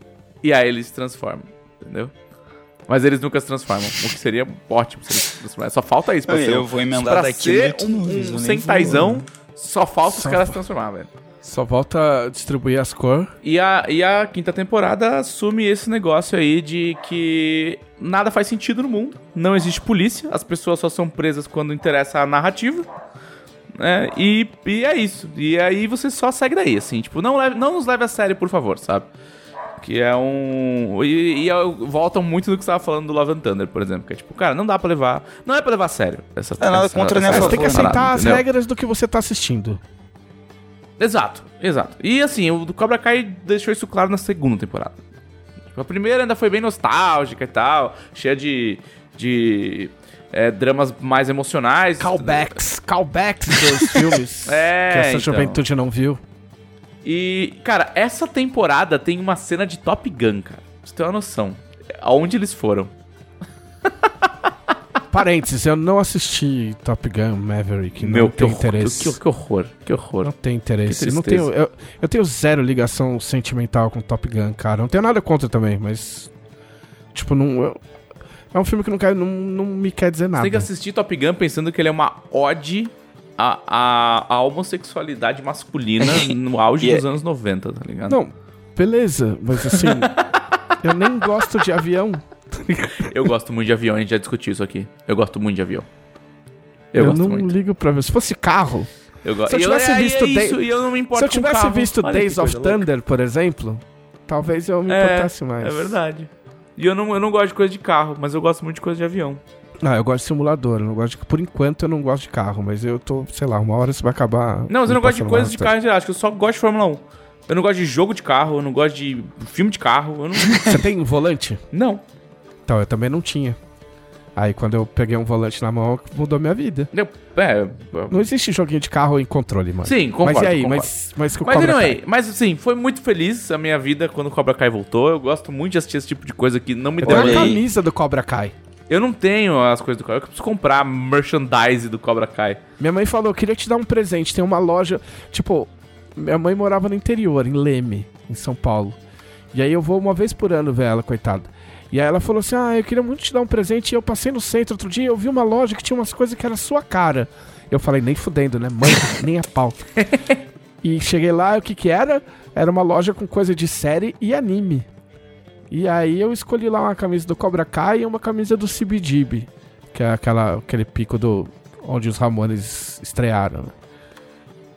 E aí eles se transformam, entendeu? Mas eles nunca se transformam, o que seria ótimo se eles se transformarem. Só falta isso pra Eu- ser eu vou emendar pra daqui ser um, um centaizão, só falta os Só caras fa- se transformar, velho. Só volta a distribuir as cores. E a, e a quinta temporada assume esse negócio aí de que nada faz sentido no mundo. Não existe polícia, as pessoas só são presas quando interessa a narrativa. É, e, e é isso. E aí você só segue daí, assim. Tipo, não, leve, não nos leve a sério, por favor, sabe? Que é um. E, e voltam muito do que você tava falando do Love and Thunder, por exemplo. Que é tipo, cara, não dá pra levar. Não é pra levar a sério. Essa, É nada essa- contra nem essa Mas tem que aceitar parada, as entendeu? regras do que você tá assistindo. Exato, exato. E assim, o do Cobra Kai deixou isso claro na segunda temporada. Tipo, a primeira ainda foi bem nostálgica e tal, cheia de. de é, dramas mais emocionais. Callbacks, callbacks dos filmes É, que essa então. juventude não viu. E, cara, essa temporada tem uma cena de Top Gun, cara. Pra você ter uma noção. Aonde eles foram. Parênteses, eu não assisti Top Gun Maverick, não Meu, que tenho horror, interesse. que, que horror, que horror. Não tenho interesse. Não tenho, eu, eu tenho zero ligação sentimental com Top Gun, cara. Não tenho nada contra também, mas. Tipo, não. eu- é um filme que não, quer, não, não me quer dizer Você nada. tem que assistir Top Gun pensando que ele é uma ode à, à, à homossexualidade masculina no auge E é- dos anos 90, tá ligado? Não, beleza, mas assim. eu nem gosto de avião. Eu gosto muito de avião, a gente já discutiu isso aqui. Eu gosto muito de avião. Eu, Eu, gosto não muito. ligo pra ver. Se fosse carro. Eu go... Se eu tivesse é- visto é isso, Day- e eu não me importo Se eu tivesse carro. visto Olha Days of louca. Thunder, por exemplo, talvez eu me É, importasse mais. É verdade. E eu não, eu não gosto de coisa de carro, mas eu gosto muito de coisa de avião. Não, eu gosto de simulador. Eu não gosto de, por enquanto eu não gosto de carro, mas eu tô, sei lá, uma hora isso vai acabar. Não, mas eu não gosto de coisas de mais carro acho que eu só gosto de Fórmula 1. Eu não gosto de jogo de carro, eu não gosto de filme de carro, eu não... Você tem um volante? não. Então, eu também não tinha. Aí quando eu peguei um volante na mão, mudou minha vida. Eu- é, Não existe joguinho de carro em controle, mano. Sim, concordo, Mas e aí? concordo. Mas, mas que o Mas Cobra anyway, Kai? mas assim, foi muito feliz a minha vida quando o Cobra Kai voltou. Eu gosto muito de assistir esse tipo de coisa que não me Eu deu tenho Olha aí. camisa do Cobra Kai. Eu não tenho as coisas do Cobra Kai, eu preciso comprar merchandise do Cobra Kai. Minha mãe falou, eu queria te dar um presente. Tem uma loja, tipo, minha mãe morava no interior, em Leme, em São Paulo. E aí eu vou uma vez por ano ver ela, coitada. E aí ela falou assim: Ah, eu queria muito te dar um presente. E eu passei no centro outro dia, eu vi uma loja que tinha umas coisas que era sua cara. Eu falei, nem fudendo, né? Mãe, nem a pau. e cheguei lá, o que que era? Era uma loja com coisa de série e anime. E aí eu escolhi lá uma camisa do Cobra Kai e uma camisa do CBGB, que é aquela, aquele pico do onde os Ramones estrearam. né?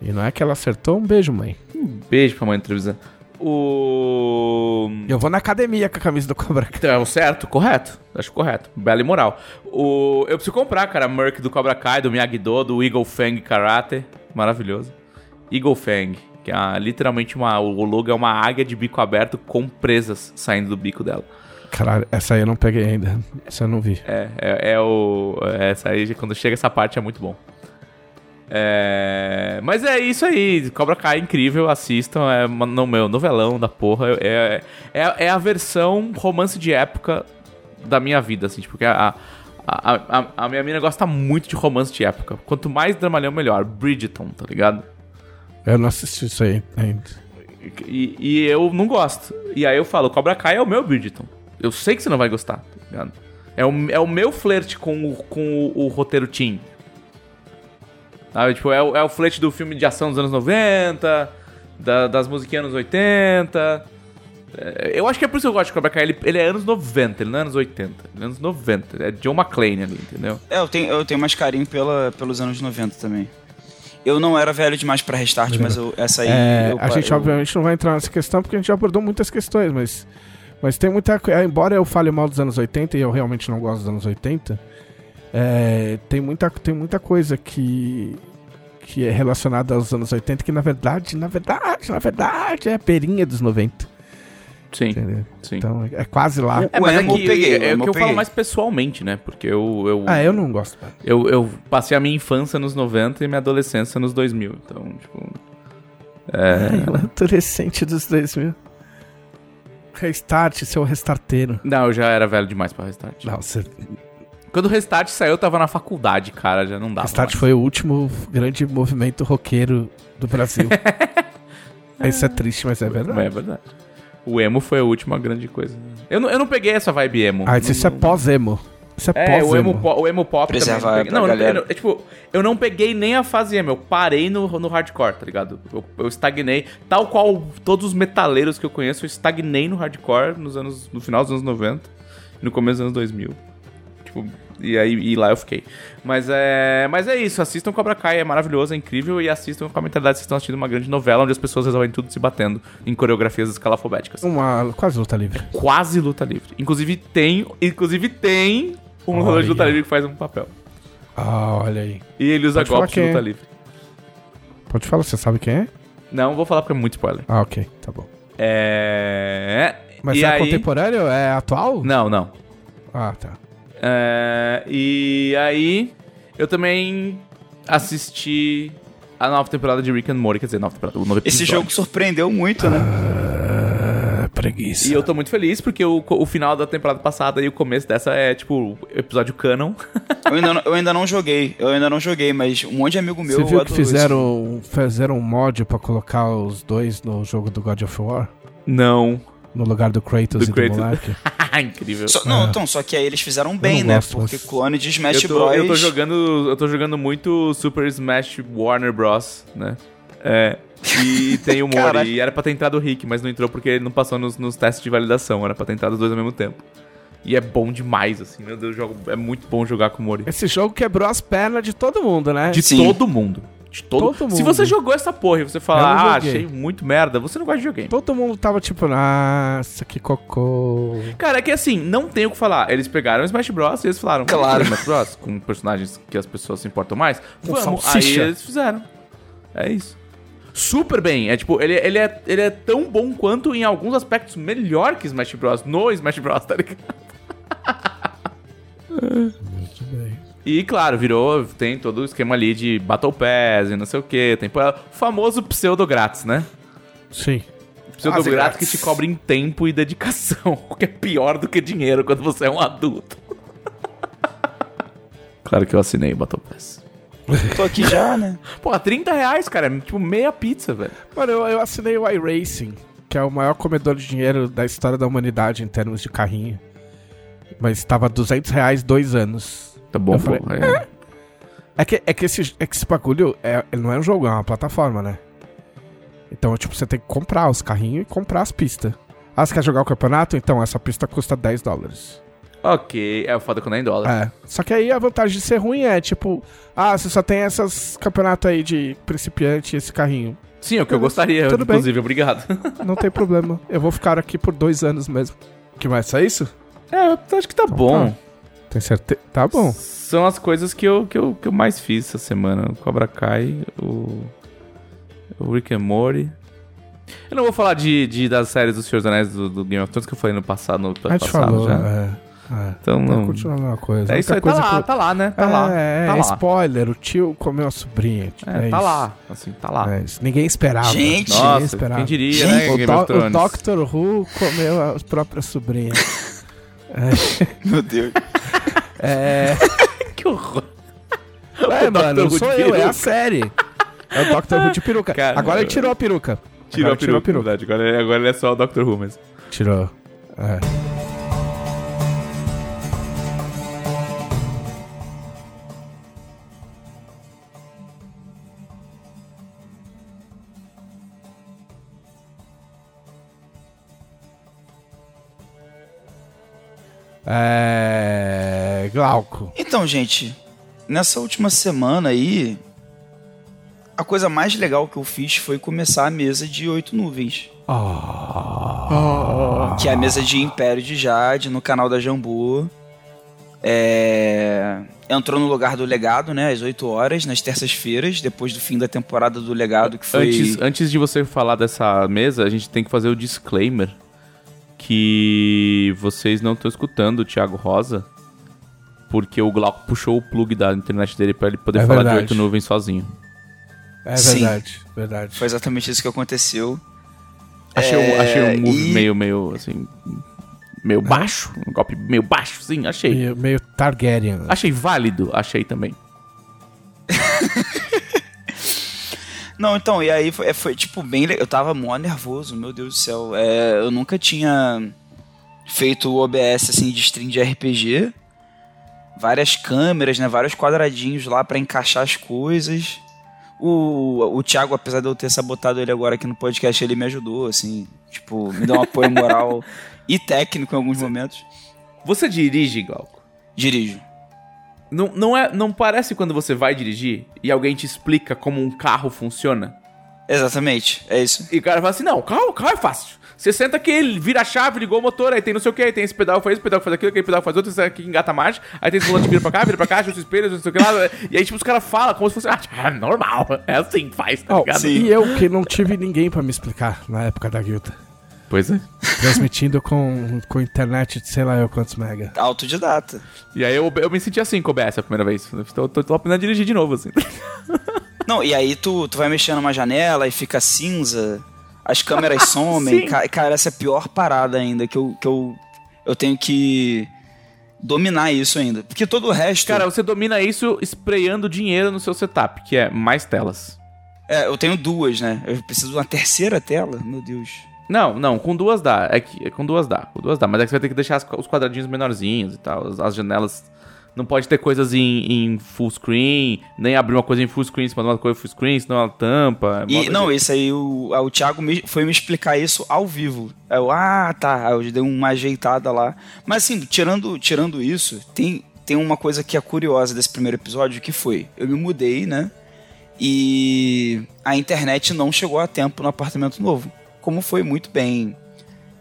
E não é que ela acertou? Um beijo, mãe. Um beijo pra mãe televisão. O. Eu vou na academia com a camisa do Cobra Kai. Então, é o certo, correto. Acho correto. Bela e moral. O... Eu preciso comprar, cara, a Merc do Cobra Kai, do Miyagi-Do, do Eagle Fang Karate. Maravilhoso. Eagle Fang, que é literalmente uma. O logo é uma águia de bico aberto com presas saindo do bico dela. Caralho, essa aí eu não peguei ainda. Essa eu não vi. É, é, é o. Essa aí, quando chega essa parte, é muito bom. É, mas é isso aí, Cobra Kai é incrível, assistam, é no meu novelão da porra, é, é, é a versão romance de época da minha vida, assim, tipo, porque a, a, a, a minha mina gosta muito de romance de época, quanto mais dramalhão melhor, Bridgeton, tá ligado? Eu não assisti isso aí ainda. E, e eu não gosto, e aí eu falo, Cobra Kai é o meu Bridgeton, eu sei que você não vai gostar, tá ligado? É o, é o meu flerte com o, com o, o roteiro teen. Sabe? Tipo, é, o- é o flerte do filme de ação dos anos 90, da- das musiquinhas anos 80. É, eu acho que é por isso que eu gosto de Cobra Kai. Ele, ele é anos 90, ele não é anos 80. Ele é anos 90. É John McClane ali, entendeu? É, eu tenho, eu tenho mais carinho pela, pelos anos 90 também. Eu não era velho demais pra restart, mas eu- essa aí. É, eu, a gente, eu- obviamente, não vai entrar nessa questão porque a gente já abordou muitas questões, mas, mas tem muita coisa. Embora eu fale mal dos anos 80 e eu realmente não gosto dos anos 80, é, tem, muita, tem muita coisa que, que é relacionada aos anos 80 que, na verdade, na verdade, na verdade, é a perinha dos 90. Sim, Entendeu? sim. Então é, é quase lá. É, mas é que, peguei, é, que eu eu falo mais pessoalmente, né? Porque eu, eu, Ah, eu não gosto. eu, eu passei a minha infância nos 90 e minha adolescência nos 2000. Então, tipo... É. Adolescente dos 2000. Restart, seu restarteiro. Não, eu já era velho demais pra Restart. Não, você Quando o Restart saiu, eu tava na faculdade, cara. Já não dava Restart mais. foi o último grande movimento roqueiro do Brasil. Isso é triste, mas é verdade. É verdade. O emo foi a última grande coisa. Eu não, eu não peguei essa vibe emo. Ah, isso é pós-emo. Isso é, É, o emo, pós-emo. po- o emo pop também. Não, eu não, eu não- é, tipo, eu não peguei nem a fase emo, eu parei no, no hardcore, tá ligado? Eu, eu estagnei, tal qual todos os metaleiros que eu conheço, eu estagnei no hardcore nos anos, no final dos anos 90 e no começo dos anos 2000. tipo, e aí e lá eu fiquei. Mas é, mas é isso, assistam Cobra Kai, é maravilhoso, é incrível, e assistam com a mentalidade que vocês estão assistindo uma grande novela onde as pessoas resolvem tudo se batendo em coreografias escalafobéticas. Uma quase luta livre. Quase luta livre. Inclusive tem, inclusive tem um lutador de luta livre que faz um papel. Ah, olha aí. E ele usa Pode golpes de é. luta livre. Pode falar, você sabe quem é? Não vou falar porque é muito spoiler. Ah, ok, tá bom. É. Mas e é aí... contemporâneo? É atual? Não, não. Ah, tá. É, e aí, eu também assisti a nova temporada de Rick and Morty, quer dizer, nova temporada, o novo Esse episódio. jogo surpreendeu muito, né? Ah, preguiça. E eu tô muito feliz porque o, o final da temporada passada e o começo dessa é, tipo, episódio canon. Eu ainda, não, eu ainda não joguei, eu ainda não joguei, mas um monte de amigo meu Você viu que fizeram, fizeram um mod pra colocar os dois no jogo do God of War? Não. No lugar do Kratos Do e Kratos. do moleque? Incrível. Só- não, então, só que aí eles fizeram bem, né? gosto, Porque mas- clone de Smash eu, tô, Bros. eu tô jogando. Eu tô jogando muito Super Smash Warner Bros, né? É. E tem o Mori. E era pra ter entrado o Rick, mas não entrou porque ele não passou nos, nos testes de validação. Era pra ter entrado os dois ao mesmo tempo. E é bom demais, assim. Meu Deus, eu jogo, é muito bom jogar com o Mori. Esse jogo quebrou as pernas de todo mundo, né? De Sim. todo mundo. De todo, Todo Se mundo. você jogou essa porra e você não ah, achei muito merda, você não gosta de videogame. Todo mundo tava tipo, nossa, que cocô. Cara, é que assim, não tem o que falar. Eles pegaram o Smash Bros. e eles falaram, Claro. "Vamos fazer Smash Bros. com personagens que as pessoas se importam mais. Vamos. Aí salsicha. eles fizeram. É isso. Super bem. É tipo, ele, ele, é, ele é tão bom quanto, em alguns aspectos, melhor que Smash Bros. No Smash Bros, tá ligado? Muito bem. E claro, virou, tem todo o esquema ali de Battle Pass e não sei o que. Tem o famoso pseudo grátis, né? Sim. Pseudo Quase grátis que grátis. te cobra em tempo e dedicação, o que é pior do que dinheiro quando você é um adulto. claro que eu assinei o Battle Pass. Tô aqui já, né? Pô, 30 reais, cara, é tipo meia pizza, velho. Mano, eu, eu assinei o iRacing, que é o maior comedor de dinheiro da história da humanidade em termos de carrinho. Mas tava 200 reais dois anos. Tá bom, Eu pô. falei, é. É que, é que, esse, é que esse bagulho é, não é um jogo, é uma plataforma, né? Então, tipo, você tem que comprar os carrinhos e comprar as pistas. Ah, você quer jogar o campeonato? Então, essa pista custa 10 dólares. Ok, é o foda quando é em dólar. É. Só que aí a vantagem de ser ruim é, tipo, ah, você só tem essas campeonatos aí de principiante e esse carrinho. Sim, é o que eu gostaria, Tudo bem. inclusive, obrigado. Não tem problema. Eu vou ficar aqui por dois anos mesmo. Que mais? Só isso? é, eu acho que tá bom. Tem certeza? Tá bom. São as coisas que eu, que, eu, que eu mais fiz essa semana. O Cobra Kai, o, o Rick and Morty. Eu não vou falar de, de- das séries dos Senhor dos Anéis do, do Game of Thrones que eu falei no passado, no A episódio gente passado falou, já. é. é. Então Tá não... continuando a mesma coisa. É isso aí, tá lá, que tá lá, né? Tá eu- lá. É, tá é lá. spoiler, o tio comeu a sobrinha. É, É tá isso. lá, assim, tá lá. É. Ninguém esperava. Gente. Ninguém Nossa, esperava. quem diria, Gente, né, O, Game do, of o. Doctor Who comeu a própria sobrinha. Meu Deus. é. Que horror. É, O mano, Dr. não sou eu, é peruca. a série. É o Doctor Who de peruca. Cara, Agora ele tirou a peruca. Tirou Agora a peruca, verdade. Agora, ele- agora ele é só o Doctor Who mesmo. Tirou. É. É. Glauco. Então, gente, nessa última semana aí, a coisa mais legal que eu fiz foi começar a mesa de oito nuvens. Ah. Que é a mesa de Império de Jade no canal da Jambu. É, Entrou no lugar do legado, né? Às 8 horas, nas terças-feiras, depois do fim da temporada do legado, que foi. Antes, antes de você falar dessa mesa, a gente tem que fazer o disclaimer que vocês não estão escutando o Thiago Rosa, porque o Glauco puxou o plug da internet dele pra ele poder É falar verdade. de oito nuvens sozinho. É Sim. verdade, verdade. Foi exatamente isso que aconteceu. Achei, um, É, achei um move e- meio, meio, assim, meio baixo, um golpe meio baixo, sim, achei. Meio, meio Targaryen. Achei válido, achei também. Não, então, e aí foi, foi, tipo bem. Eu tava mó nervoso, meu Deus do céu. É, eu nunca tinha feito o OBS assim de stream de RPG. Várias câmeras, né? Vários quadradinhos lá pra encaixar as coisas. O, o Thiago, apesar de eu ter sabotado ele agora aqui no podcast, ele me ajudou, assim, tipo, me deu um apoio moral e técnico em alguns momentos. Você dirige, Glauco? Dirijo. Não, não, é, não parece quando você vai dirigir e alguém te explica como um carro funciona? Exatamente, é isso. E o cara fala assim: não, o carro, o carro é fácil. Você senta aqui, ele vira a chave, ligou o motor, aí tem não sei o que, aí tem esse pedal faz isso, pedal faz aquilo, aquele pedal faz outro, esse aqui engata mais, aí tem esse volante vira pra cá, vira pra cá, ajusta o espelho, não sei o que lá. E aí, tipo, os caras falam como se fosse, ah, é normal, é assim que faz, tá Oh, ligado? e eu que não tive ninguém pra me explicar na época da guilda. Pois é. Transmitindo com, com internet de sei lá eu quantos mega. Autodidata. E aí eu, eu me senti assim com o OBS a primeira vez. Tô, tô, tô aprendendo a dirigir de novo, assim. Não, e aí tu, tu vai mexendo numa janela e fica cinza, as câmeras somem. Ca- Cara, essa é a pior parada ainda, que eu, que eu, eu tenho que dominar isso ainda. Porque todo o resto. Cara, você domina isso sprayando dinheiro no seu setup, que é mais telas. É, eu tenho duas, né? Eu preciso de uma terceira tela? Meu Deus. Não, não, com duas dá. É que é com duas dá, com duas dá. Mas é que você vai ter que deixar as- os quadradinhos menorzinhos e tal. As, as janelas. Não pode ter coisas em, em full screen, nem abrir uma coisa em full screen em cima de uma coisa full screen, senão ela tampa. é E, não, isso aí, o, o Thiago me- foi me explicar isso ao vivo. Eu, ah, tá. Eu dei uma ajeitada lá. Mas assim, tirando, tirando isso, tem, tem uma coisa que é curiosa desse primeiro episódio, que foi, eu me mudei, né? E a internet não chegou a tempo no apartamento novo. Como foi muito bem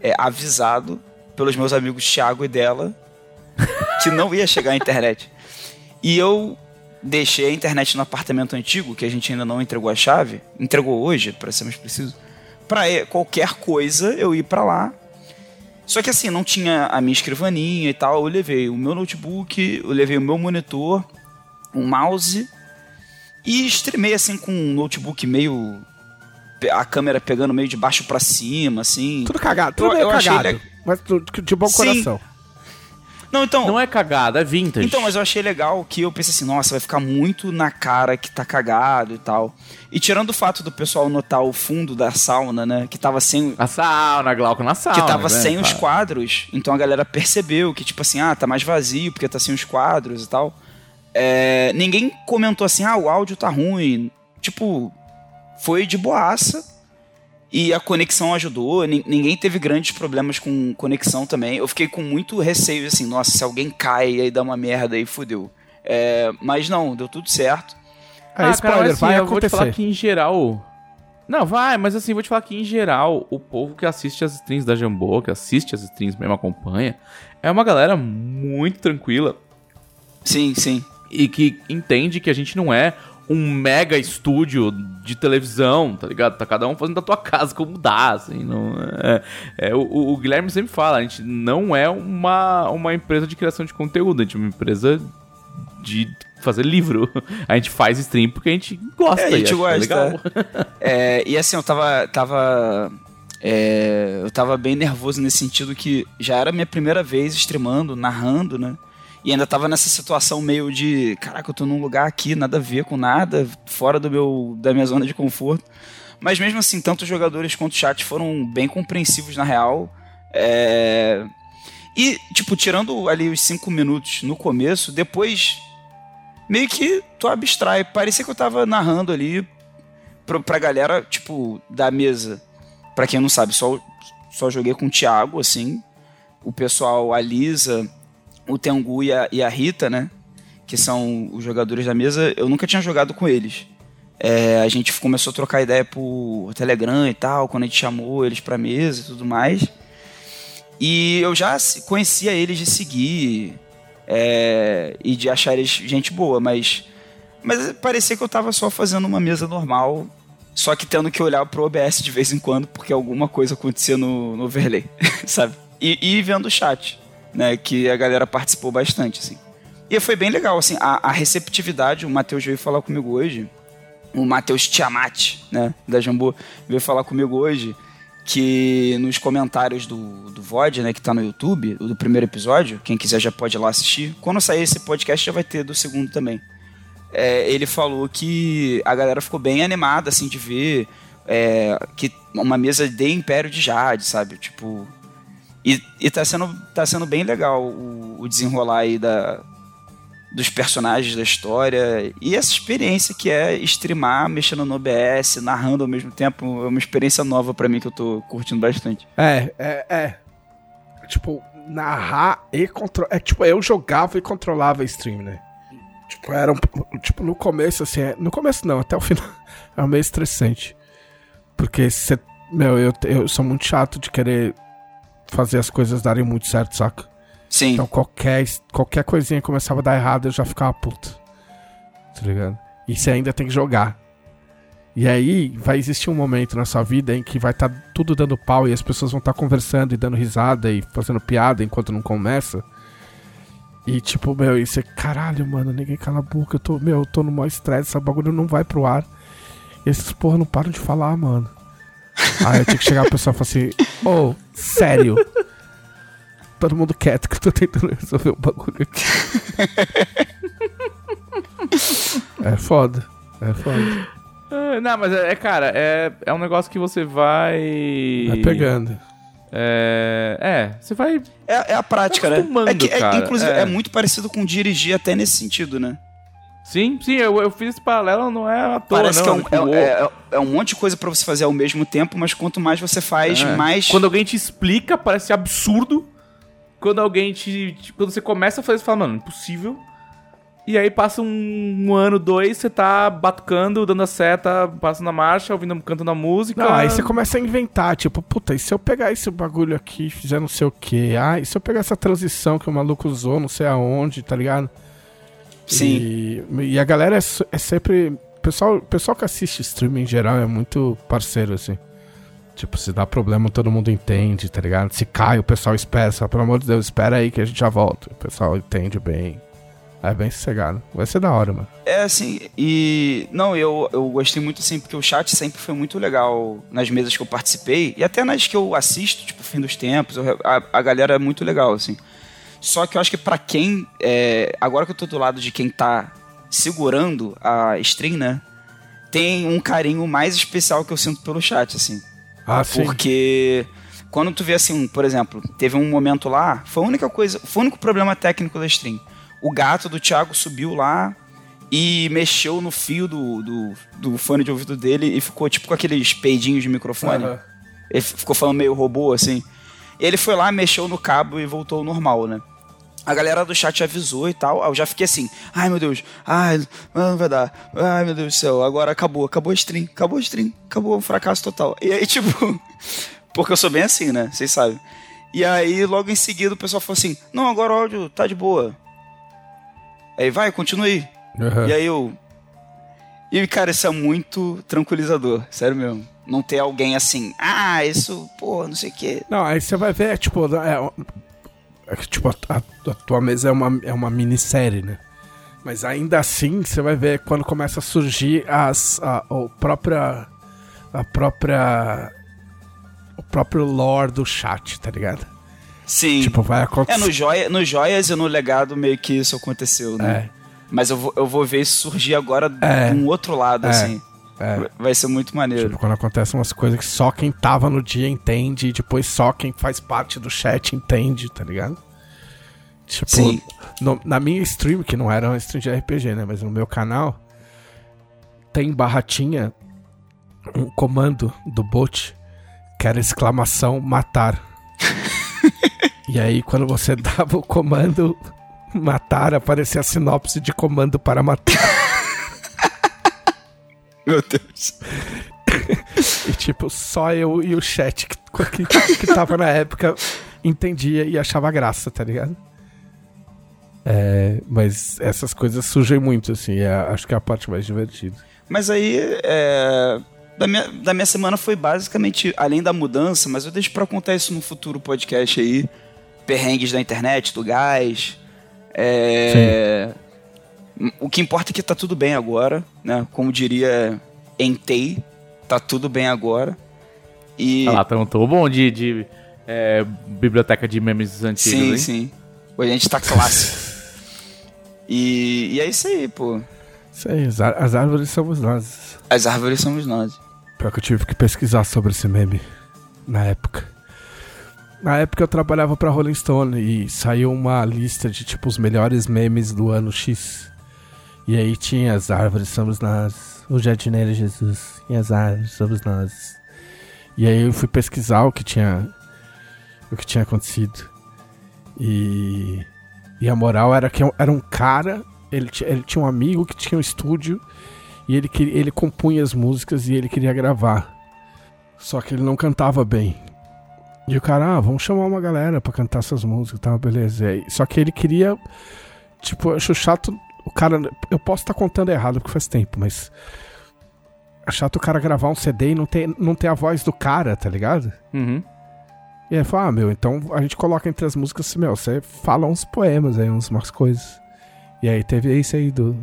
é, avisado pelos meus amigos Thiago e dela, que não ia chegar a internet. E eu deixei a internet no apartamento antigo, que a gente ainda não entregou a chave, entregou hoje, para ser mais preciso, para qualquer coisa eu ir para lá. Só que assim, não tinha a minha escrivaninha e tal, eu levei o meu notebook, eu levei o meu monitor, um mouse e streamei assim com um notebook meio a câmera pegando meio de baixo para cima, assim. Tudo cagado, tudo Eu- meio eu cagado. le- Mas tu- de bom Sim. coração. Não, então, Não é cagada, é vintage. Então, mas eu achei legal que eu pensei assim, nossa, vai ficar muito na cara que tá cagado e tal. E tirando o fato do pessoal notar o fundo da sauna, né, que tava sem A sauna, Glauco, na sauna. que tava né, sem os cara? quadros, então a galera percebeu que tipo assim, ah, tá mais vazio porque tá sem os quadros e tal. É, ninguém comentou assim, ah, o áudio tá ruim. Tipo, foi de boaça. E a conexão ajudou, nin- ninguém teve grandes problemas com conexão também. Eu fiquei com muito receio, assim, nossa, se alguém cai aí dá uma merda aí, fudeu. É, mas não, deu tudo certo. É, Ah, spoiler, cara, assim, vai eu vou te falar acontecer. que em geral. Não, vai, mas assim, vou te falar que em geral, o povo que assiste as streams da Jambô, que assiste as streams mesmo, acompanha, é uma galera muito tranquila Sim, sim. e que entende que a gente não é um mega estúdio de televisão, tá ligado? Tá cada um fazendo da tua casa como dá, assim. Não é, é, o, o Guilherme sempre fala, a gente não é uma, uma empresa de criação de conteúdo, a gente é uma empresa de fazer livro. A gente faz stream porque a gente gosta. É, a e gente gosta, legal. É, e assim, eu tava. tava é, eu tava bem nervoso nesse sentido que já era minha primeira vez streamando, narrando, né? E ainda tava nessa situação meio de, caraca, eu tô num lugar aqui, nada a ver com nada, fora do meu, da minha zona de conforto. Mas mesmo assim, tanto os jogadores quanto o chat foram bem compreensivos na real. É, E, tipo, tirando ali os cinco minutos no começo, depois meio que tu abstrai. Parecia que eu tava narrando ali pra, pra galera, tipo, da mesa. Pra quem não sabe, só, só joguei com o Thiago, assim. O pessoal, a Lisa, o Tengu e a, e a Rita, né? Que são os jogadores da mesa. Eu nunca tinha jogado com eles. É, a gente começou a trocar ideia por Telegram e tal, quando a gente chamou eles pra mesa e tudo mais. E eu já conhecia eles de seguir é, e de achar eles gente boa, mas, mas parecia que eu tava só fazendo uma mesa normal, só que tendo que olhar pro OBS de vez em quando, porque alguma coisa acontecia no, no overlay, sabe? E, e vendo o chat, né, que a galera participou bastante, assim. E foi bem legal, assim, a, a receptividade, o Matheus veio falar comigo hoje, o Matheus Tiamat, né, da Jambô, veio falar comigo hoje que nos comentários do, do VOD, né, que tá no YouTube, do primeiro episódio, quem quiser já pode ir lá assistir. Quando sair esse podcast já vai ter do segundo também. É, ele falou que a galera ficou bem animada, assim, de ver é, que uma mesa de Império de Jade, sabe? Tipo... E, e tá, sendo, tá sendo bem legal o, o desenrolar aí da, dos personagens da história e essa experiência que é streamar, mexendo no OBS, narrando ao mesmo tempo, é uma experiência nova pra mim que eu tô curtindo bastante. É, é, é. Tipo, narrar e controlar. É tipo, eu jogava e controlava stream, né? Tipo, era um, tipo, no começo, assim, é- no começo não, até o final. É meio estressante. Porque você. Meu, eu, eu sou muito chato de querer fazer as coisas darem muito certo, saca? Sim. Então qualquer, qualquer coisinha que começava a dar errado, eu já ficava puto. Tá ligado? E você ainda tem que jogar. E aí vai existir um momento na sua vida em que vai estar tudo dando pau e as pessoas vão estar conversando e dando risada e fazendo piada enquanto não começa. E tipo, meu, e você, caralho, mano, ninguém cala a boca, eu tô, meu, eu tô no maior estresse, essa bagulho não vai pro ar. E esses porra não param de falar, mano. Aí eu tinha que chegar pra pessoa e falar assim, ô, sério. Todo mundo quieto que eu tô tentando resolver o bagulho aqui. é foda. É foda. É, não, mas é, é, cara, é, é um negócio que você vai. Vai pegando. É. É, você vai. É, é a prática, né? É que, é, cara, inclusive, é. é. muito parecido com dirigir até nesse sentido, né? Sim, sim, eu, eu fiz esse paralelo, não é à toa, Parece não. que é um, tipo, é, é- é um monte de coisa pra você fazer ao mesmo tempo, mas quanto mais você faz, É. mais. Quando alguém te explica, parece absurdo. Quando alguém te. te- quando você começa a fazer, você fala, mano, impossível. E aí passa um, um ano, dois, você tá batucando, dando a seta, passando a marcha, ouvindo, cantando a música. Não, aí você começa a inventar, tipo, puta, e se eu pegar esse bagulho aqui e fizer não sei o que? Ah, e se eu pegar essa transição que o maluco usou, não sei aonde, tá ligado? Sim. E, e a galera é, é sempre. O pessoal, pessoal que assiste streaming em geral é muito parceiro, assim. Tipo, se dá problema, todo mundo entende, tá ligado? Se cai, o pessoal espera, só pelo amor de Deus, espera aí que a gente já volta. O pessoal entende bem. É bem sossegado. Vai ser da hora, mano. É assim, e. Não, eu, eu gostei muito assim, porque o chat sempre foi muito legal nas mesas que eu participei, e até nas que eu assisto, tipo, Fim dos Tempos, eu- a, a galera é muito legal, assim. Só que eu acho que pra quem. é, agora que eu tô do lado de quem tá segurando a stream, né? Tem um carinho mais especial que eu sinto pelo chat, assim. Ah, sim. Porque quando tu vê assim, por exemplo, teve um momento lá, foi a única coisa, foi o único problema técnico da stream. O gato do Thiago subiu lá e mexeu no fio do, do, do fone de ouvido dele e ficou tipo com aqueles peidinhos de microfone. Aham. Ele ficou falando meio robô, assim. Ele foi lá, mexeu no cabo e voltou ao normal, né? A galera do chat avisou e tal. Eu já fiquei assim, ai meu Deus, ai, não vai dar, ai meu Deus do céu, agora acabou, acabou a stream, acabou a stream, acabou o fracasso total. E aí, tipo, porque eu sou bem assim, né? Vocês sabem. E aí, logo em seguida, o pessoal falou assim: não, agora o áudio tá de boa. Aí vai, continue aí. Aham. E aí eu. E, cara, isso é muito tranquilizador, sério mesmo. Não ter alguém assim, ah, isso, pô, não sei o quê. Não, aí você vai ver, tipo, é, é que, tipo, a, a- a tua mesa é uma, é uma minissérie, né? Mas ainda assim, você vai ver quando começa a surgir as, a, o própria, a própria, o próprio lore do chat, tá ligado? Sim. Tipo, vai é, acontecer. no, joia, no Joias e no Legado meio que isso aconteceu, né? É, Mas eu vou, eu vou ver isso surgir agora É. de um outro lado, É. assim. É. Vai ser muito maneiro. Tipo, quando acontecem umas coisas que só quem tava no dia entende, e depois só quem faz parte do chat entende, tá ligado? Tipo, Sim. no- na minha stream, que não era uma stream de RPG, né? Mas no meu canal, tem barratinha um comando do bot que era exclamação matar. e aí, quando você dava o comando matar, aparecia a sinopse de comando para matar. Meu Deus. E tipo, só eu e o chat que, que, que tava na época entendia e achava graça, tá ligado? É, mas essas coisas surgem muito, assim, é, acho que é a parte mais divertida. Mas aí, é, da, minha, da minha semana foi basicamente, além da mudança, mas eu deixo pra contar isso no futuro podcast aí. Perrengues da internet, do gás. É, o que importa é que tá tudo bem agora, né? Como diria Entei, tá tudo bem agora. E Ah lá, tão, tô bom de, de é, biblioteca de memes antigos, sim, hein? sim. Hoje a gente tá clássico. e, e é isso aí, pô. Isso aí, as, as árvores somos nós. As árvores somos nós. Pior que eu tive que pesquisar sobre esse meme na época. Na época eu trabalhava pra Rolling Stone e saiu uma lista de tipo os melhores memes do ano X. E aí tinha as árvores somos nós, o jardineiro Jesus e as árvores somos nós. E aí eu fui pesquisar o que tinha o que tinha acontecido. E, e a moral era que era um cara, ele, ele tinha um amigo que tinha um estúdio e ele, ele compunha as músicas e ele queria gravar. Só que ele não cantava bem. E o cara, ah, vamos chamar uma galera pra cantar essas músicas e tal, beleza. Só que ele queria. Tipo, eu acho chato. O cara. Eu posso estar contando errado porque faz tempo, mas. É chato o cara gravar um CD e não ter, não ter a voz do cara, tá ligado? Uhum. E aí fala, ah, meu, então a gente coloca entre as músicas assim, meu, você fala uns poemas aí, uns, umas coisas. E aí teve esse aí do.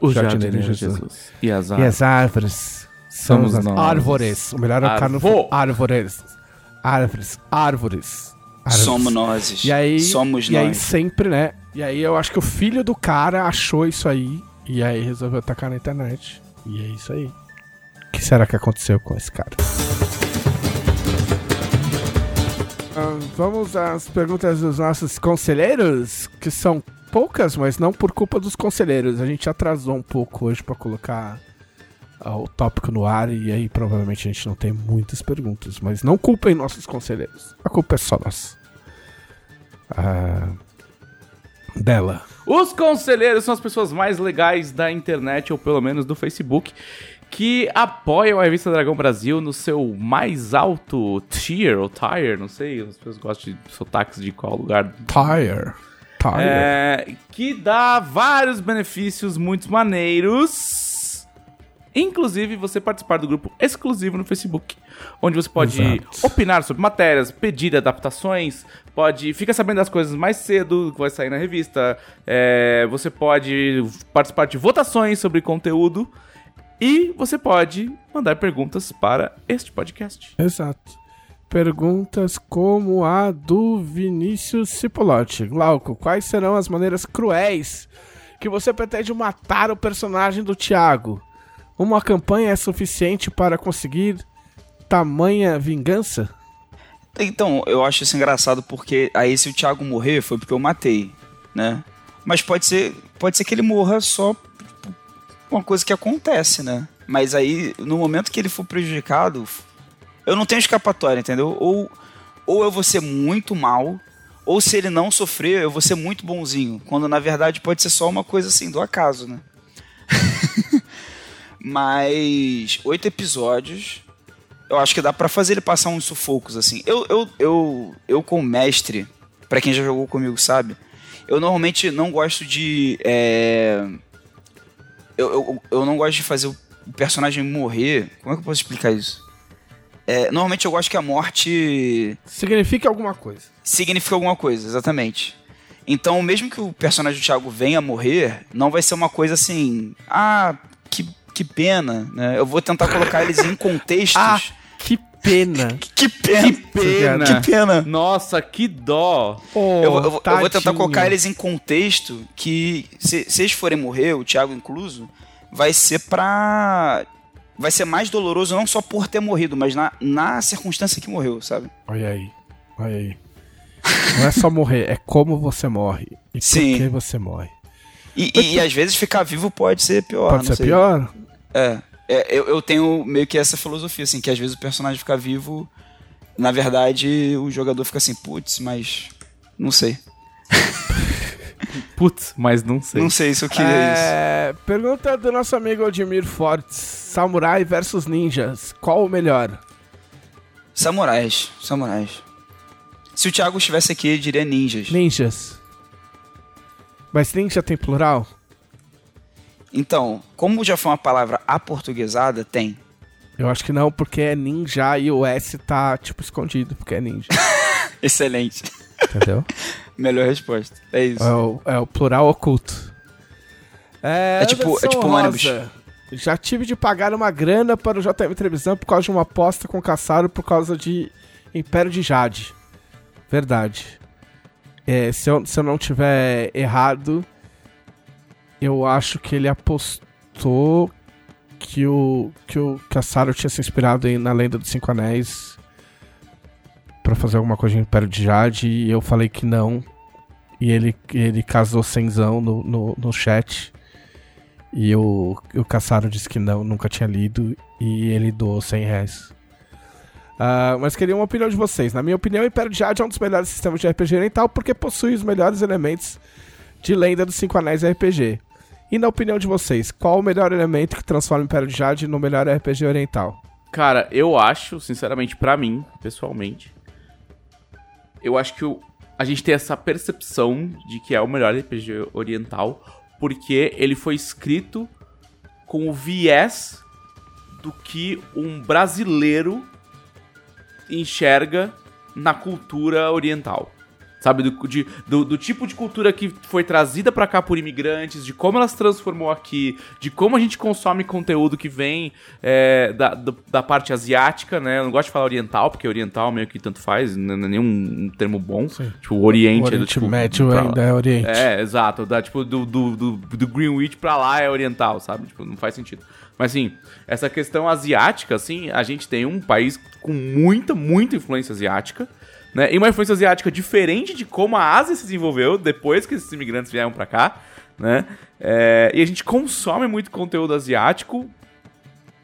O Jardineiro Jesus. Jesus. E as E as árvores. Somos as nós. árvores. O melhor é o cara no. Árvores. Árvores. Árvores. Árvores. Somos nós. E aí, Somos e aí nós. sempre, né? E aí eu acho que o filho do cara achou isso aí e aí resolveu atacar na internet. E é isso aí. O que será que aconteceu com esse cara? Ah, vamos às perguntas dos nossos conselheiros, que são poucas, mas não por culpa dos conselheiros. A gente atrasou um pouco hoje pra colocar ah, o tópico no ar e aí provavelmente a gente não tem muitas perguntas, mas não culpem nossos conselheiros. A culpa é só nossa. Ah, dela. Os conselheiros são as pessoas mais legais da internet, ou pelo menos do Facebook, que apoiam a revista Dragão Brasil no seu mais alto tier, ou tier, não sei, as pessoas gostam de sotaques de qual lugar. Tire. Tire. É, que dá vários benefícios muito maneiros. Inclusive, você participar do grupo exclusivo no Facebook, onde você pode Exato. opinar sobre matérias, pedir adaptações, pode fica sabendo das coisas mais cedo que vai sair na revista. é, você pode participar de votações sobre conteúdo e você pode mandar perguntas para este podcast. Exato. Perguntas como a do Vinícius Cipolotti. Glauco, quais serão as maneiras cruéis que você pretende matar o personagem do Thiago? Uma campanha é suficiente para conseguir tamanha vingança? Então, eu acho isso engraçado porque aí se o Thiago morrer foi porque eu matei, né? Mas pode ser, pode ser que ele morra só uma coisa que acontece, né? Mas aí, no momento que ele for prejudicado, eu não tenho escapatória, entendeu? Ou, ou eu vou ser muito mal, ou se ele não sofrer, eu vou ser muito bonzinho. Quando na verdade pode ser só uma coisa assim, do acaso, né? Mas oito episódios, eu acho que dá pra fazer ele passar uns sufocos assim. Eu, eu, eu, eu como mestre, pra quem já jogou comigo sabe, eu normalmente não gosto de. é, Eu, eu, eu não gosto de fazer o personagem morrer. Como é que eu posso explicar isso? É, normalmente eu gosto que a morte Significa alguma coisa. significa alguma coisa, exatamente. Então, mesmo que o personagem do Thiago venha a morrer, não vai ser uma coisa assim, ah, que, que pena, né? Eu vou tentar colocar eles em contextos. Ah, que pena. que pena! Que pena! Que pena! Nossa, que dó! Oh, Eu, vou- eu eu vou tentar colocar eles em contexto que, se, se eles forem morrer, o Thiago incluso, vai ser pra. Vai ser mais doloroso não só por ter morrido, mas na, na circunstância que morreu, sabe? Olha aí, olha aí. Não é só morrer, é como você morre. E Sim. por que você morre. E, e- e às vezes ficar vivo pode ser pior. Pode não ser sei. pior? É, é, eu, eu tenho meio que essa filosofia, assim, que às vezes o personagem fica vivo, na verdade o jogador fica assim, putz, mas não sei. Putz, mas não sei. Não sei se eu queria isso. É, pergunta do nosso amigo Admir Fortes: Samurai versus ninjas, qual o melhor? Samurais, samurais. Se o Thiago estivesse aqui, eu diria ninjas. Ninjas. Mas ninja tem plural? Então, como já foi uma palavra aportuguesada, tem. Eu acho que não, porque é ninja e o S tá, tipo, escondido, porque é ninja. Excelente. Entendeu? Melhor resposta. É isso. É o, é o plural oculto. É, É tipo- é tipo um ônibus. Já tive de pagar uma grana para o JM Televisão por causa de uma aposta com o Caçaro por causa de Império de Jade. Verdade. É, se, eu, se eu não tiver errado, eu acho que ele apostou que o que o Caçaro tinha se inspirado em, na Lenda dos Cinco Anéis para fazer alguma coisa de Império de Jade e eu falei que não. E ele, ele casou cenzão no, no, no chat. E o, o Caçaro disse que não, nunca tinha lido. E ele doou 100 reais. Uh, mas queria uma opinião de vocês. Na minha opinião, Império de Jade é um dos melhores sistemas de RPG oriental porque possui os melhores elementos de lenda dos Cinco Anéis RPG. E na opinião de vocês, qual o melhor elemento que transforma o Império de Jade no melhor RPG oriental? Cara, eu acho, sinceramente, para mim, pessoalmente, eu acho que o, a gente tem essa percepção de que é o melhor RPG oriental porque ele foi escrito com o viés do que um brasileiro enxerga na cultura oriental. Sabe, do, de, do, do, tipo de cultura que foi trazida para cá por imigrantes, de como ela se transformou aqui, de como a gente consome conteúdo que vem é, da, da parte asiática, né? Eu não gosto de falar oriental, porque oriental meio que tanto faz, não é nenhum termo bom. Sim. Tipo, o Oriente, o Oriente é do tipo. Médio ainda é Oriente. É, exato. Da, tipo, do, do, do, do Greenwich pra lá é oriental, sabe? Tipo, não faz sentido. Mas assim, essa questão asiática, assim, a gente tem um país com muita, muita influência asiática. Né? E uma influência asiática diferente de como a Ásia se desenvolveu depois que esses imigrantes vieram para cá, né? É, e a gente consome muito conteúdo asiático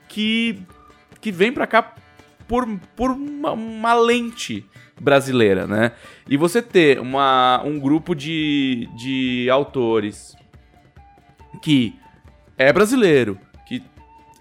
que, que vem para cá por, por uma, uma, lente brasileira, né? E você ter uma, um grupo de, de autores que é brasileiro, que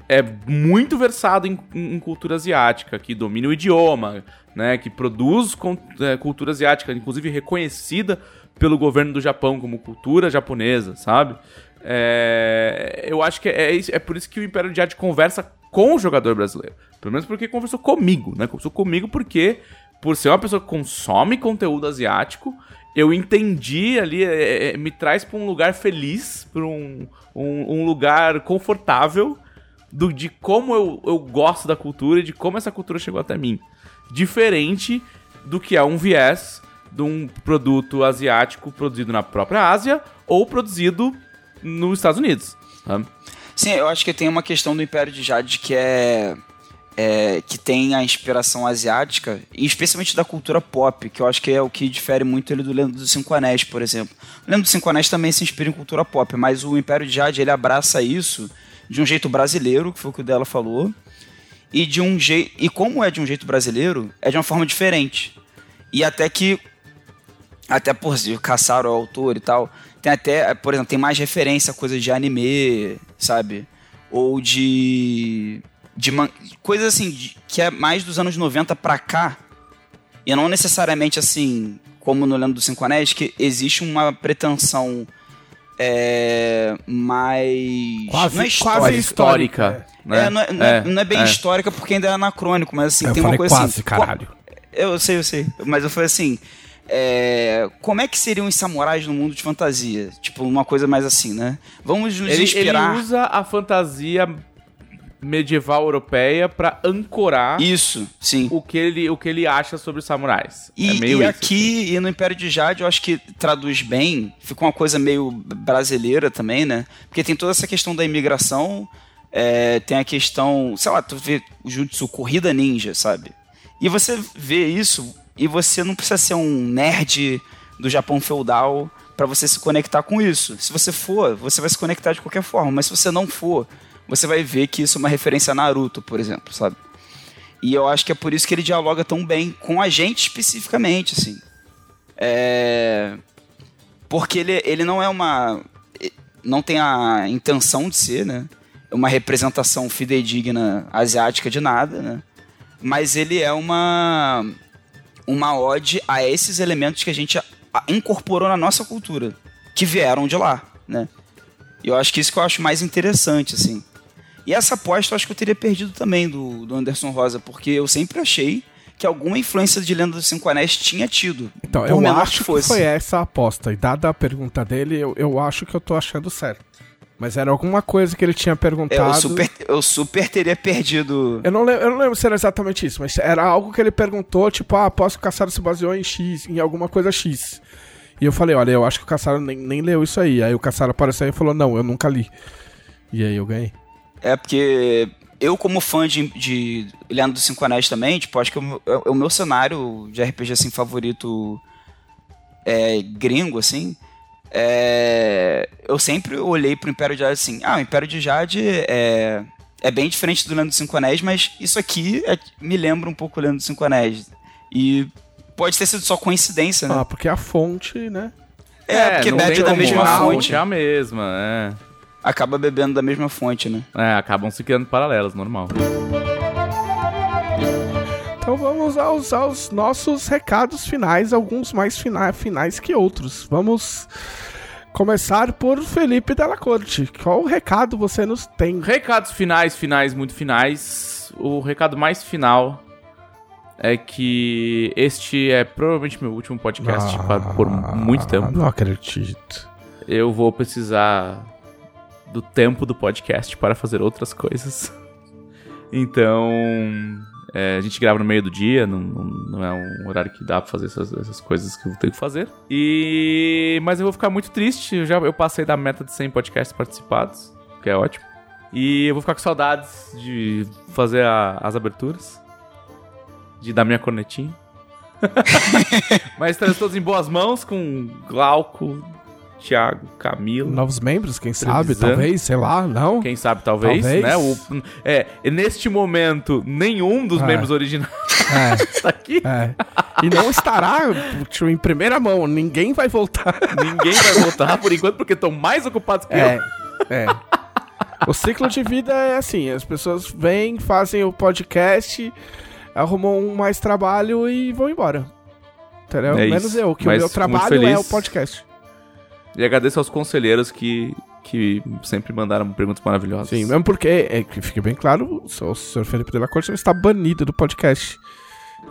é muito versado em, em cultura asiática, que domina o idioma, né, que produz é, cultura asiática, inclusive reconhecida pelo governo do Japão como cultura japonesa, sabe? É, eu acho que é, é, por isso que o Império de Jade conversa com o jogador brasileiro. Pelo menos porque conversou comigo, né? Conversou comigo porque, por ser uma pessoa que consome conteúdo asiático, eu entendi ali, é, é, é me traz para um lugar feliz, para um, um, um, lugar confortável do, de como eu, eu gosto da cultura e de como essa cultura chegou até mim diferente do que é um viés de um produto asiático produzido na própria Ásia ou produzido nos Estados Unidos. Sabe? Sim, eu acho que tem uma questão do Império de Jade que é, é, que tem a inspiração asiática, e especialmente da cultura pop, que eu acho que é o que difere muito ele do Lendo dos Cinco Anéis, por exemplo. O Lendo dos Cinco Anéis também se inspira em cultura pop, mas o Império de Jade ele abraça isso de um jeito brasileiro, que foi o que o dela falou, e de um jeito e como é de um jeito brasileiro é de uma forma diferente. E até que até por caçar o autor e tal tem até por exemplo tem mais referência a coisas de anime sabe? Ou de de man, coisas assim de, que é mais dos anos 90 pra cá. E não necessariamente assim como no Lendo dos Cinco Anéis que existe uma pretensão é, mais quase, não é histórica, quase histórica. Né? É, não, é, não, é, não, é, bem é. histórica porque ainda é anacrônico, mas assim, eu tem uma coisa quase, assim. caralho. Eu sei, eu sei. Mas eu falei assim. É, como é que seriam os samurais no mundo de fantasia? Tipo, uma coisa mais assim, né? Vamos nos ele, inspirar. Ele usa a fantasia medieval europeia para ancorar isso, sim. O que ele o que ele acha sobre os samurais. E, é e aqui assim. e no Império de Jade eu acho que traduz bem, ficou uma coisa meio brasileira também, né? Porque tem toda essa questão da imigração, é, tem a questão, sei lá, tu vê o Jutsu Corrida Ninja, sabe? E você vê isso e você não precisa ser um nerd do Japão feudal para você se conectar com isso. Se você for, você vai se conectar de qualquer forma, mas se você não for, você vai ver que isso é uma referência a Naruto, por exemplo, sabe? E eu acho que é por isso que ele dialoga tão bem com a gente especificamente, assim. É... Porque ele, ele não é uma. Não tem a intenção de ser, né? Uma representação fidedigna asiática de nada, né? Mas ele é uma. Uma ode a esses elementos que a gente incorporou na nossa cultura, que vieram de lá, né? E eu acho que isso que eu acho mais interessante, assim. E essa aposta eu acho que eu teria perdido também do, do Anderson Rosa, porque eu sempre achei que alguma influência de Lenda dos Cinco Anéis tinha tido. Então, eu acho que, que, foi essa a aposta. E dada a pergunta dele, eu, eu acho que eu tô achando certo. Mas era alguma coisa que ele tinha perguntado. É, eu, super, eu super teria perdido. Eu não, lembro, eu não lembro se era exatamente isso, mas era algo que ele perguntou, tipo, ah, posso caçar se baseou em X, em alguma coisa X. E eu falei, olha, eu acho que o Caçaro nem, nem leu isso aí. Aí o Caçaro apareceu e falou, não, eu nunca li. E aí eu ganhei. É porque eu, como fã de, de Leandro dos Cinco Anéis também, tipo, acho que o, o, o meu cenário de RPG assim, favorito é, gringo, assim, é, eu sempre olhei pro Império de Jade assim, ah, o Império de Jade é, é bem diferente do Leandro dos Cinco Anéis, mas isso aqui é- me lembra um pouco o Leandro dos Cinco Anéis. E pode ter sido só coincidência, né? Ah, porque a fonte, né? é, porque não bebe tem da mesma a fonte. é a mesma, é. Acaba bebendo da mesma fonte, né? É, acabam se criando paralelos, normal. Então vamos aos, aos nossos recados finais, alguns mais fina- finais que outros. Vamos começar por Felipe Della Corte. Qual recado você nos tem? Recados finais, finais, muito finais. O recado mais final é que este é provavelmente meu último podcast Ah, por muito tempo. Não acredito. Eu vou precisar do tempo do podcast para fazer outras coisas. Então, é, a gente grava no meio do dia, não, não, não é um horário que dá pra fazer essas, essas coisas que eu tenho que fazer. E mas eu vou ficar muito triste, eu já eu passei da meta de 100 podcasts participados, que é ótimo. E eu vou ficar com saudades de fazer a- as aberturas, de dar minha cornetinha. mas estamos todos em boas mãos com Glauco, Thiago, Camilo. Novos membros, quem sabe? Talvez, sei lá, não? Quem sabe, talvez, Talvez. né? O, é, neste momento, nenhum dos É. membros originais É, está aqui. é. E não estará tipo, em primeira mão, ninguém vai voltar. Ninguém vai voltar por enquanto, porque estão mais ocupados que É, eu. é. O ciclo de vida é assim: as pessoas vêm, fazem o podcast, arrumam um mais trabalho e vão embora. Entendeu? É Menos isso. eu, que Mas o meu trabalho é o podcast. E agradeço aos conselheiros que, que sempre mandaram perguntas maravilhosas. Sim, mesmo porque, é, que fique bem claro, o Sr. Felipe de la Corte não está banido do podcast.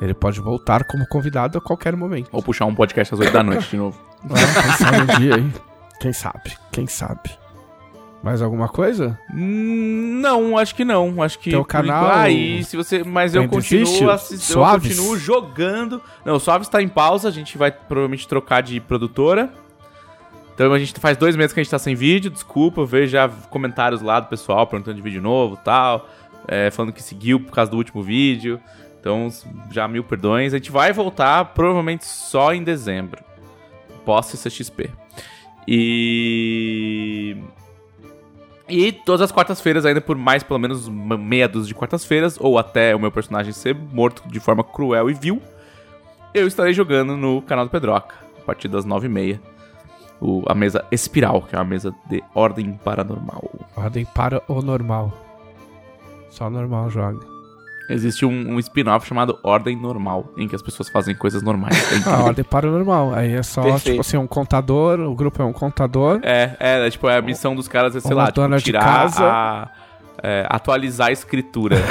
Ele pode voltar como convidado a qualquer momento. Ou puxar um podcast às 8 da noite de novo. Ah, quem sabe um dia aí? Quem sabe? Quem sabe? Mais alguma coisa? Hum, Não, acho que não. Acho que. Teu por canal enquanto- Aí, se você. Mas eu continuo assistindo. Eu Suaves? continuo jogando. Não, o Suave está em pausa. A gente vai provavelmente trocar de produtora. Então a gente faz dois meses que a gente tá sem vídeo. Desculpa, já comentários lá do pessoal perguntando de vídeo novo tal. é, falando que seguiu por causa do último vídeo. Então, já mil perdões. A gente vai voltar provavelmente só em dezembro. Pós CCXP. E. E todas as quartas-feiras, ainda por mais pelo menos meia dúzia de quartas-feiras, ou até o meu personagem ser morto de forma cruel e vil, eu estarei jogando no canal do Pedroca, a partir das nove e meia. O, a mesa Espiral, que é uma mesa de ordem paranormal. Ordem para o normal. Só normal joga. Existe um, um spin-off chamado Ordem Normal, em que as pessoas fazem coisas normais. É incrível. A ordem para o normal. Aí é só, Perfeito. tipo assim, um contador, o grupo é um contador. É, é, é, tipo, é a missão dos caras é, sei Uma lá, tipo, dona de tirar casa. a... é, atualizar a escritura.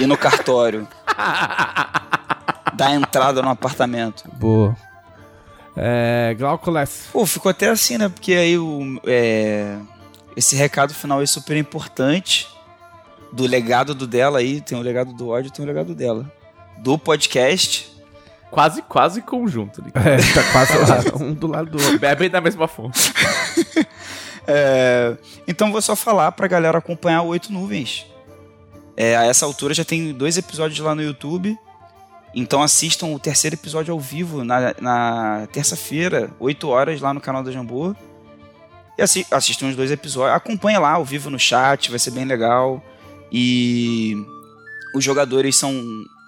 E no cartório. Dar entrada no apartamento. Boa. É. Glauco Less. Pô, ficou até assim, né? Porque aí o, é, esse recado final é super importante. Do legado do dela aí, tem o legado do ódio, tem o legado dela. Do podcast. quase, quase conjunto. Né? É, tá quase lá, um do lado do outro. Bebem da mesma fonte. É, então vou só falar pra galera acompanhar o Oito Nuvens. É, a essa altura já tem dois episódios lá no YouTube. Então assistam o terceiro episódio ao vivo na, na terça-feira, 8 horas, lá no canal da Jambô. E assi assistam os dois episódios. Acompanhe lá ao vivo no chat, vai ser bem legal. E os jogadores são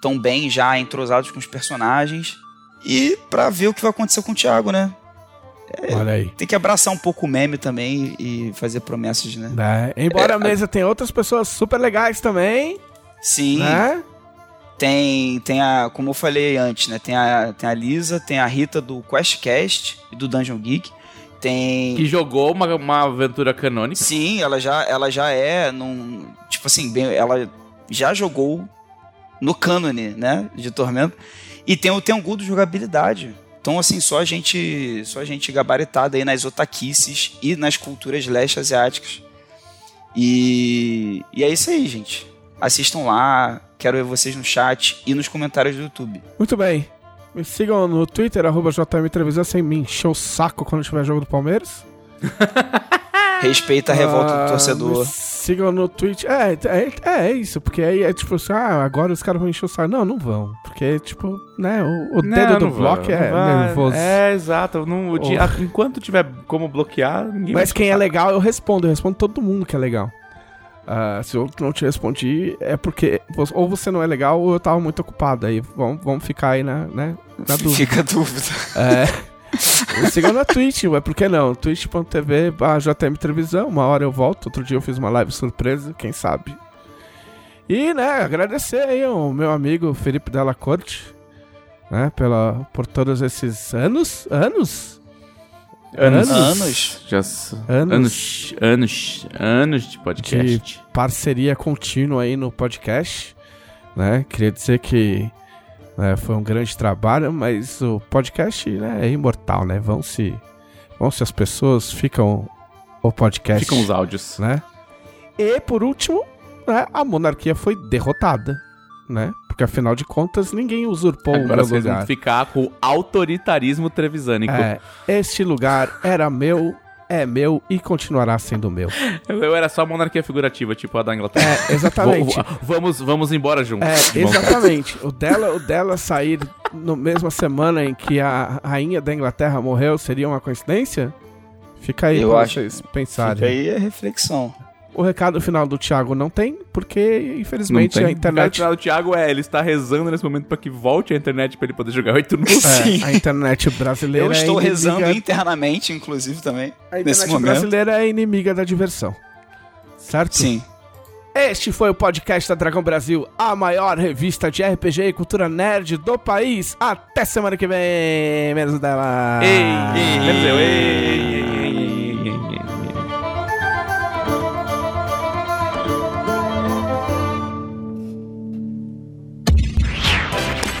tão bem já entrosados com os personagens. E pra ver o que vai acontecer com o Thiago, né? Olha aí. Tem que abraçar um pouco o meme também e fazer promessas, né? Né? Embora É, a mesa tenha outras pessoas super legais também, Sim, né? Tem, tem a, como eu falei antes, né? Tem a, tem a Lisa, tem a Rita do QuestCast e do Dungeon Geek. Tem. Que jogou uma, uma aventura canônica. Sim, ela já, ela já é num. Tipo assim, bem, ela já jogou no cânone, né? De Tormento. E tem o Tengu do jogabilidade. Então, assim, só a gente. Só a gente gabaritada aí nas otaquices e nas culturas leste asiáticas. E, e é isso aí, gente. Assistam lá. Quero ver vocês no chat e nos comentários do YouTube. Muito bem. Me sigam no Twitter, arroba JM Trevisan, sem me encher o saco quando tiver jogo do Palmeiras. Respeita a revolta Ah, do torcedor. Me sigam no Twitch. É, é, é, é isso, porque aí é tipo assim, ah, agora os caras vão encher o saco. Não, não vão. Porque, tipo, né, o, o dedo do bloco é nervoso. É, exato. Não, o dia- enquanto tiver como bloquear, ninguém Mas vai quem é legal, eu respondo. Eu respondo todo mundo que é legal. Ah, se eu não te respondi, é porque ou você não é legal ou eu tava muito ocupado. Aí vamos, vamos ficar aí na, né, na dúvida. Fica a dúvida. É. Me sigam na Twitch, ué, por que não? twitch.tv barra JM Televisão, uma hora eu volto. Outro dia eu fiz uma live surpresa, quem sabe. E, né, agradecer aí ao meu amigo Felipe Della Corte, né, pela, por todos esses anos, anos? Anos. Anos. Já anos. Anos. Anos de podcast. de parceria contínua aí no podcast, né? Queria dizer que né, foi um grande trabalho, mas o podcast né, é imortal, né? Vão se, vão se as pessoas, ficam o podcast, Ficam os áudios. né? E por último, né, a monarquia foi derrotada, né? Porque afinal de contas ninguém usurpou o Agora meu vocês lugar. vão ficar com o autoritarismo trevisânico. É, este lugar era meu, é meu e continuará sendo meu. Eu era só monarquia figurativa, tipo a da Inglaterra. É, exatamente. Vamos, vamos embora juntos. É, exatamente. O dela, o dela sair na mesma semana em que a rainha da Inglaterra morreu seria uma coincidência? Fica aí Eu pra acho- vocês pensarem. Fica aí a reflexão. O recado final do Thiago não tem, porque infelizmente tem. a O internet. cara do Thiago é, ele está rezando nesse momento pra que volte a internet pra ele poder jogar 8 no É, a internet brasileira Eu estou é inimiga, rezando internamente, inclusive, também. A nesse internet momento. brasileira é inimiga da diversão. Certo? Sim. Este foi o podcast da Dragão Brasil, a maior revista de RPG e cultura nerd do país. Até semana que vem, menos dela. Ei, ei, menos eu, ei, ei, ei, ei, ei, ei,